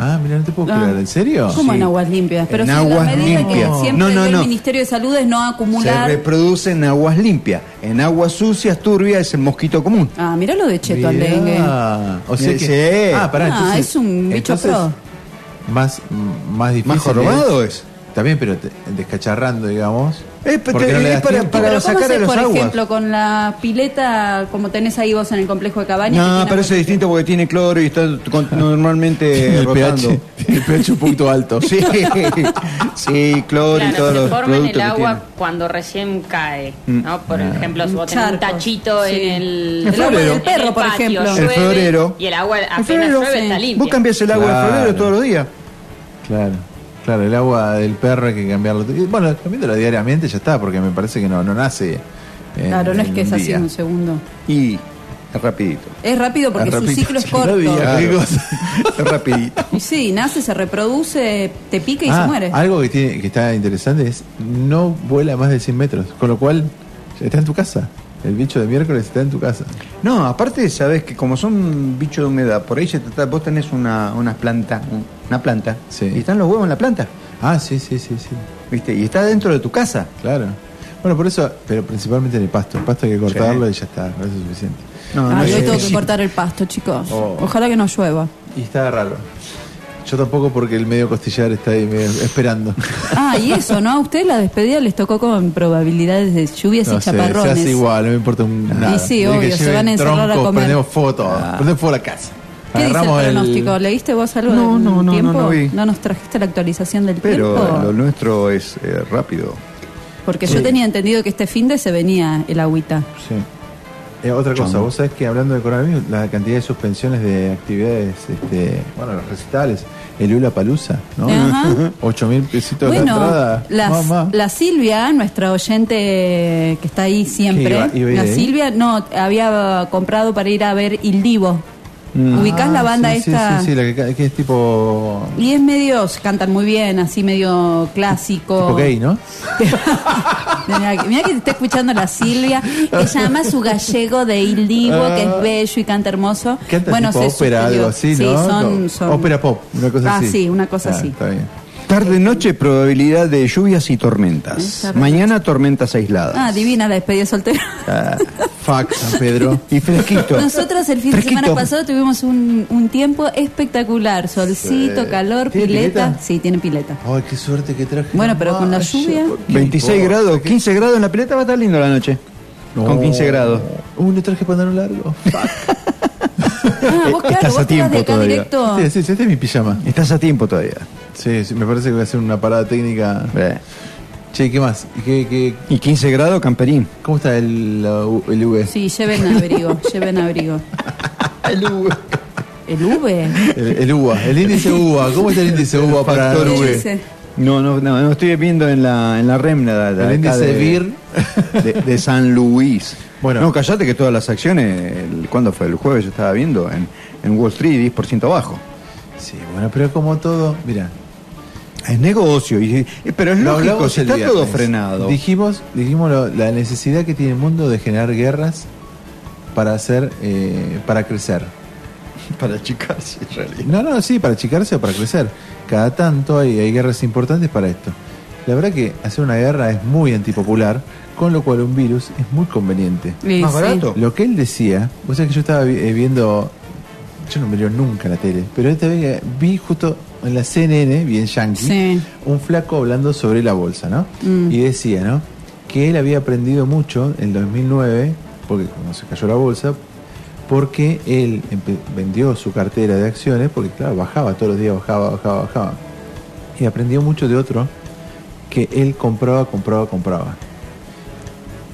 Ah, mira, no te puedo Ah. creer. ¿En serio? ¿Cómo Sí. en aguas limpias? Pero En sí, aguas la medida limpias. que siempre No, no, no. el Ministerio de Salud es no Se acumular. reproduce en aguas limpias. En aguas sucias, turbias, es el mosquito común. Ah, mira lo de Cheto al Mirá. dengue. O sea que. Sí. Ah, pará, Ah, entonces- es un bicho entonces, pro. Más, más difícil. Más jorobado es. Bien, pero te- descacharrando, digamos. Es, ¿Por qué no es le das para, tiempo? para Pero ¿cómo sacar a haces, los por aguas. ejemplo, con la pileta como tenés ahí vos en el complejo de cabañas? No, pero eso es distinto porque tiene cloro y está con- normalmente el rotando. pH, el pH un poquito alto. Sí, sí, cloro y Claro, todos se los forma en productos el que agua tiene. cuando recién cae, Mm. ¿no? Por Ah. ejemplo, si vos tenés un tachito sí. en el, El en el florero. perro, por patio, ejemplo. El llueve florero. Y el agua El apenas florero, llueve sí. está limpia. Vos cambiás el agua del Claro. florero todos los días. Claro, claro, el agua del perro hay que cambiarlo. Bueno, cambiándolo diariamente ya está, porque me parece que no, no nace. en- Claro, no es que es así en un segundo. Y es rapidito. Es rápido porque Es su rapidito, ciclo es no corto. digas, Claro. Es rapidito. Y sí, nace, se reproduce, te pica y Ah, se muere. Algo que, tiene, que está interesante es no vuela más de 100 metros, con lo cual está en tu casa. El bicho de miércoles está en tu casa. No, aparte sabes que como son bichos de humedad, por ahí se trata, vos tenés una, una planta, un- una planta, Sí. y están los huevos en la planta, Ah, sí, sí, sí, sí. ¿viste? Y está dentro de tu casa. Claro. Bueno, por eso, pero principalmente en el pasto. El pasto hay que cortarlo y ya está, eso es suficiente. No, Ah, no yo es- tengo que cortar el pasto, chicos. Oh. Ojalá que no llueva. Y está raro. Yo tampoco porque el medio costillar está ahí medio esperando. Ah, y eso, ¿no? A ustedes la despedida les tocó con probabilidades de lluvias No y sé, se chaparrones. hace igual, no me importa un nada. sí, Desde que obvio, se van a encerrar a troncos, comer. Prendemos fuego todo, prendemos fuego la casa. ¿Qué dice el pronóstico? ¿Leíste vos algo No, del no, no, tiempo? no, no vi. nos trajiste la actualización del Pero tiempo? lo nuestro es eh, rápido. Porque Sí. yo tenía entendido que este fin de se venía el agüita. Sí. Eh, otra cosa, Chongo. vos sabés que hablando de coronavirus, la cantidad de suspensiones de actividades, este, bueno, los recitales, el Lula Palusa, ¿no? 8 mil pesitos Bueno, la entrada. la, Mamá. la Silvia, nuestra oyente que está ahí siempre, ¿Qué iba- iba a ir la? Silvia, no, había comprado para ir a ver Il Divo. ¿Ubicás la Ah, banda sí, sí, esta? Sí, sí, la que, es tipo. Y es medio, cantan muy bien, así medio clásico. tipo gay, ¿no? Mira, que- mira que te está escuchando la Silvia, que llama su gallego de Il Divo, que es bello y canta hermoso. Canta bueno, tipo se ópera, suspendió. algo así, sí, ¿no? son, No, son- Ópera pop, una cosa Ah, así. sí, una cosa así. Está bien. Tarde noche probabilidad de lluvias y Eh, tormentas. Mañana tormentas aisladas. Ah, divina la despedida soltera. Ah, Fuck, San Pedro. Y fresquito. Nosotros el fin de Fresquito. semana pasado tuvimos un, un tiempo espectacular. Solcito, Sí. calor, ¿Tiene pileta. pileta? Sí, tiene pileta. Ay, qué suerte que traje. Bueno, pero con la lluvia. ¿por qué 26 importa? grados, 15 grados en la pileta va a estar lindo la noche. Con 15 grados. Uy, no traje pantalón largo. Ah, vos claro, Estás vos a de tiempo acá todavía. directo. Sí, sí, este es mi pijama. Estás a tiempo todavía. Sí, sí, me parece que voy a hacer una parada técnica. Che, ¿qué más? ¿Y, qué, qué- Y 15 grados, camperín. cómo está el, el V? Sí, lleven abrigo, lleven abrigo. El V. ¿El V? El, el UVA, el índice UVA. ¿Cómo está el índice UVA para el V. No, no, no, no estoy viendo en la, en la REM la, la- El índice de, VIR. de, de San Luis. Bueno. No, callate que todas las acciones, el, ¿cuándo fue? El jueves yo estaba viendo en, en Wall Street 10% abajo. Sí, bueno, pero como todo, mira, Es negocio, y, pero es Lo lógico, está todo frenado. Dijimos, dijimos lo- la necesidad que tiene el mundo de generar guerras para hacer, eh, para crecer. Para achicarse, en realidad. No, no, sí, para achicarse o para crecer. Cada tanto hay, hay guerras importantes para esto. La verdad que hacer una guerra es muy antipopular, con lo cual un virus es muy conveniente. Sí, Más sí. barato. Lo que él decía, vos sabés que yo estaba eh, viendo, yo no miro nunca la tele, pero esta vez vi justo en la CNN, bien yankee, Sí. un flaco hablando sobre la bolsa, ¿no? Mm. Y decía, ¿no? Que él había aprendido mucho en 2009, porque cuando se cayó la bolsa, porque él vendió su cartera de acciones, porque claro, bajaba todos los días, bajaba, bajaba, bajaba. Y aprendió mucho de otro que él compraba, compraba, compraba.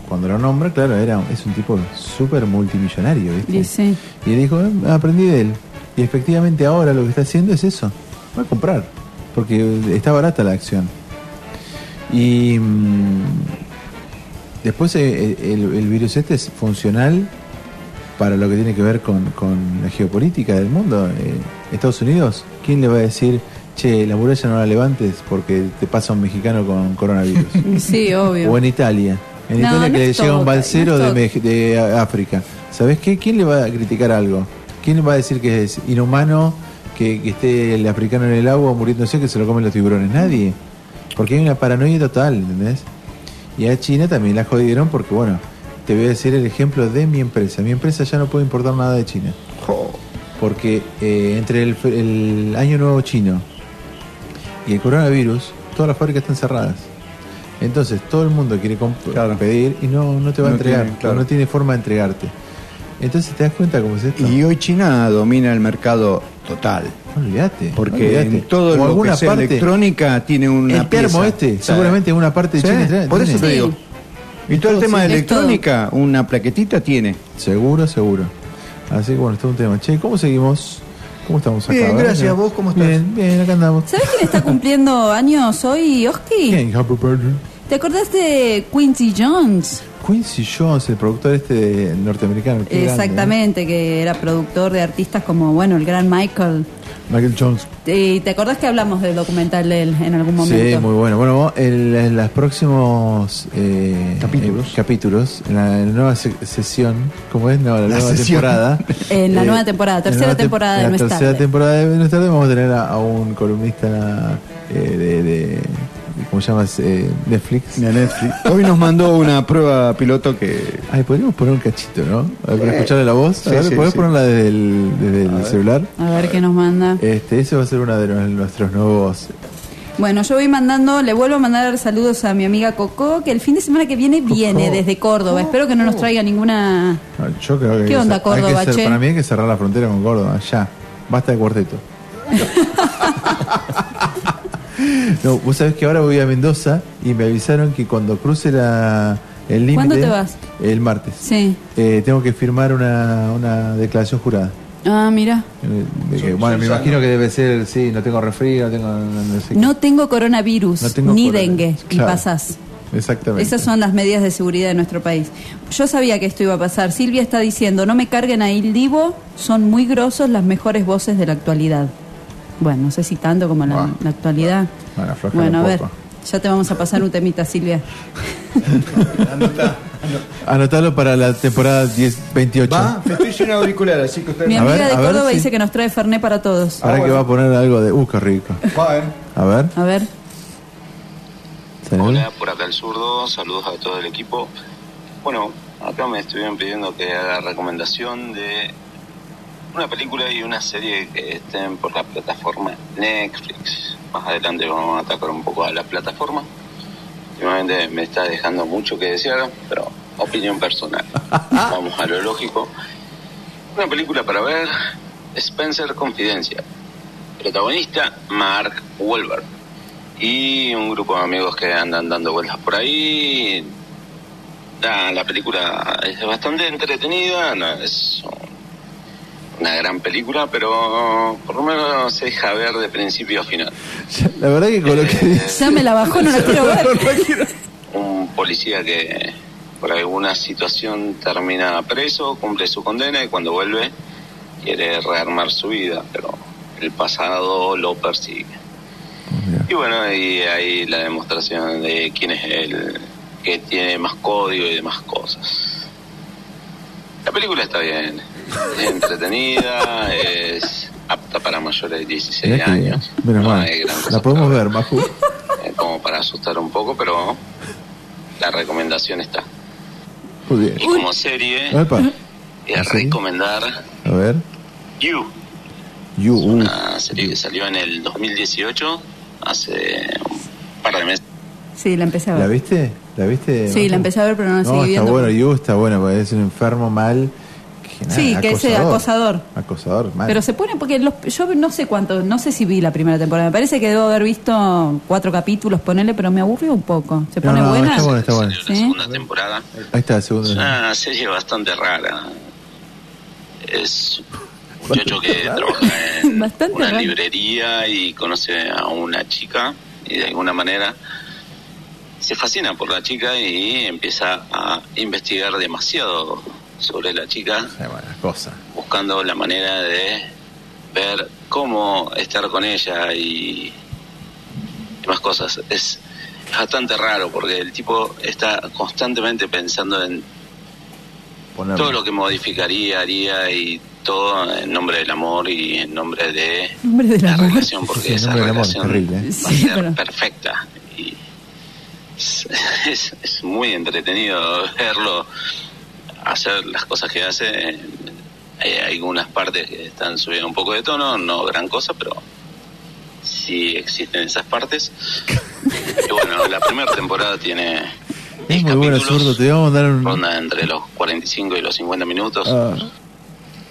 Cuando lo nombra, claro, era, es un tipo súper multimillonario, ¿viste? Y sí. Y él dijo, "Eh, aprendí de él. Y efectivamente ahora lo que está haciendo es eso. Va a comprar. Porque está barata la acción. Y mm, después eh, el, el virus este es funcional para lo que tiene que ver con, con la geopolítica del mundo. Eh, Estados Unidos, ¿quién le va a decir, che, la muralla no la levantes porque te pasa un mexicano con coronavirus? Sí, obvio. O en Italia. En No, Italia no que le llega un balsero no de, de África. ¿Sabes qué? ¿Quién le va a criticar algo? ¿Quién le va a decir que es inhumano que, que esté el africano en el agua muriéndose que se lo comen los tiburones? Nadie. Porque hay una paranoia total, ¿entendés? Y a China también la jodieron porque, bueno, te voy a decir el ejemplo de mi empresa. Mi empresa ya no puede importar nada de China. Porque eh, entre el, el año nuevo chino y el coronavirus, todas las fábricas están cerradas. Entonces todo el mundo quiere comp- pedir y no, no te va a entregar, tiene, claro. no tiene forma de entregarte. Entonces te das cuenta cómo es esto. Y hoy China domina el mercado total. Olvídate. Porque olvídate. en todo lo alguna que sea parte- electrónica tiene una el termo pieza. este, seguramente en una parte de Sí, China Por eso te digo. Y todo el tema de electrónica, una plaquetita tiene. Seguro, seguro. Así que bueno, está un tema. Che, ¿cómo seguimos? ¿Cómo estamos acá? Bien, gracias. acá. ¿Vos cómo estás? Bien, bien, acá andamos. ¿Sabes quién está cumpliendo años hoy, Oski? ¿Quién? Happy birthday. ¿Te acordás de Quincy Jones? Quincy Jones, el productor este de- norteamericano. qué grande, Exactamente, que era productor de artistas como, bueno, el gran Michael. ¿eh? Michael Jones. ¿Y te acordás que hablamos del documental de él en algún momento? Sí, muy bueno. Bueno, en los próximos eh, capítulos, capítulos en, la, en la nueva se- sesión, ¿cómo es? No, la, nueva sesión. temporada. En la Eh, nueva temporada, la tercera temporada de la No es tercera tarde. temporada de es tarde vamos a tener a, a un columnista eh, de, de- ¿cómo se llama? Eh, Netflix. De Netflix. Hoy nos mandó una prueba piloto que. Ay, podríamos poner un cachito, ¿no? A ver, para Eh, escucharle la voz. a ver, sí, ¿podés sí. ponerla desde el, desde el ver. celular? A ver qué nos manda. Este, ese va a ser uno de los- nuestros nuevos. Bueno, yo voy mandando, le vuelvo a mandar saludos a mi amiga Coco, que el fin de semana que viene viene desde Córdoba. Espero que no nos traiga ninguna... Ah, Yo creo que hay ¿Qué onda, hay Córdoba, que cer- che? Para mí hay que cerrar la frontera con Córdoba, ya. Basta de cuarteto. no, vos sabés que ahora voy a Mendoza y me avisaron que cuando cruce la, el límite. ¿Cuándo te vas? El martes. Sí. Eh, tengo que firmar una, una declaración jurada. Ah, mira. Eh, que, bueno, me imagino que debe ser, sí, no tengo resfrío, no tengo. No, sé qué. No tengo coronavirus, No tengo ni coronavirus. dengue, y Claro. pasás. Exactamente. Esas son las medidas de seguridad de nuestro país. Yo sabía que esto iba a pasar. Silvia está diciendo, no me carguen a Il Divo, son muy grosos las mejores voces de la actualidad. Bueno, no sé si tanto como la, la actualidad. Bueno, Bueno, a ver, poco. ya te vamos a pasar un temita, Silvia. Anotalo para la temporada 10, 28. Va, me estoy sin auricular, así que usted. Mi A amiga ver, de Córdoba si- dice que nos trae Ferné para todos. Ahora que va a poner algo de. Uh, qué rico. Va, eh. A ver. A ver. Hola, por acá el zurdo, saludos a todo el equipo. Bueno, acá me estuvieron pidiendo que haga recomendación de una película y una serie que estén por la plataforma Netflix. Más adelante vamos a atacar un poco a la plataforma. Últimamente me está dejando mucho que desear, pero opinión personal. Vamos a lo lógico. Una película para ver, Spencer Confidencia. Protagonista, Mark Wahlberg. Y un grupo de amigos que andan dando vueltas por ahí. La, la película es bastante entretenida, no es una gran película, pero por lo menos se deja ver de principio a final. La verdad que con lo que Ya me la bajó, no la quiero ver. Un policía que por alguna situación termina preso, cumple su condena y cuando vuelve quiere rearmar su vida, pero el pasado lo persigue. Y bueno, y ahí la demostración de quién es el que tiene más código y demás cosas. La película está bien, entretenida, es apta para mayores de 16 Mirá que- años. menos No mal. hay gran cosa La podemos ver, Maju. eh, como para asustar un poco, pero la recomendación está. Muy bien. Y como serie, es recomendar a ver. You, You, uh, una serie que salió en el 2018, hace un par de meses. Sí, la empecé a ¿La ver. viste? ¿La viste? Sí, la empecé a ver, pero no la No, seguí está viendo. bueno, You está bueno, porque es un enfermo mal. Nada, Sí, que es eh, acosador. Acosador, mal. Pero se pone, porque los- yo no sé cuánto, no sé si vi la primera temporada. Me parece que debo haber visto cuatro capítulos, ponele, pero me aburrió un poco. ¿Se pone no, buena? está bueno, está bueno. ¿Sí? Segunda temporada. Ahí está, el segundo. Es una serie bastante rara. Es un muchacho que trabaja en Bastante una raro. librería y conoce a una chica y de alguna manera se fascina por la chica y empieza a investigar demasiado sobre la chica, cosa. buscando la manera de ver cómo estar con ella y demás cosas. Es bastante raro porque el tipo está constantemente pensando en Ponerlo. todo lo que modificaría, haría y todo en nombre del amor y en nombre de del la amor. relación, porque Sí, esa amor, relación terrible, ¿eh? va a Sí, ser pero- perfecta. Y es, es- es muy entretenido verlo hacer las cosas que hace. Hay algunas partes que están subiendo un poco de tono, no gran cosa, pero sí existen esas partes. Y bueno, la primera temporada tiene Es muy bueno, zurdo. Te vamos a dar un. ronda entre los 45 y los 50 minutos. Ah,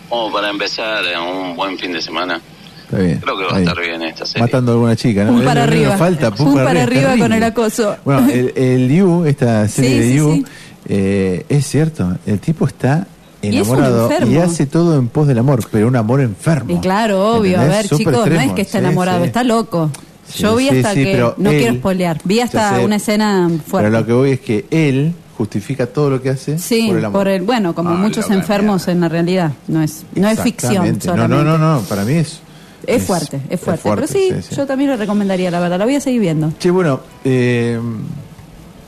Como para empezar eh, un buen fin de semana. está bien. Creo que va a estar bien esta serie. Matando a alguna chica, ¿no? Para arriba. Falta, Un para arriba con el acoso. Bueno, el, el You, esta serie Sí, de sí, You, sí. Eh, es cierto, el tipo está Y es un enamorado y, hace todo en pos del amor, pero un amor enfermo. Y claro, obvio. A ver, chicos, no es que está enamorado, sí. está loco. Sí, Yo vi sí, hasta sí, que. pero No él- quiero spoilear. Vi hasta sé. una escena fuerte. Pero lo que voy es que él justifica todo lo que hace Sí, por el amor. bueno, como Ah, muchos enfermos en la realidad. No es, no es ficción Exactamente. No, solamente. no, no, no, para mí es. Es, fuerte, es fuerte. fuerte, Pero sí, sí, sí. yo también lo recomendaría, la verdad. La voy a seguir viendo. Che, bueno, eh,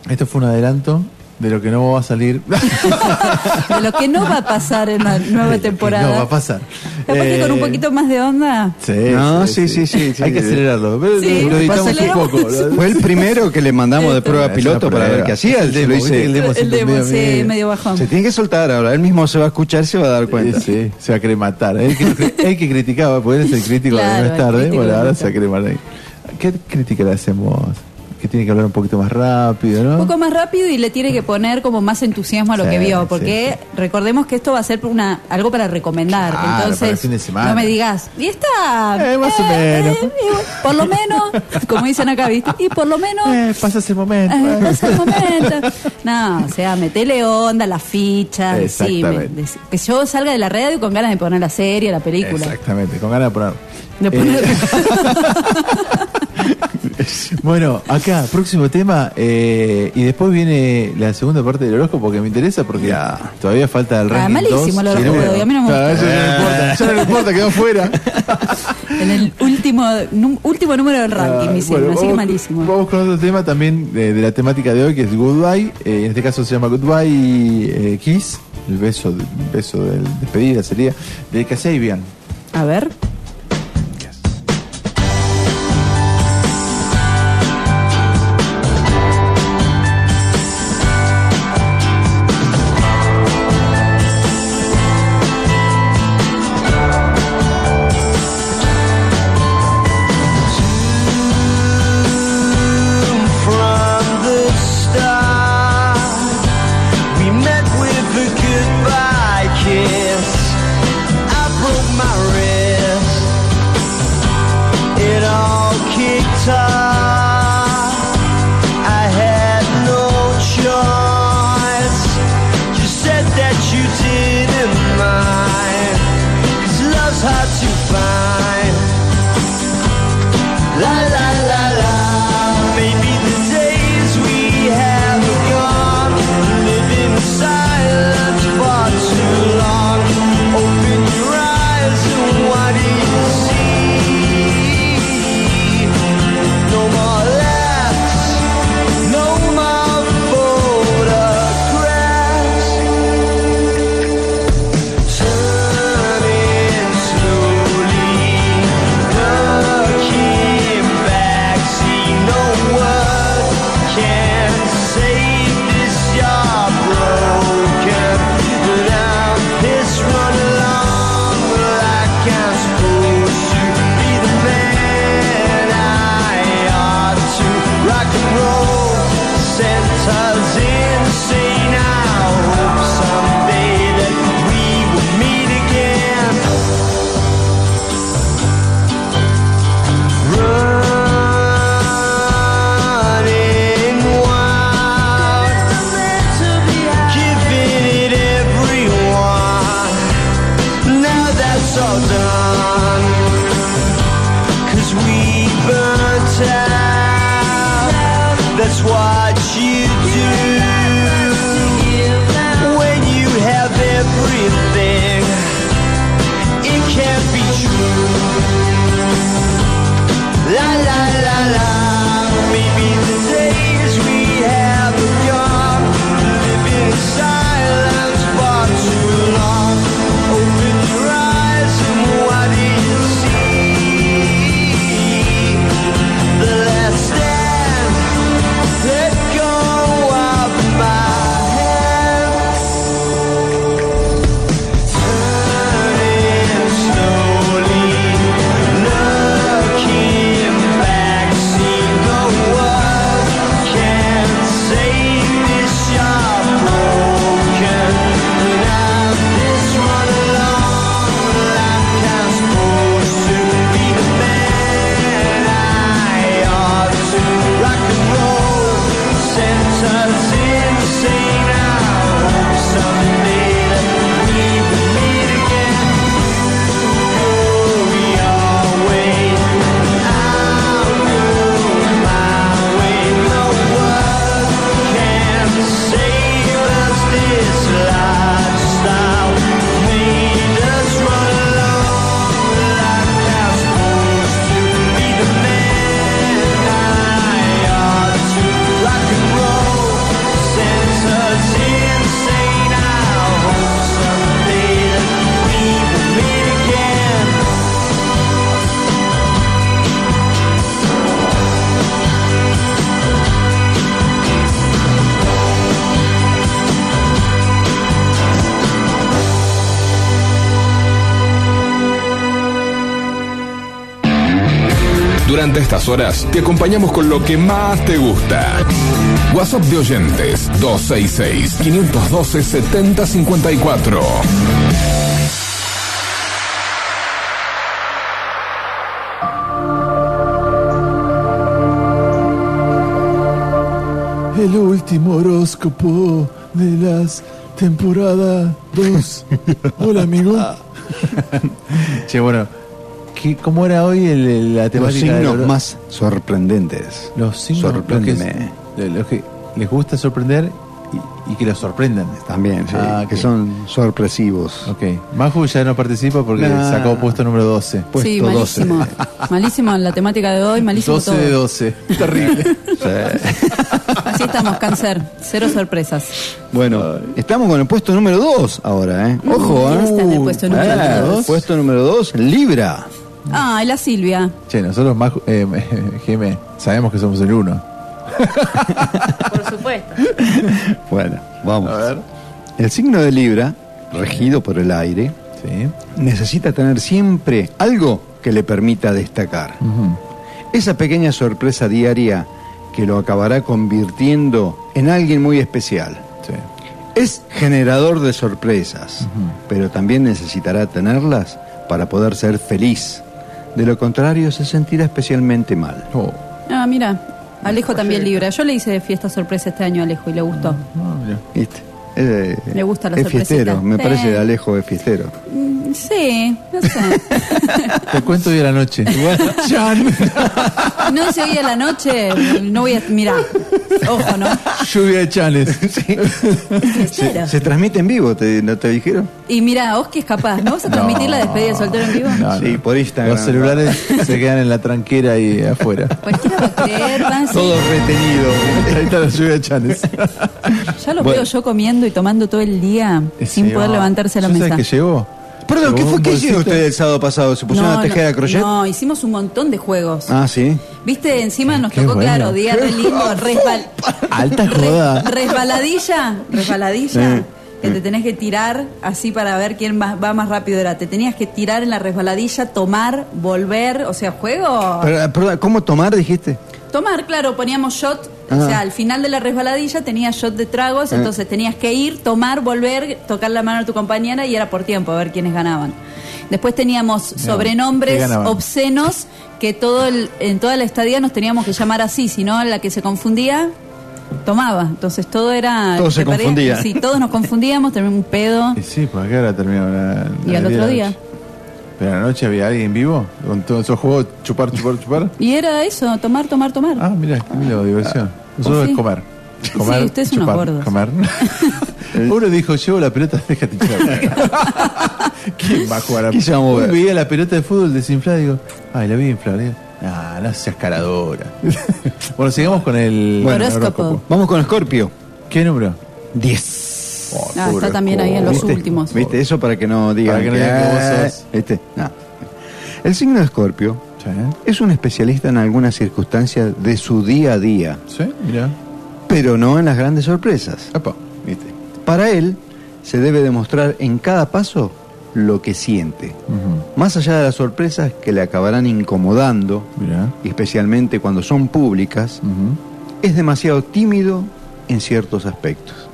esto fue un adelanto de lo que no va a salir. De lo que no va a pasar en la nueva temporada. no va a pasar. Capaz que con un Eh, poquito más de onda. Sí, No, sí, sí, sí, sí. Hay que acelerarlo. Sí, lo, editamos un poco. Fue el primero que le mandamos de prueba piloto para ver qué hacía. El demo, Lo hice- El demo El demo, medio- sí, medio- bajón. Se tiene que soltar ahora. Él mismo se va a escuchar y se va a dar cuenta. Sí, sí, se va a querer matar. El que, el que criticaba, porque él es el crítico Claro, de el tarde. Bueno, ahora se va a querer matar. ¿Qué crítica le hacemos? Que tiene que hablar un poquito más rápido, Un ¿no? poco más rápido y le tiene que poner como más entusiasmo a lo Sí, que vio, sí, porque recordemos que esto va a ser una algo para recomendar. Claro, para el Entonces, fin de semana. no me digas, y está. Eh, más o eh, menos. eh, y por lo menos, como dicen acá, ¿viste? Y por lo menos. Eh, pasa ese momento. eh, pasa el momento. No, o sea, metele onda, las fichas, decime. Que yo salga de la radio con ganas de poner la serie, la película. Exactamente, con ganas de poner. De poner- Eh, Bueno, acá, próximo tema. eh, y después viene la segunda parte del horóscopo que me interesa porque todavía falta el Ah, ranking. malísimo el 2. horóscopo a mí no me gusta. eso no importa, ya no le importa, quedó fuera. en el último, último número del ranking, Ah, me hicieron, bueno, así que malísimo. Vamos con otro tema también de, de la temática de hoy que es Goodbye. Eh, en este caso se llama Goodbye eh, Kiss. El beso, el beso de despedida sería de Kasabian. A ver. Horas te acompañamos con lo que más te gusta. WhatsApp de oyentes 266-512-7054. El último horóscopo de las temporada 2. Hola, amigo. che, bueno, ¿qué- ¿cómo era hoy el- el- la Los temática? del signos horo- más sorprendentes. Los signos los que, Sorpréndeme. los que les gusta sorprender y, y que los sorprendan. También, sí, Ah, que son sorpresivos. Ok. Maju ya no participa porque Nah. sacó puesto número 12. sí, malísimo. malísimo en la temática de hoy, malísimo 12 todo. de 12. Terrible. Así estamos, cáncer. Cero sorpresas. Bueno, estamos con el puesto número 2 ahora, ¿eh? Ojo, ¿Quién ¿eh? está en el puesto número Ah, dos? Puesto número 2, Libra. Ah, y la Silvia. Che, nosotros Maju, eh, Geme, sabemos que somos el uno. Por supuesto. Bueno, vamos. El signo de Libra, regido por el aire, necesita tener siempre algo que le permita destacar. Esa pequeña sorpresa diaria que lo acabará convirtiendo en alguien muy especial. Es generador de sorpresas, pero también necesitará tenerlas para poder ser feliz. De lo contrario, se sentirá especialmente mal. Ah, mira. Alejo también Libra. Yo le hice fiesta sorpresa este año a Alejo y le gustó. ¿Viste? Eh, Le gusta la es fiestero, me Sí. parece de Alejo es fiestero. Mm, Sí, no sé. Te cuento hoy a la noche. No se oye a la noche, no voy a. Mira, ojo, ¿no? Lluvia de chanes. Cero. Se transmite en vivo, ¿te, ¿no te dijeron? Y mira, Oski es capaz, ¿no vas a transmitir la despedida de soltero en vivo? No, Sí, no. por Instagram. Los celulares se quedan en la tranquera y afuera. Cualquiera va a creer. Todo retenido. Ahí está la lluvia de chanes. Ya lo Bueno. veo yo comiendo y tomando todo el día sin poder levantarse a la ¿Yo mesa. ¿Sabes qué llegó? Perdón, ¿qué fue que hicieron ustedes el sábado pasado? ¿Se pusieron No, a tejer no, a crochet? No, hicimos un montón de juegos. Ah, sí. Viste, encima nos Qué tocó, bueno. claro, día re lindo, resbal- Alta joda. resbaladilla, resbaladilla, Sí. que te tenés que tirar así para ver quién va más rápido. Era, te tenías que tirar en la resbaladilla, tomar, volver, o sea, juego. Pero, ¿Cómo tomar, dijiste? Tomar, claro, poníamos shot, Ah. o sea, al final de la resbaladilla tenías shot de tragos, Ah. entonces tenías que ir, tomar, volver, tocar la mano a tu compañera y era por tiempo, a ver quiénes ganaban. Después teníamos ¿qué sobrenombres obscenos que todo el- en toda la estadía nos teníamos que llamar así, si no la que se confundía tomaba. Entonces todo era Todos se confundían. Sí, todos nos confundíamos, teníamos un pedo. Y sí, pues acá ahora terminó la, Y al otro día. Pero anoche había alguien vivo con todos esos juegos, chupar, chupar, chupar. Y era eso, tomar, tomar, tomar. Ah, mira, qué lindo, diversión. Nosotros Sí. es comer. Comer, Sí, ustedes son unos chupar, gordos. comer. Uno dijo, llevo la pelota, déjate echar. ¿Quién va a jugar a ¿Quién se va a mover? Hoy veía la pelota de fútbol desinflada y digo, ay, la vi inflada. Digo, Ah, no seas caradora. bueno, sigamos con el Bueno, Horóscopo. Vamos con Scorpio. ¿Qué número? 10. Ah, está también ahí en los ¿Viste? últimos. ¿Viste? Eso para que no digan que no digan que vos sos- ¿viste? No. El signo de Scorpio Sí, es un especialista en algunas circunstancias de su día a día, sí, mira. pero no en las grandes sorpresas. Epa. ¿Viste? Para él se debe demostrar en cada paso lo que siente. Más allá de las sorpresas que le acabarán incomodando, especialmente cuando son públicas, es demasiado tímido en ciertos aspectos.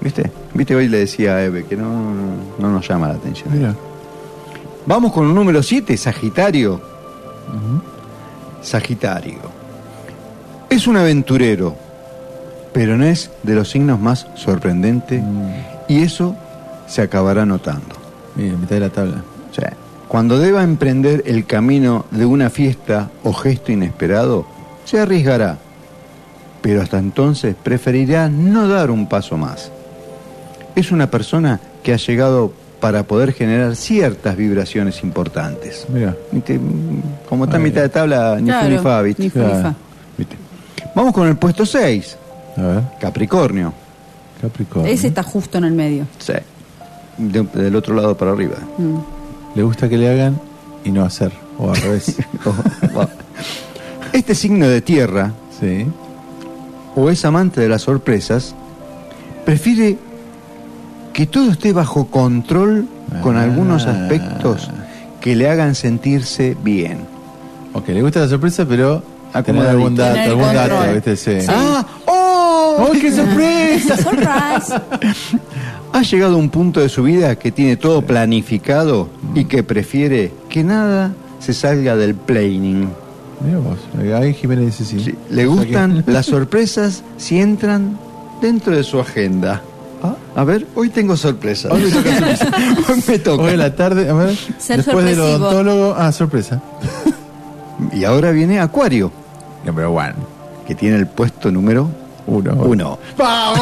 ¿Viste? ¿Viste? Hoy le decía a Eve que no, no nos llama la atención. Mira. Vamos con el número 7, Sagitario. Sagitario. Es un aventurero, pero no es de los signos más sorprendentes y eso se acabará notando. Mira, mitad de la tabla. O sea, cuando deba emprender el camino de una fiesta o gesto inesperado, se arriesgará, pero hasta entonces preferirá no dar un paso más. Es una persona que ha llegado para poder generar ciertas vibraciones importantes. Mira. Mm, Como está en mitad de tabla, ni Claro, ni fa, ¿viste? ni. Vamos con el puesto 6, A ver, Capricornio. Capricornio. Ese está justo en el medio. Sí. De- del otro lado para arriba. Mm. Le gusta que le hagan y no hacer. O al revés. Este signo de tierra, sí. O es amante de las sorpresas, prefiere que todo esté bajo control con Ah. algunos aspectos que le hagan sentirse bien. Ok, le gusta la sorpresa, pero tener Acomodadito. algún dato, algún dato. ¿viste? Sí. Sí. ¡Ah! ¡Oh! ¡Ay, qué sorpresa! Surprise. Ha llegado a un punto de su vida que tiene todo planificado y que prefiere que nada se salga del planning. Mira vos, ahí Jiménez dice sí. Sí, Le gustan las sorpresas si entran dentro de su agenda. Ah. A ver, hoy tengo sorpresas. Hoy me toca sorpresa. Hoy me toca. Hoy a la tarde, a ver. Ser después del odontólogo, ah, sorpresa. Y ahora viene Acuario, Number one. que tiene el puesto número Uno. uno. Vamos,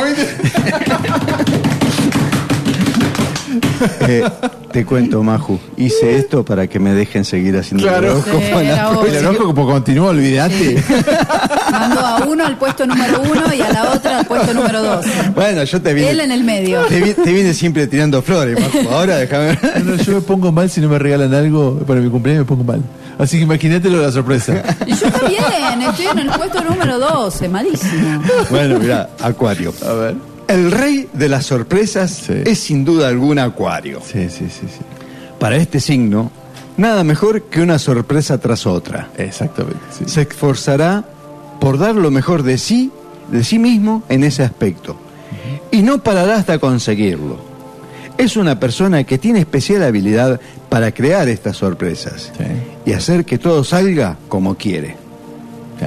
Eh, te cuento, Maju, hice esto para que me dejen seguir haciendo Claro. el horóscopo Sí, la. El horóscopo continúa, olvídate. Mandó a uno al puesto número uno y a la otra al puesto número dos. Bueno, yo te vine, Él en el medio. te, vi- te vine siempre tirando flores, Maju. Ahora déjame. No, yo me pongo mal si no me regalan algo para mi cumpleaños, me pongo mal. Así que imagínate lo de la sorpresa. Y yo también, estoy en el puesto número 12, malísimo. Bueno, mira, Acuario. A ver. El rey de las sorpresas Sí. es sin duda alguna Acuario. Sí, sí, sí, sí. Para este signo, nada mejor que una sorpresa tras otra. Exactamente. sí. Se esforzará por dar lo mejor de sí, de sí mismo en ese aspecto. Y no parará hasta conseguirlo. Es una persona que tiene especial habilidad para crear estas sorpresas Sí. y hacer que todo salga como quiere. Sí.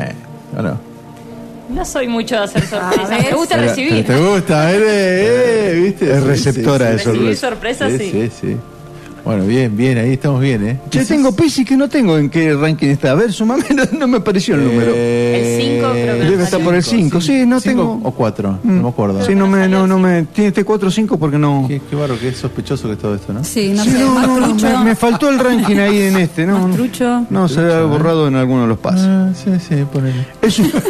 No soy mucho de hacer sorpresas. ver. Me gusta recibir. te gusta, eh, eh, ¿viste? Es Sí, receptora sí, de sorpresas. Recibir sorpresas, sí. Sí, sí. Bueno, bien, bien, ahí estamos bien, ¿eh? Che, tengo Pisces que no tengo en qué ranking está. A ver, sumame, no, no me apareció el número. El 5 creo que Debe estar por el 5, sí, no ¿Cinco tengo. o cuatro? No me acuerdo. Sí, no me, no, no me. Tiene este 4 o 5 porque no. Qué, qué barro, que es sospechoso que todo esto, ¿no? Sí, no Sí, sé, no, más no, no, trucho. me, me faltó el ranking ahí en este, ¿no? Trucho. No, se ha borrado en alguno de los pasos. Ah, sí, sí, ponele. Es un-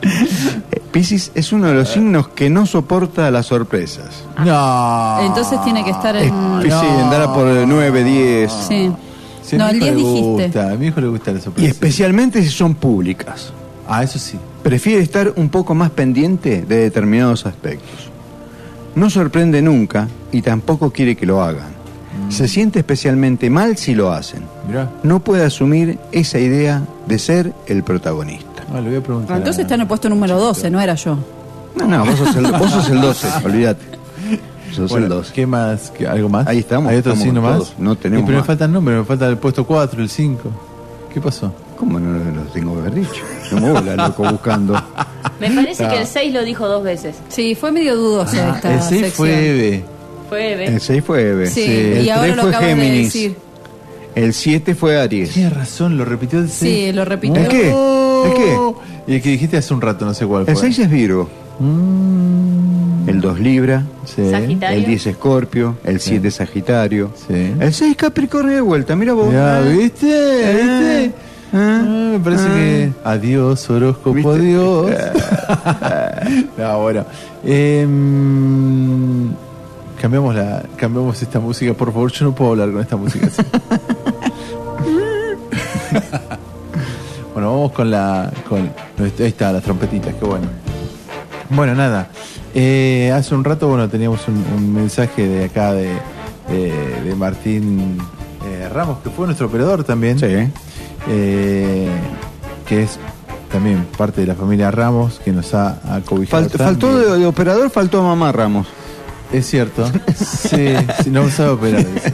Piscis es uno de los signos que no soporta las sorpresas. No. Entonces tiene que estar en. Sí, andará por 9, 10. Sí. No, el hijo 10 le dijiste. gusta, a mi hijo le gusta la Y sorpresa. especialmente si son públicas. Ah, eso sí. Prefiere estar un poco más pendiente de determinados aspectos. No sorprende nunca y tampoco quiere que lo hagan. Se siente especialmente mal si lo hacen. Mirá. No puede asumir esa idea de ser el protagonista. Ah, le voy a preguntar. Ah, Entonces está en el puesto número 12, no era yo. No, no, vos sos el, vos sos el 12, olvídate. Sos Bueno, el 12. ¿Qué más? ¿Qué- ¿Algo más? Ahí estamos, ¿Hay otro estamos signo más? No tenemos Y pero me más. faltan números, me falta el puesto 4, el 5. ¿Qué pasó? ¿Cómo no lo tengo que haber dicho? No me voy a loco buscando. Me parece No. que el 6 lo dijo dos veces. Sí, fue medio dudoso esta Ah, el 6 sección. fue Eve. Fue Eve. El 6 fue Eve. Sí, el y ahora 3 lo fue acabas de Géminis. decir. El 7 fue Aries. Tienes razón, lo repitió el 6. Sí, lo repitió. ¿El qué? ¿El qué? Y el que dijiste hace un rato, no sé cuál fue. El 6 es Virgo. El 2 Libra. Sí. Sagitario. El 10 Escorpio. El 7 Sagitario. Sí. El 6 Capricornio de vuelta. Mira vos. Ya, Ah. ¿viste? ¿Viste? Ah. Ah, me parece Ah. que. Adiós, horóscopo, ¿Viste? adiós. no, bueno. Em, cambiamos, la, cambiamos esta música, por favor. Yo no puedo hablar con esta música así. bueno, vamos con la. Con, ahí está, las trompetitas, qué bueno. Bueno, nada. Eh, hace un rato, bueno, teníamos un, un mensaje de acá de, de- de Martín eh, Ramos, que fue nuestro operador también. Sí. Eh, que es también parte de la familia Ramos, que nos ha acobijado. Falt- faltó de, de operador, faltó mamá Ramos. Es cierto. Sí, sí, no sabe operar. dice.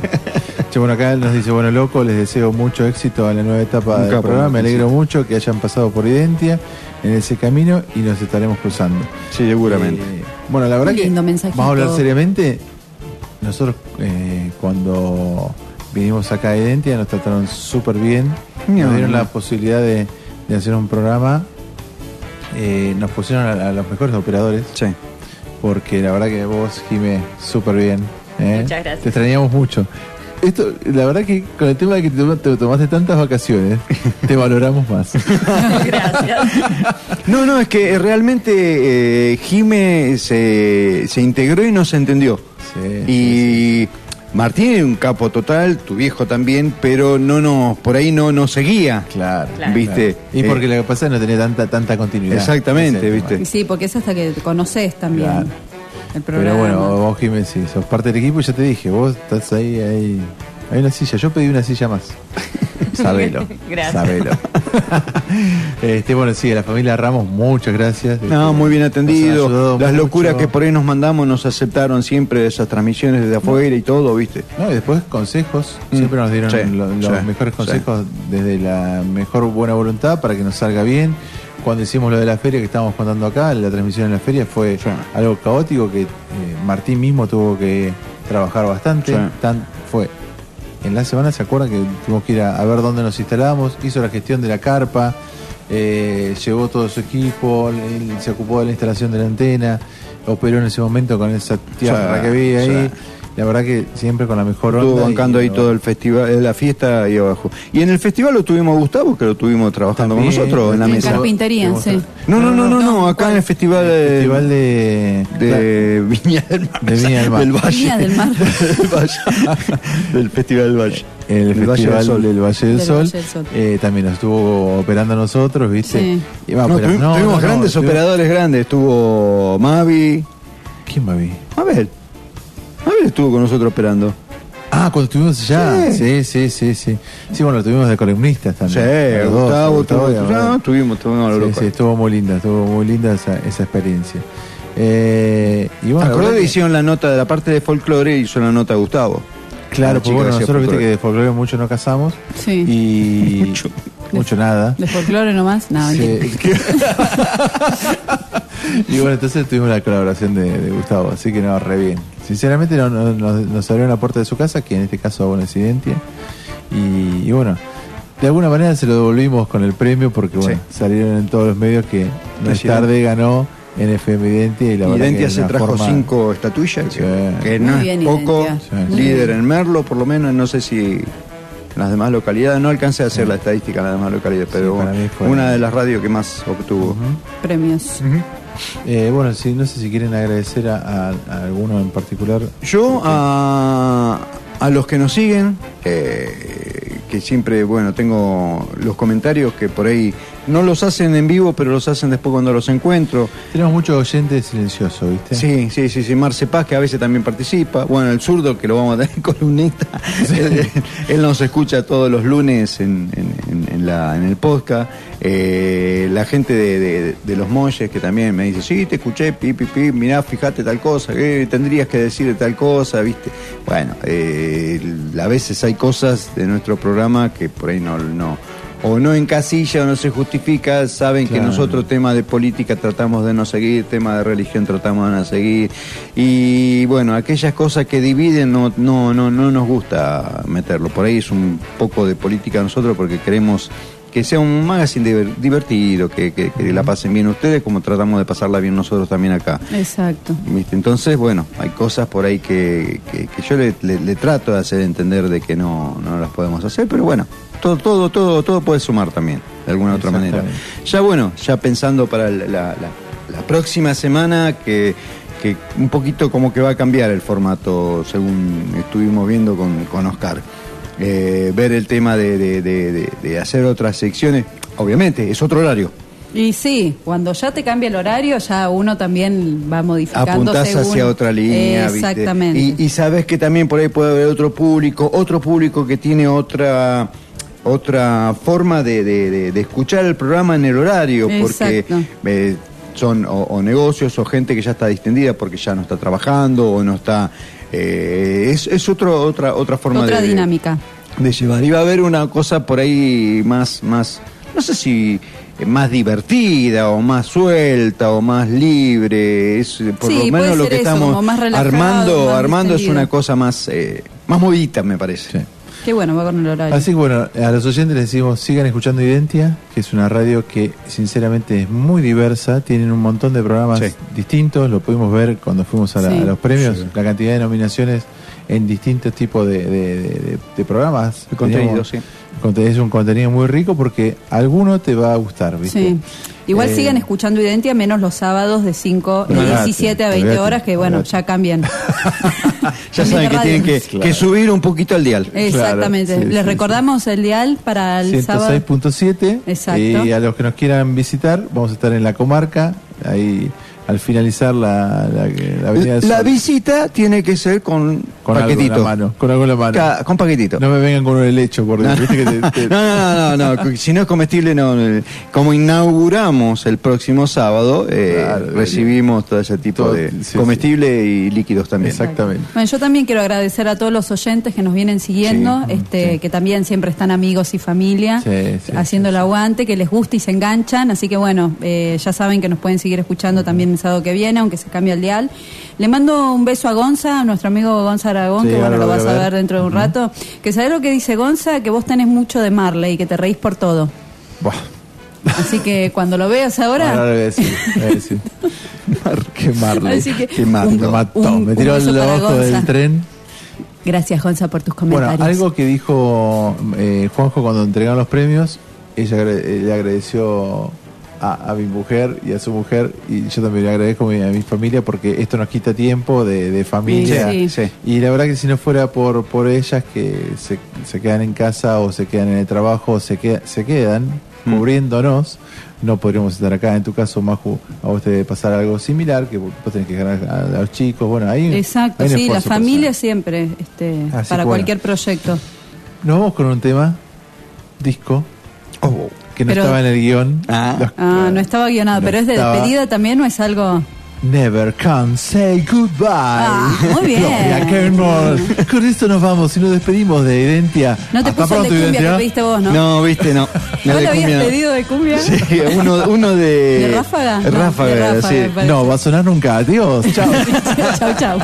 Che, bueno, acá él nos dice, bueno, loco, les deseo mucho éxito a la nueva etapa Un del capo, programa. Me alegro sí. mucho que hayan pasado por Identia en ese camino y nos estaremos cruzando. Sí, seguramente. Eh, bueno, la verdad Qué que lindo mensajito. vamos a hablar seriamente. Nosotros eh, cuando vinimos acá a Identia nos trataron súper bien. No, nos dieron la posibilidad de, de hacer un programa. Eh, nos pusieron a, a los mejores operadores. Sí. Porque la verdad que vos, Jimé, súper bien. ¿eh? Muchas gracias. Te extrañamos mucho. Esto, la verdad que con el tema de que te, toma- te tomaste tantas vacaciones, te valoramos más. Gracias. No, no, es que realmente eh, Jime se, se integró y no se entendió. Sí, y Martín es un capo total, tu viejo también, pero no nos, por ahí no nos seguía. Claro. Claro. ¿Viste? Claro. Y porque Eh, lo que pasa es que no tenía tanta, tanta continuidad. Exactamente, ¿viste? Sí, porque es hasta que conoces también Claro. el Pero programa. bueno, vos, Jiménez, sí, sos parte del equipo y ya te dije, vos estás ahí, ahí. Hay una silla, yo pedí una silla más. Sabelo. Gracias. Sabelo. este, bueno, sí, a la familia Ramos, muchas gracias. No, Este, muy bien atendido. Las mucho. locuras que por ahí nos mandamos nos aceptaron siempre esas transmisiones desde afuera y todo, ¿viste? No, y después consejos, Mm. siempre nos dieron Sí, lo- los sí, mejores sí. consejos desde la mejor buena voluntad para que nos salga bien. Cuando hicimos lo de la feria que estábamos contando acá, la transmisión en la feria fue Sí. algo caótico que eh, Martín mismo tuvo que trabajar bastante. Sí. Tan, fue en la semana, ¿se acuerdan que tuvimos que ir a, a ver dónde nos instalamos? Hizo la gestión de la carpa, eh, llevó todo su equipo, él se ocupó de la instalación de la antena, operó en ese momento con esa tierra que había ahí. La verdad que siempre con la mejor Estuvo onda. bancando y- ahí todo el festival, eh, la fiesta ahí abajo. Y en el festival lo tuvimos a Gustavo, que lo tuvimos trabajando También, con nosotros en la En mesa. carpintería, Tuvimos- sí. No, no, no, no, no, acá ¿cuál? en el festival El de, festival de, de Viña del Mar. De Viña del Mar. Valle. Viña del Mar. del Valle. del Festival del Valle. el El Valle festival del Sol. del Valle del Del Sol, Valle del Sol. eh, también nos estuvo operando a nosotros, ¿viste? Sí. Y va, No, pero- tuvi- no, tuvimos no, no, grandes tuvimos- operadores grandes. Estuvo Mavi. ¿Quién ver? Mabel. Mabel estuvo con nosotros operando. Ah, cuando estuvimos allá. Sí. Sí, sí, sí, sí. Sí, bueno, lo tuvimos de columnistas Sí, también. Dos, Gustavo, Gustavo y estuvo- Abraham. no, tuvimos, tuvimos Sí, sí, estuvo muy linda, estuvo muy linda esa, esa experiencia. Eh, y bueno, Acordé que hicieron la nota de la parte de folclore y hizo la nota Gustavo. Claro, La pues chica bueno, nosotros viste que de folclore mucho no casamos. Sí. Y, mucho nada. ¿De folclore nomás? No, Sí. Y bueno, entonces tuvimos la colaboración de, de Gustavo, así que no, re bien. Sinceramente no, no- nos, nos abrió la puerta de su casa, que en este caso Bueno Incidentia. Y, y bueno, de alguna manera se lo devolvimos con el premio porque bueno, salieron en todos los medios que no es Presidente. tarde ganó en FM Identia y la Identia se trajo forma- cinco estatuillas, que, Sí. que no bien, es poco. Identia. Sí. Líder en Merlo, por lo menos, no sé si en las demás localidades, no alcancé a hacer la estadística en las demás localidades, pero fue- una de las radios que más obtuvo. Premios. Eh, bueno, sí, no sé si quieren agradecer a, a- a alguno en particular. Yo a, a los que nos siguen, eh, que siempre, bueno, tengo los comentarios que por ahí no los hacen en vivo, pero los hacen después cuando los encuentro. Tenemos muchos oyentes silenciosos, ¿viste? Sí, sí, sí, sí, Marce Paz, que a veces también participa. Bueno, el zurdo, que lo vamos a tener columnista. él, él nos escucha todos los lunes en, en- la, en el podcast. Eh, la gente de, de- de los Molles, que también me dice, sí, te escuché, pi, pi, pi, mirá, fíjate tal cosa, eh, tendrías que decir de tal cosa, ¿viste? Bueno, eh, a veces hay cosas de nuestro programa que por ahí no... no o no encasilla o no se justifica, saben que nosotros tema de política tratamos de no seguir, tema de religión tratamos de no seguir y bueno, aquellas cosas que dividen no no no no nos gusta meterlo. Por ahí es un poco de política nosotros porque queremos que sea un magazine diver- divertido, que, que- que la pasen bien ustedes como tratamos de pasarla bien nosotros también acá. Exacto. ¿Viste? Entonces, bueno, hay cosas por ahí que, que- que yo le, le- le trato de hacer entender de que no, no las podemos hacer, pero bueno, todo, todo, todo, todo puede sumar también, de alguna otra manera. Ya bueno, ya pensando para la, la- la- la próxima semana que, que un poquito como que va a cambiar el formato según estuvimos viendo con, con Oscar. Eh, ver el tema de, de- de- de- de hacer otras secciones, obviamente, es otro horario. Y sí, cuando ya te cambia el horario, ya uno también va modificando apuntás según- hacia otra línea, ¿viste? Exactamente. Y, y sabes que también por ahí puede haber otro público, otro público que tiene otra otra forma de, de- de- de escuchar el programa en el horario, porque eh, son o, o negocios o gente que ya está distendida porque ya no está trabajando o no está... eh, es es otro, otra, otra forma Otra de, dinámica. de llevar. Iba a haber una cosa por ahí más, más, no sé si eh, más divertida o más suelta o más libre. Es eh, por Sí, lo menos lo que eso, estamos como más relajado, armando, más armando es una cosa más, eh, más movidita, me parece. Qué bueno, va con el horario. Así que bueno, a los oyentes les decimos, sigan escuchando Identia, que es una radio que sinceramente es muy diversa, tienen un montón de programas distintos, lo pudimos ver cuando fuimos a, la- Sí. a los premios, Sí. la cantidad de nominaciones en distintos tipos de, de- de- de- de programas. De contenido, Teníamos- sí. Es un contenido muy rico porque alguno te va a gustar, ¿viste? Sí. Igual Eh, sigan escuchando Identia, menos los sábados de 5, de Olvídate, 17 a 20 olvídate, horas, que bueno, ya cambian. Ya saben que tienen que, Claro. que subir un poquito al dial. Exactamente. Claro, sí, Les sí, recordamos el dial para el sábado. 106.7 Exacto. y a los que nos quieran visitar vamos a estar en la comarca ahí al finalizar la, la, la avenida del La Sol. visita tiene que ser con, con algo en paquetito. la mano con algo en la mano Ca- con paquetito. no me vengan con un helecho por Dios, viste que te- te- No, no, no, no, no, si no es comestible, no. eh, Como inauguramos el próximo sábado, eh, Claro, recibimos todo ese tipo Todo- de sí, comestible y líquidos también. exactamente Bueno, yo también quiero agradecer a todos los oyentes que nos vienen siguiendo, Sí, este, que también siempre están amigos y familia, Sí, sí, haciendo el aguante, que les gusta y se enganchan. Así que bueno, eh, ya saben que nos pueden seguir escuchando también el sábado que viene, aunque se cambie el dial. Le mando un beso a Gonza, a nuestro amigo Gonza Aragón, Sí, que bueno, lo lo vas a ver ver. dentro de un rato. Que sabe lo que dice Gonza, que vos tenés mucho de Marley, que te reís por todo. Buah. Así que cuando lo veas ahora... ahora le voy a decir, voy a decir. qué Marley Así que qué Marley. un- me mató un- me tiró para ojo del tren Gracias, Gonza, por tus Bueno, comentarios. algo que dijo eh, Juanjo cuando entregaron los premios, ella eh, le agradeció a, a mi mujer y a su mujer, y yo también le agradezco a mi, a mi familia porque esto nos quita tiempo de, de familia. Sí, sí. Y la verdad que si no fuera por, por ellas que se, se quedan en casa o se quedan en el trabajo o se, queda- se quedan Mm. cubriéndonos, no podríamos estar acá. En tu caso, Maju, a vos te debe pasar algo similar, que vos tenés que dejar a, a los chicos. Bueno, ahí Exacto, hay sí, la familia siempre, este, Así para bueno. cualquier proyecto. Nos vamos con un tema, disco, que no Pero- estaba en el guion. Los- Ah, no estaba guionado, No pero es de estaba. despedida también o es algo... Never Can Say Goodbye. Ah, muy bien. Gloria. Con esto nos vamos y nos despedimos de Identia. No te Hasta puso el de cumbia Identia. que pediste vos, ¿no? No, viste, no. La ¿Vos lo habías no. pedido de cumbia? Sí, uno, uno de. ¿De ráfaga? No, Ráfaga, de ráfaga, sí. No, va a sonar nunca. Adiós. Chao. chau, chau.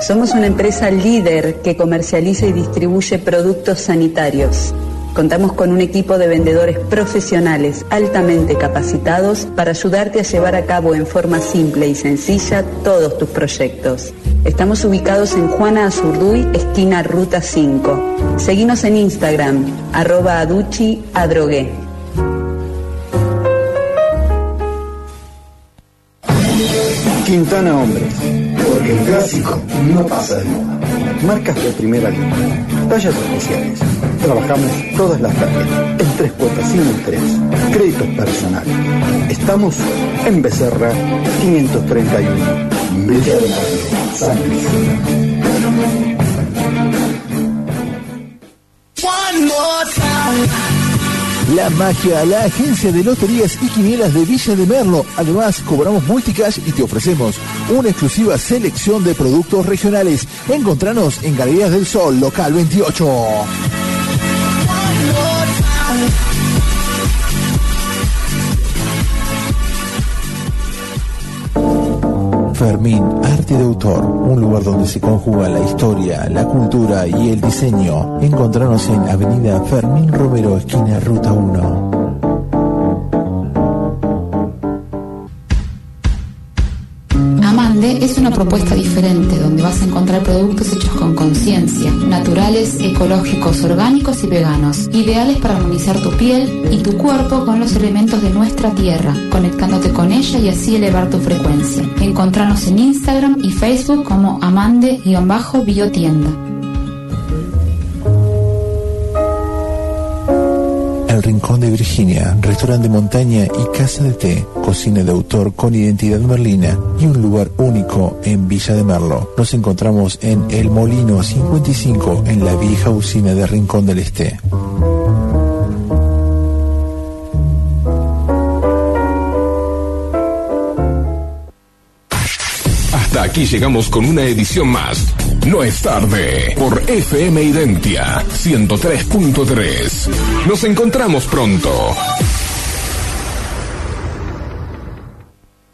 Somos una empresa líder que comercializa y distribuye productos sanitarios. Contamos con un equipo de vendedores profesionales altamente capacitados para ayudarte a llevar a cabo en forma simple y sencilla todos tus proyectos. Estamos ubicados en Juana Azurduy, esquina Ruta 5. Seguinos en Instagram, arroba aduchi. Quintana Hombres. Clásico no pasa de moda. Marcas de primera línea. Tallas especiales. Trabajamos todas las tallas. En tres cuotas sin interés. Créditos personales. Estamos en Becerra 531. Villa de Mar, San Luis. One more time. La Magia, la agencia de loterías y quinielas de Villa de Merlo. Además, cobramos multicash y te ofrecemos una exclusiva selección de productos regionales. Encontranos en Galerías del Sol, local 28. Fermín, arte de autor, un lugar donde se conjuga la historia, la cultura y el diseño. Encontranos en Avenida Fermín Romero, esquina Ruta 1. Ecológicos, orgánicos y veganos, ideales para armonizar tu piel y tu cuerpo con los elementos de nuestra tierra, conectándote con ella y así elevar tu frecuencia. Encontranos en Instagram y Facebook como Amande-Biotienda. Rincón de Virginia, restaurante de montaña y casa de té, cocina de autor con identidad merlina y un lugar único en Villa de Merlo. Nos encontramos en El Molino 55 en la vieja usina de Rincón del Este. Hasta aquí llegamos con una edición más. No es tarde por FM Identia 103.3. Nos encontramos pronto.